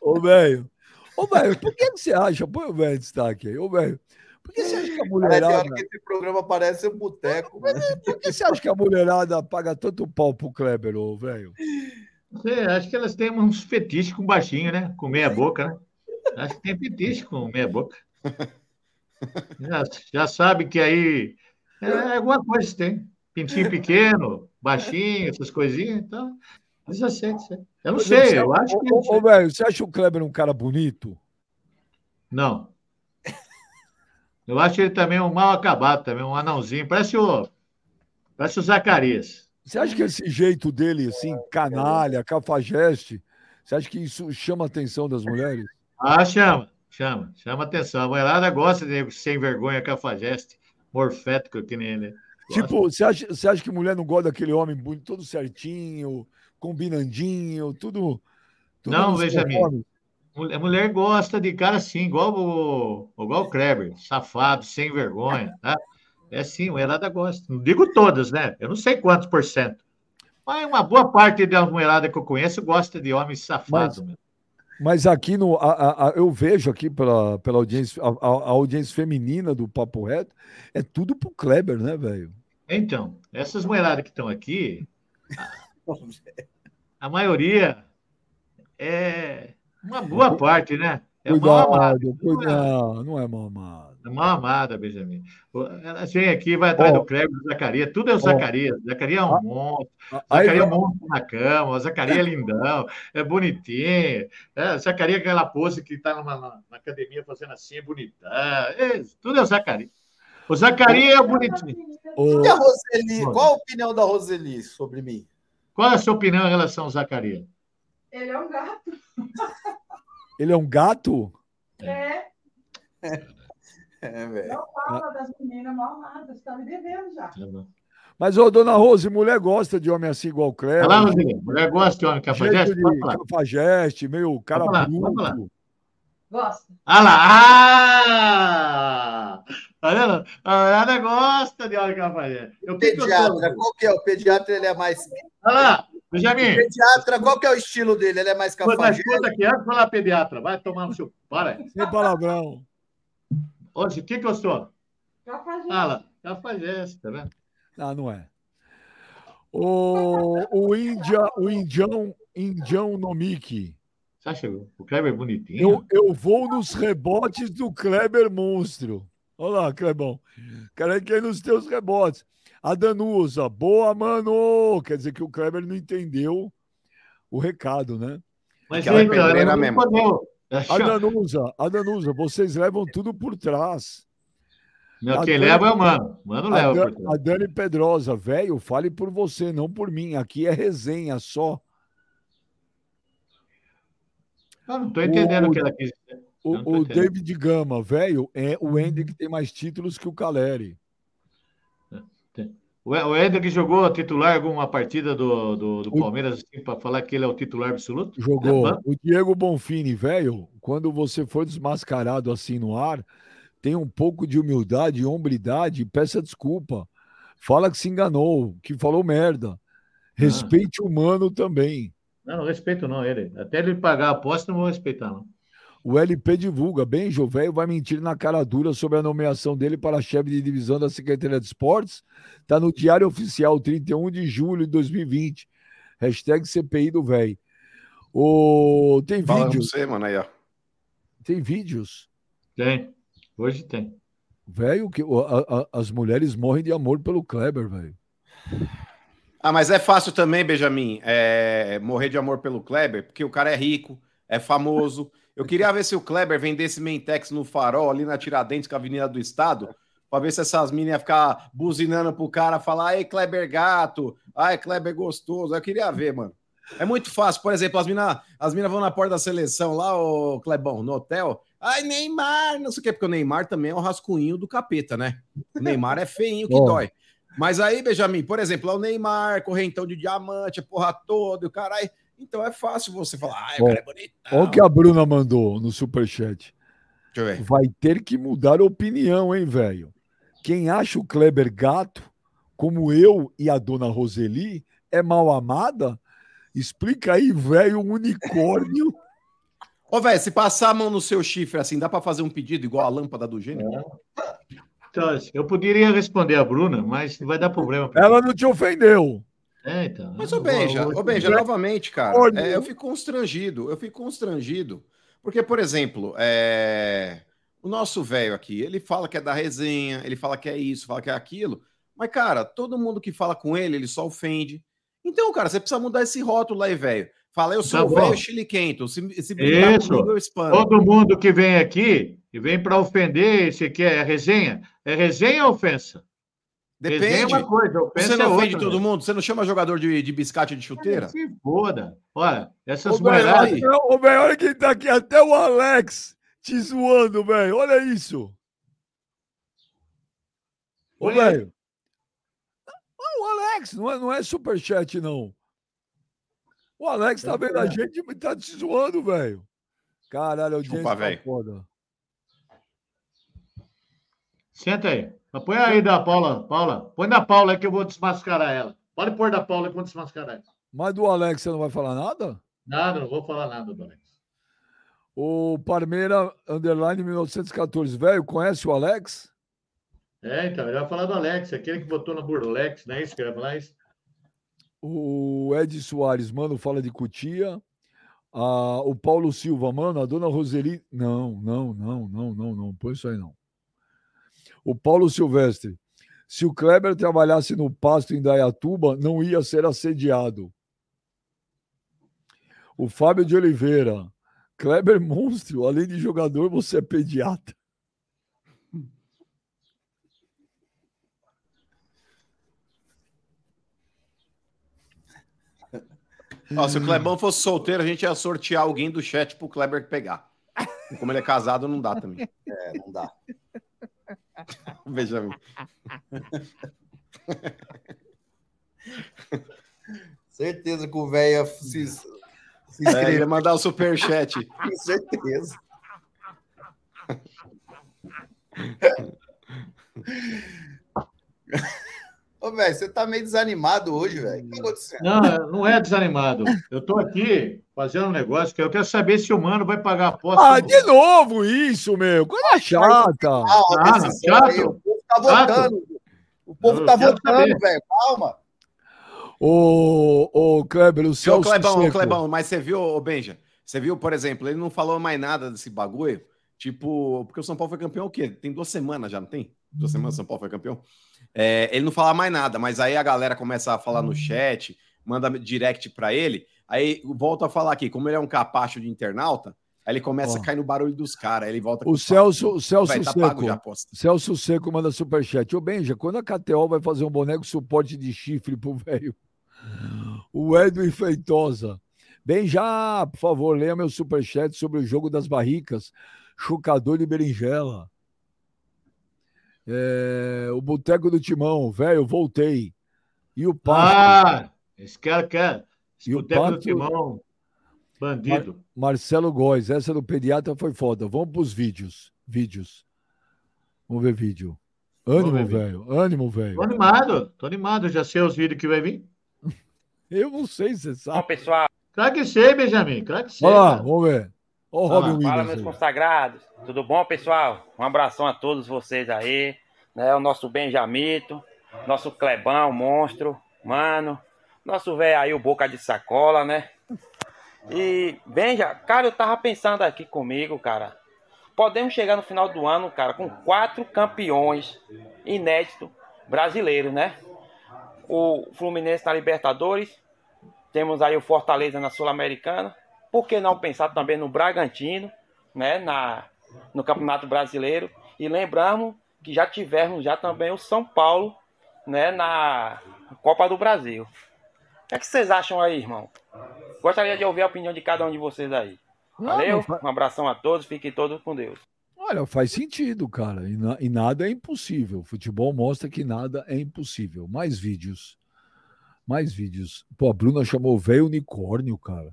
Ô, velho. Ô, velho, por que que você acha? Põe o velho destaque aí. Ô, velho, por que você acha que a Cara, mulherada. hora que esse programa parece um boteco. Por que você acha que a mulherada paga tanto pau pro Kleber, ô, velho? Sei, acho que elas têm uns fetiches com baixinho, né? Com meia boca, né? Acho que tem fetiche com meia boca. Já, já sabe que aí é alguma coisa que tem. Pintinho pequeno, baixinho, essas coisinhas. Então, Mas eu sei, sei. Eu não sei, você- eu acho que. Ô, velho, você acha o Kleber um cara bonito? Não. Eu acho ele também um mal acabado, também, um anãozinho. Parece o. Parece o Zacarias. Você acha que esse jeito dele, assim, canalha, cafajeste, você acha que isso chama a atenção das mulheres? Ah, chama, chama, chama atenção. A mulherada gosta de sem vergonha, cafajeste, morfético que nem ele. Gosta. Tipo, você acha, você acha que mulher não gosta daquele homem bonito, todo certinho, combinandinho, tudo. tudo Não, nos Benjamin. Conformes? Mulher, mulher gosta de cara assim, igual o, igual o Kleber, safado, sem vergonha, tá? É sim, a mulherada gosta. Não digo todas, né? Eu não sei quantos por cento. Mas uma boa parte da mulherada que eu conheço gosta de homem safado. Mas- meu. Mas aqui no. a- a- a- eu vejo aqui pela, pela audiência, a, a- a audiência feminina do Papo Reto, é tudo pro Kleber, né, velho? Então, essas mulheradas que estão aqui, a maioria é uma boa parte, né? É mal amada. Cuidado, cuidado. Não é mal amado. É mal amada, Benjamin. Ela vem aqui, vai atrás Ó. do Kleber, do Zacarias. Tudo é o. Zacarias. Zacarias é um Ah. monstro. Aí, Zacarias é um monstro na cama. O Zacarias é lindão. É bonitinho. É, Zacarias é aquela pose que está numa, na, academia fazendo assim, é bonitão. É, tudo é o Zacarias. O Zacarias é o bonitinho. ô, E a Roseli? Qual a opinião da Roseli sobre mim? Qual é a sua opinião em relação ao Zacarias? Ele é um gato. ele é um gato? É. É, velho. Não fala das meninas mal amadas. Tá me devendo já. Mas, ô, dona Rose, mulher gosta de homem assim igual o Kleber. Fala, Rodrigo. Mulher gosta de homem cafajeste? de cafajeste, meio cara falar, bruto. pode falar. Gosta. Ah lá! Ah! Tá vendo? A mulherada gosta de homem cafajeste. Sou? Pediatra, qual que é? O pediatra ele é mais. Olha lá, Benjamin. Pediatra, qual que é o estilo dele? Ele é mais Escuta, cafajeste? escuta aqui, antes de falar pediatra, vai tomar no seu. Para aí. Sem palavrão. Hoje, o que, que eu sou? Cafajeste. Fala, cafajeste, tá vendo? Ah, não é. O, o, Índia, o Indião, Indião Nomiki. Você acha o Kleber bonitinho? Eu, eu vou nos rebotes do Kleber Monstro. Olha lá, Clebão. Quero que ir nos teus rebotes. A Danusa, boa, mano. Quer dizer que o Kleber não entendeu o recado, né? Mas Aquela é ela pedreira mesmo. A Danusa, a Danusa, vocês levam tudo por trás. Não, a quem Dani- leva é o mano. Mano A, leva. Dan- por trás. a Dani Pedrosa, velho, fale por você, não por mim. Aqui é resenha só. Eu não estou entendendo o- o que ela quis dizer. O, o. David Gama, velho, é o Ender que tem mais títulos que o Caleri. O Eder que jogou titular alguma partida do, do, do Palmeiras assim, para falar que ele é o titular absoluto? Jogou. É, o Diego Bonfini, velho, quando você for desmascarado assim no ar, tem um pouco de humildade hombridade peça desculpa. Fala que se enganou, que falou merda. Respeite o humano também. Não, não respeito não ele. Até ele pagar a aposta, não vou respeitar não. O LP divulga. Bem, velho vai mentir na cara dura sobre a nomeação dele para chefe de divisão da Secretaria de Esportes. Tá no Diário Oficial, 31 de julho de 2020. Hashtag CPI do velho. O... Tem Fala vídeos? você, mano, aí, ó. Tem vídeos? Tem. Hoje tem. Velho, que o- a- a- as mulheres morrem de amor pelo Kleber, velho. Ah, mas é fácil também, Benjamin, é, morrer de amor pelo Kleber, porque o cara é rico, é famoso. Eu queria ver se o Kleber vendesse Mentex no farol, ali na Tiradentes, com a Avenida do Estado, pra ver se essas meninas iam ficar buzinando pro cara, falar, ai, Kleber gato, ai, Kleber gostoso. Eu queria ver, mano. É muito fácil. Por exemplo, as minas as mina vão na porta da seleção lá, o Clebão, no hotel. Ai, Neymar, não sei o quê, porque o Neymar também é um rascunho do capeta, né? O Neymar é feinho que dói. Mas aí, Benjamin, por exemplo, lá o Neymar, correntão de diamante, a porra toda, e o caralho. Então é fácil você falar, ai, o cara é bonitão. Olha o que a Bruna mandou no superchat. Deixa eu ver. Vai ter que mudar a opinião, hein, velho? Quem acha o Kleber gato, como eu e a dona Roseli, é mal amada? Explica aí, velho, um unicórnio. Ô, velho, se passar a mão no seu chifre assim, dá pra fazer um pedido igual a lâmpada do gênio? Então, assim, eu poderia responder a Bruna, mas vai dar problema. Ela não te ofendeu. É, então. Mas, ô Eu Benja, ô Benja, novamente, cara, é, eu fico constrangido, eu fico constrangido. Porque, por exemplo, é, o nosso velho aqui, ele fala que é da resenha, ele fala que é isso, fala que é aquilo. Mas, cara, todo mundo que fala com ele, ele só ofende, Então, cara, você precisa mudar esse rótulo aí, velho. Fala, eu sou Tá o velho chiliquento. Se, se brincar Isso. comigo, eu espano. Todo mundo que vem aqui e vem para ofender, esse aqui é resenha. É resenha ou ofensa? É Depende. uma coisa, Você não é ofende outra. todo mundo? Você não chama jogador de, de biscate de chuteira? Se foda. Olha, essas mulheradas. olha- ô, velho, olha quem tá aqui, até o Alex te zoando, velho. Olha isso. Ô, velho. Não, o Alex, não é, não é superchat, não. O Alex tá vendo a gente e tá te zoando, velho. Caralho, a audiência Chupa, tá velho. foda. Senta aí. Põe aí da Paula. Paula, põe da Paula que eu vou desmascarar ela. Pode pôr da Paula que eu vou desmascarar ela. Mas do Alex você não vai falar nada? Nada, não vou falar nada do Alex. O Parmeira, underline 1914. Velho, conhece o Alex? É, então, eu ia falar do Alex, aquele que botou na Burlex, não é isso que eu ia falar? Isso? O Ed Soares, mano, fala de Cutia. Ah, o Paulo Silva, mano, a dona Roseli. Não, não, não, não, não, não. Põe isso aí, não. O Paulo Silvestre. Se o Kleber trabalhasse no pasto em Dayatuba, não ia ser assediado. O Fábio de Oliveira. Kleber monstro, além de jogador, você é pediatra. Ó, se o Clebão fosse solteiro, a gente ia sortear alguém do chat pro Kleber pegar. Como ele é casado, não dá também. É, não dá. Benjamin. Certeza que o velho se, se É, ele inscrever. ia mandar o superchat. Com certeza. Ô, velho, você tá meio desanimado hoje, velho. O que tá acontecendo? Não, não é desanimado. Eu estou aqui fazendo um negócio que eu quero saber se o Mano vai pagar a aposta. Ah, de novo isso, meu. Coisa chata. Ah, ó, Ah, decisão chato. aí, O povo tá Chato. votando. O povo Eu tá votando, velho. Calma. Ô, ô, Kleber, o Ô, Clebão, ô, Seco. Clebão, mas você viu, ô Benja? Você viu, por exemplo, ele não falou mais nada desse bagulho. Tipo, porque o São Paulo foi campeão o quê? Tem duas semanas já, não tem? Duas semanas o São Paulo foi campeão. É, ele não fala mais nada, mas aí a galera começa a falar no chat, manda direct pra ele. Aí volta a falar aqui, como ele é um capacho de internauta, aí ele começa Ó. a cair no barulho dos caras. Ele volta O Celso, o Celso Vai, tá Seco. já. Celso Seco manda superchat. Ô, Benja, quando a KTO vai fazer um boneco suporte de chifre pro velho? O Edwin Feitosa. Benja, por favor, leia meu superchat sobre o jogo das barricas. Chocador de berinjela. É, o Boteco do Timão. Velho, voltei. E o Pato, Ah, esse cara quer. Esse E o boteco do Pato- Timão, bandido. Marcelo Góes. Essa do pediatra foi foda. Vamos pros vídeos. Vídeos. Vamos ver vídeo. Ânimo, velho. Ânimo, velho. Tô animado, tô animado. Já sei os vídeos que vai vir. Eu não sei se você Bom, sabe. pessoal, Claro que sei, Benjamin. Claro que sei. Olha lá, cara. vamos ver. Lá, Robin fala Williams. meus aí. consagrados. Tudo bom, pessoal? Um abração a todos vocês aí. Né? O nosso Benjamito, nosso Clebão, monstro, mano. Nosso velho aí, o Boca de Sacola, né? E, Benja, cara, eu tava pensando aqui comigo, cara. Podemos chegar no final do ano, cara, com quatro campeões inéditos brasileiros, né? O Fluminense na Libertadores, temos aí o Fortaleza na Sul-Americana. Por que não pensar também no Bragantino, né, na, no Campeonato Brasileiro? E lembramos que já tivemos já também o São Paulo, né, na Copa do Brasil. O que, é que vocês acham aí, irmão? Gostaria de ouvir a opinião de cada um de vocês aí. Valeu, um abração a todos, fiquem todos com Deus. Olha, faz sentido, cara. E, na- e nada é impossível. O futebol mostra que nada é impossível. Mais vídeos. Mais vídeos. Pô, a Bruna chamou o velho unicórnio, cara.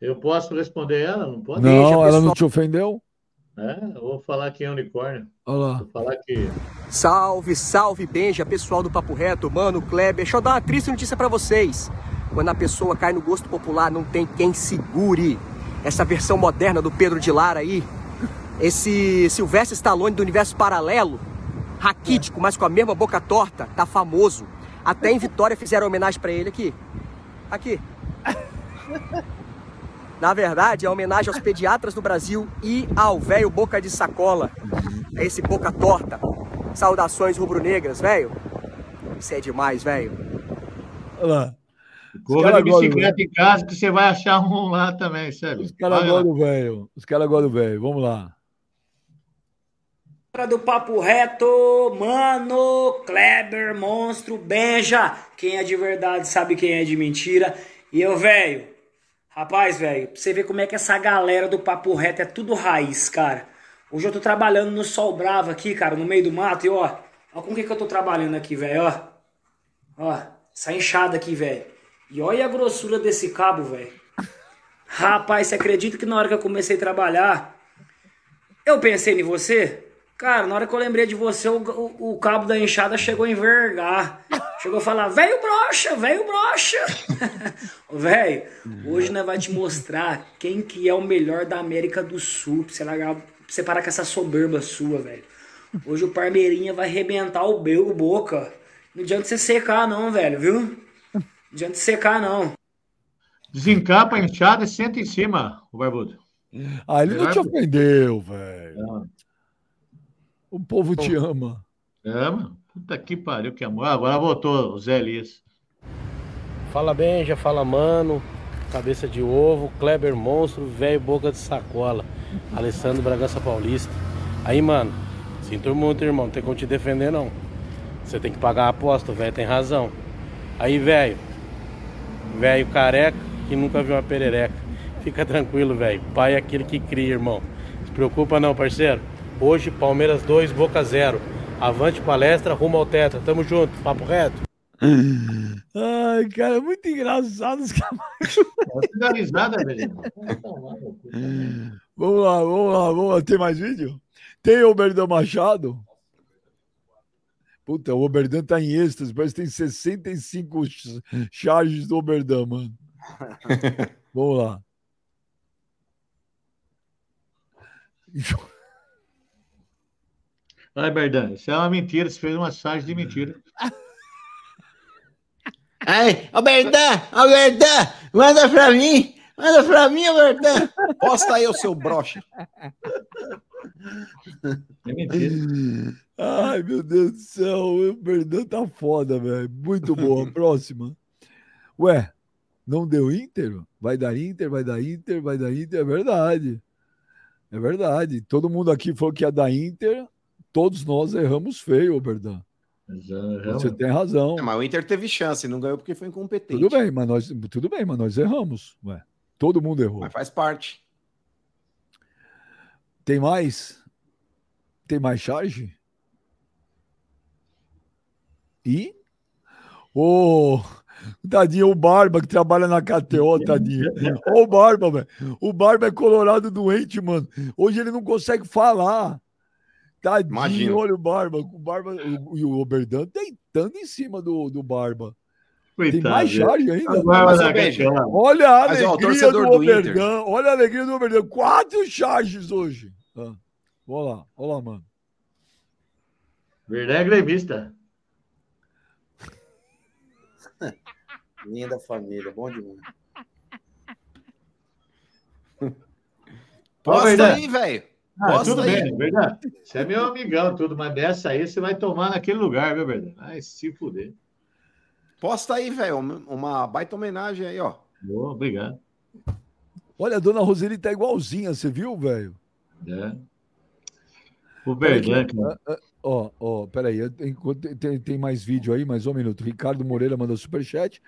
Eu posso responder ela? Não pode? Não, ela não te ofendeu? É, eu vou falar que é unicórnio. Olha lá. Vou falar que. Salve, salve, Benja, pessoal do Papo Reto, mano, Kleber. Deixa eu dar uma triste notícia pra vocês. Quando a pessoa cai no gosto popular, não tem quem segure. Essa versão moderna do Pedro de Lara aí, esse Silvestre Stallone do universo paralelo, raquítico, mas com a mesma boca torta, tá famoso. Até em Vitória fizeram homenagem pra ele aqui. Aqui. Na verdade, é homenagem aos pediatras do Brasil e ao velho Boca de Sacola. É esse boca torta. Saudações rubro-negras, velho. Isso é demais, velho. Olha lá. Corra de bicicleta em casa que você vai achar um lá também, sabe? Os caras agora, velho. Os caras agora, velho. Vamos lá. Galera do Papo Reto, mano, Kleber, Monstro, Benja. Quem é de verdade sabe quem é de mentira. E eu, velho, rapaz, velho, pra você ver como é que essa galera do Papo Reto é tudo raiz, cara. Hoje eu tô trabalhando no sol bravo aqui, cara, no meio do mato. E ó, ó com o que, que eu tô trabalhando aqui, velho, ó. Ó, essa enxada aqui, velho. E olha a grossura desse cabo, velho. Rapaz, você acredita que na hora que eu comecei a trabalhar, eu pensei em você? Cara, na hora que eu lembrei de você, o, o- o cabo da enxada chegou a envergar. Chegou a falar, velho brocha, velho brocha. Velho, hoje nós vai te mostrar quem que é o melhor da América do Sul. Pra você, largar, pra você parar com essa soberba sua, velho. Hoje o Parmeirinha vai arrebentar o beu boca. Não adianta você secar não, velho, viu? Não adianta secar não. Desencapa a enxada e senta em cima, o barbudo. Ah, ele não te ofendeu, velho. Não. O povo te ama. É, mano. Puta que pariu, que amor. Agora voltou o Zé Elias. Fala Benja, fala Mano, Cabeça de Ovo, Kleber Monstro, Velho Boca de Sacola, Alessandro Bragança Paulista. Aí, mano, sinto muito, irmão, não tem como te defender, não. Você tem que pagar a aposta, o velho tem razão. Aí, velho, velho careca que nunca viu uma perereca. Fica tranquilo, velho. Pai é aquele que cria, irmão. Se preocupa não, parceiro. Hoje, Palmeiras 2, Boca 0. Avante palestra, rumo ao tetra. Tamo junto, papo reto. Ai, cara, muito engraçado os caras. Dá risada, velho. Vamos lá, vamos lá, vamos lá. Tem mais vídeo? Tem o Oberdan Machado? Puta, o Oberdan tá em êxtase, parece que tem 65 ch- charges do Oberdan, mano. Vamos lá. Ai, Berdan, isso é uma mentira. Você fez uma charge de mentira. Ai, ô Berdan, ô Berdan, manda pra mim, manda pra mim, ô Berdan. Posta aí o seu brocha. É mentira. Ai, meu Deus do céu, o Oberdan tá foda, velho. Muito boa. Próxima. Ué, não deu Inter? Vai dar Inter, vai dar Inter, vai dar Inter. É verdade. É verdade. Todo mundo aqui falou que ia dar Inter. Todos nós erramos feio, Oberdan. Você tem razão. É, mas o Inter teve chance, não ganhou porque foi incompetente. Tudo bem, mas nós, tudo bem, mas nós erramos. Ué, todo mundo errou. Mas faz parte. Tem mais? Tem mais charge? E? Ô, tadinho, o Barba que trabalha na KTO, tadinho. Ô, o Barba, velho. O Barba é colorado doente, mano. Hoje ele não consegue falar. Tadinho, Imagino. olha o Barba. O Barba e o Oberdan deitando em cima do, do Barba. Tem Coitado, mais velho. charge ainda? Mas, Olha a Mas, ó, alegria torcedor do do Inter. Oberdan. Olha a alegria do Oberdan. Quatro charges hoje. Ah, vamos lá, vamos lá, mano. Verdade é gremista. Linda família, bom demais. Posta aí, velho. Ah, Posta tudo aí. bem, verdade. Você é meu amigão, tudo, mas dessa aí você vai tomar naquele lugar, viu, verdade? Ai, se fuder. Posta aí, velho. Uma baita homenagem aí, ó. Boa, obrigado. Olha, a dona Roseli tá igualzinha, você viu, velho? É. O Berdan, cara. Ah, ah, Ó, ó, peraí, tem, tem mais vídeo aí, mais um minuto. Ricardo Moreira mandou superchat.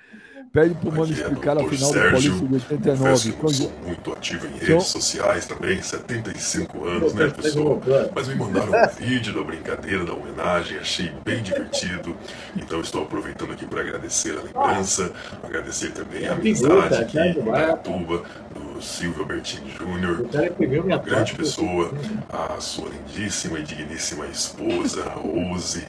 Pede pro mano é explicar a final do Sérgio. Paulista de Confesso 89. que não sou muito ativo em Então- redes sociais também, 75 anos, né, pessoal? Mas me mandaram um vídeo da brincadeira, da homenagem, achei bem divertido. Então estou aproveitando aqui para agradecer a lembrança, agradecer também a amizade aqui em Indaiatuba, do Silvio Albertini Júnior. Grande pessoa, a sua lindíssima e digníssima esposa, Rose.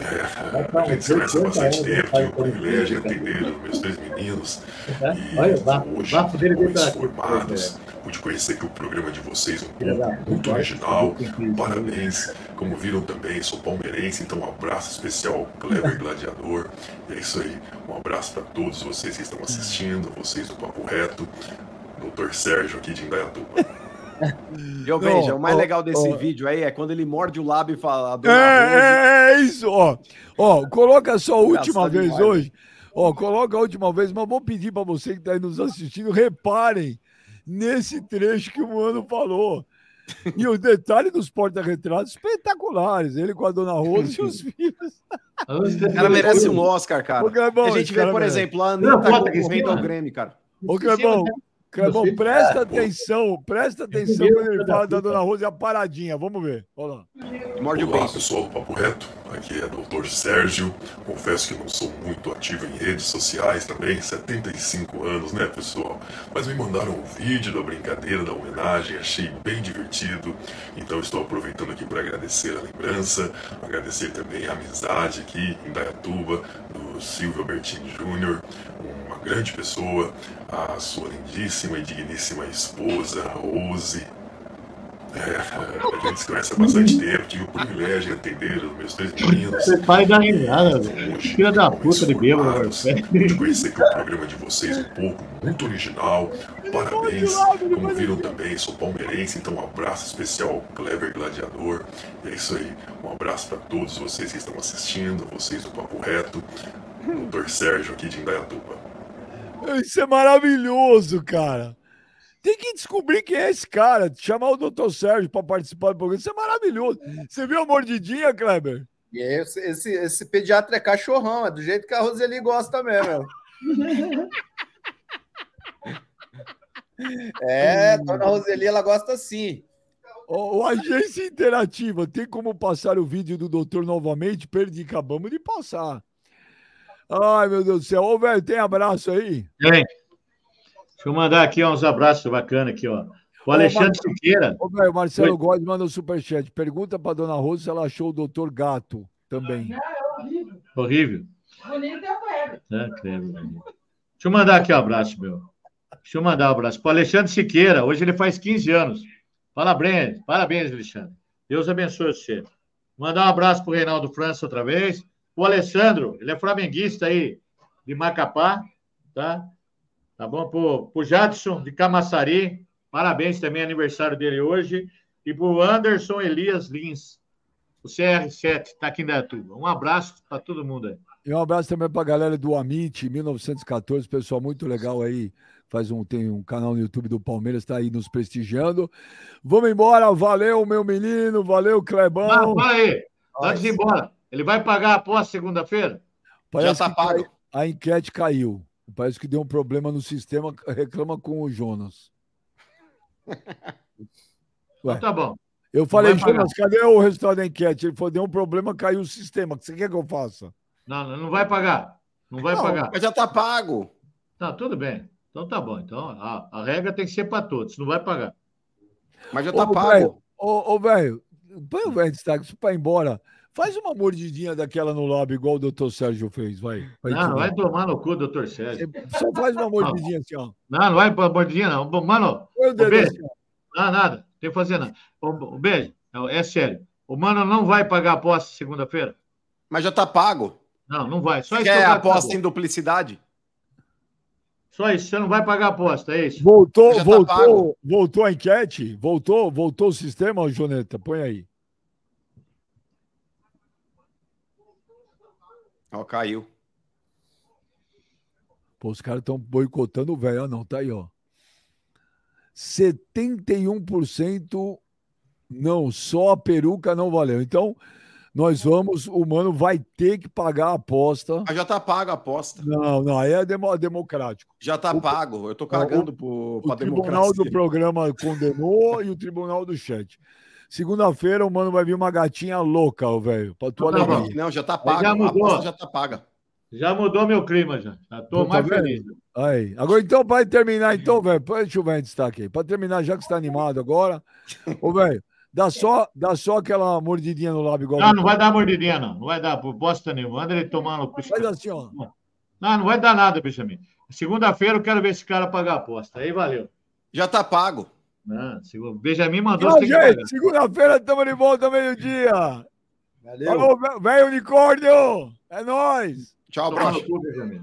É, a gente se conhece há bastante tempo, tive o privilégio de atender os meus três meninos. E o bafo- hoje, o bafo dele veio depois pra- formados, pude conhecer que o programa de vocês é um pouco muito original. Parabéns. Como viram também, sou palmeirense, então um abraço especial ao Clever Gladiador. É isso aí. Um abraço para todos vocês que estão assistindo, vocês do Papo Reto, Dr. Sérgio aqui de Indaiatuba. E, Benja, Não, o mais ó, legal desse ó. vídeo aí é quando ele morde o lábio e fala. "A dona É, Rose-" é, é isso, ó. Ó, coloca só a última vez demais, hoje. Ó, coloca a última vez, mas vou pedir para você que está aí nos assistindo, reparem nesse trecho que o Mano falou. E o detalhe dos porta-retratos espetaculares. Ele com a dona Rosa e os filhos. O cara merece um Oscar, cara. Ô, Clebão, a gente vê, por merece. exemplo, a Anitta concorrendo ao Grêmio, cara. Ô, Clebão, Clebão, Você- presta atenção, presta atenção quando ele da fala da dona Rosa e a paradinha. Vamos ver. Olha lá. Morde Olá, pessoal do Papo Reto. Aqui é Dr. Sérgio. Confesso que não sou muito ativo em redes sociais também, 75 anos, né, pessoal? Mas me mandaram um vídeo da brincadeira, da homenagem, achei bem divertido. Então estou aproveitando aqui para agradecer a lembrança, agradecer também a amizade aqui em Dayatuba do Silvio Albertini Júnior, uma grande pessoa, a sua lindíssima e digníssima esposa, Rose, é, a gente se conhece há bastante tempo, tive o privilégio de atender os meus dois meninos. Você pai da risada, velho. Filha da puta de bêbado, velho. De conhecer aqui o programa de vocês um pouco, muito original. Parabéns. Como viram também, sou palmeirense, então um abraço especial ao Clever Gladiador. E é isso aí. Um abraço para todos vocês que estão assistindo, vocês do Papo Reto. Dr. Sérgio aqui de Indaiatuba. Isso é maravilhoso, cara. Tem que descobrir quem é esse cara, chamar o doutor Sérgio para participar do programa. Isso é maravilhoso. Você viu a mordidinha, Kleber? Esse, esse, esse pediatra é cachorrão, é do jeito que a Roseli gosta mesmo. É, dona Roseli, ela gosta assim. O, o Agência Interativa, tem como passar o vídeo do doutor novamente? Perdi, acabamos de passar. Ai, meu Deus do céu. Ô, velho, tem abraço aí? Tem. Deixa eu mandar aqui ó, uns abraços bacanas aqui, ó. O Alexandre Marcos. Siqueira. Ô, velho, Marcelo Oi. Góes manda um superchat. Pergunta pra dona Rosa se ela achou o doutor Gato também. Não, é horrível. Horrível. Bonito é o Kleber. né, Kleber? Deixa eu mandar aqui um abraço, meu. Deixa eu mandar um abraço para Alexandre Siqueira. Hoje ele faz 15 anos. Parabéns, parabéns, Alexandre. Deus abençoe você. Mandar um abraço para o Reinaldo França outra vez. O Alessandro, ele é flamenguista aí de Macapá, tá? Tá bom? Pro, pro Jadson de Camaçari. Parabéns também, aniversário dele hoje. E pro Anderson Elias Lins, o CR7, tá aqui em Datuba. Um abraço para todo mundo aí. E um abraço também pra galera do Amit 1914, pessoal muito legal aí. Faz um, tem um canal no YouTube do Palmeiras, tá aí nos prestigiando. Vamos embora, valeu, meu menino, valeu, Clebão. fala aí, antes de ir embora. Ele vai pagar a aposta segunda-feira? Já tá cai- pago. a enquete caiu. Parece que deu um problema no sistema, reclama com o Jonas. Ué. Então tá bom. Eu falei. Jonas, cadê o resultado da enquete? Ele falou, deu um problema, caiu o sistema. O que você quer que eu faça? Não, não, vai pagar. Não vai Não, pagar. Mas já tá pago. Tá, tudo bem. Então tá bom. Então a, a regra tem que ser para todos. Não vai pagar. Mas já tá Ô, pago. velho, Ô, ô, velho, põe o velho em destaque, isso pra ir embora. Faz uma mordidinha daquela no lábio, igual o doutor Sérgio fez, vai. vai Não, vai tomar no cu, doutor Sérgio. Você Só faz uma mordidinha assim, ó. Não, não vai para bordinha, não. Mano, dedo beijo. assim. Não, nada. Não tem que fazer nada. O, o beijo. É, é sério. O mano não vai pagar a aposta segunda-feira? Mas já tá pago. Não, não vai. Só isso Quer quero aposta em duplicidade? Só isso. Você não vai pagar a aposta, é isso? Voltou, tá voltou, pago. voltou a enquete? Voltou, voltou o sistema, Joneta? Põe aí. Ó, caiu. Pô, os caras estão boicotando o velho. Ah, não, tá aí, ó. 71% não, só a peruca não valeu. Então, nós vamos, o mano vai ter que pagar a aposta. Mas já tá pago a aposta. Não, não, aí é demo- democrático. Já tá O- pago. Eu tô cagando pro, O tribunal democracia. do programa condenou e o tribunal do chat. Segunda-feira, o mano vai vir uma gatinha louca, ô, velho, pra tua Tá bom. alegria. Não, já tá Aí pago. já mudou. já tá paga. Já mudou meu clima, já. Já tô Tá mais vendo? feliz. Aí. Agora, então, para terminar, então, velho, deixa eu ver em destaque aí. Para terminar, já que você tá animado agora, ô, velho, dá só, dá só aquela mordidinha no lábio igual. Não, não vai dar mordidinha, não. Não vai dar por bosta nenhuma. Manda ele cu. Faz assim, ó. Não, não vai dar nada, Benjamin. Segunda-feira eu quero ver esse cara pagar a aposta. Aí valeu. Já tá pago. Não, segunda- Benjamin mandou Tchau, que gente. Segunda-feira estamos de volta meio-dia. Valeu. Falou, velho unicórnio. É nóis. Tchau, cu, Benjamin.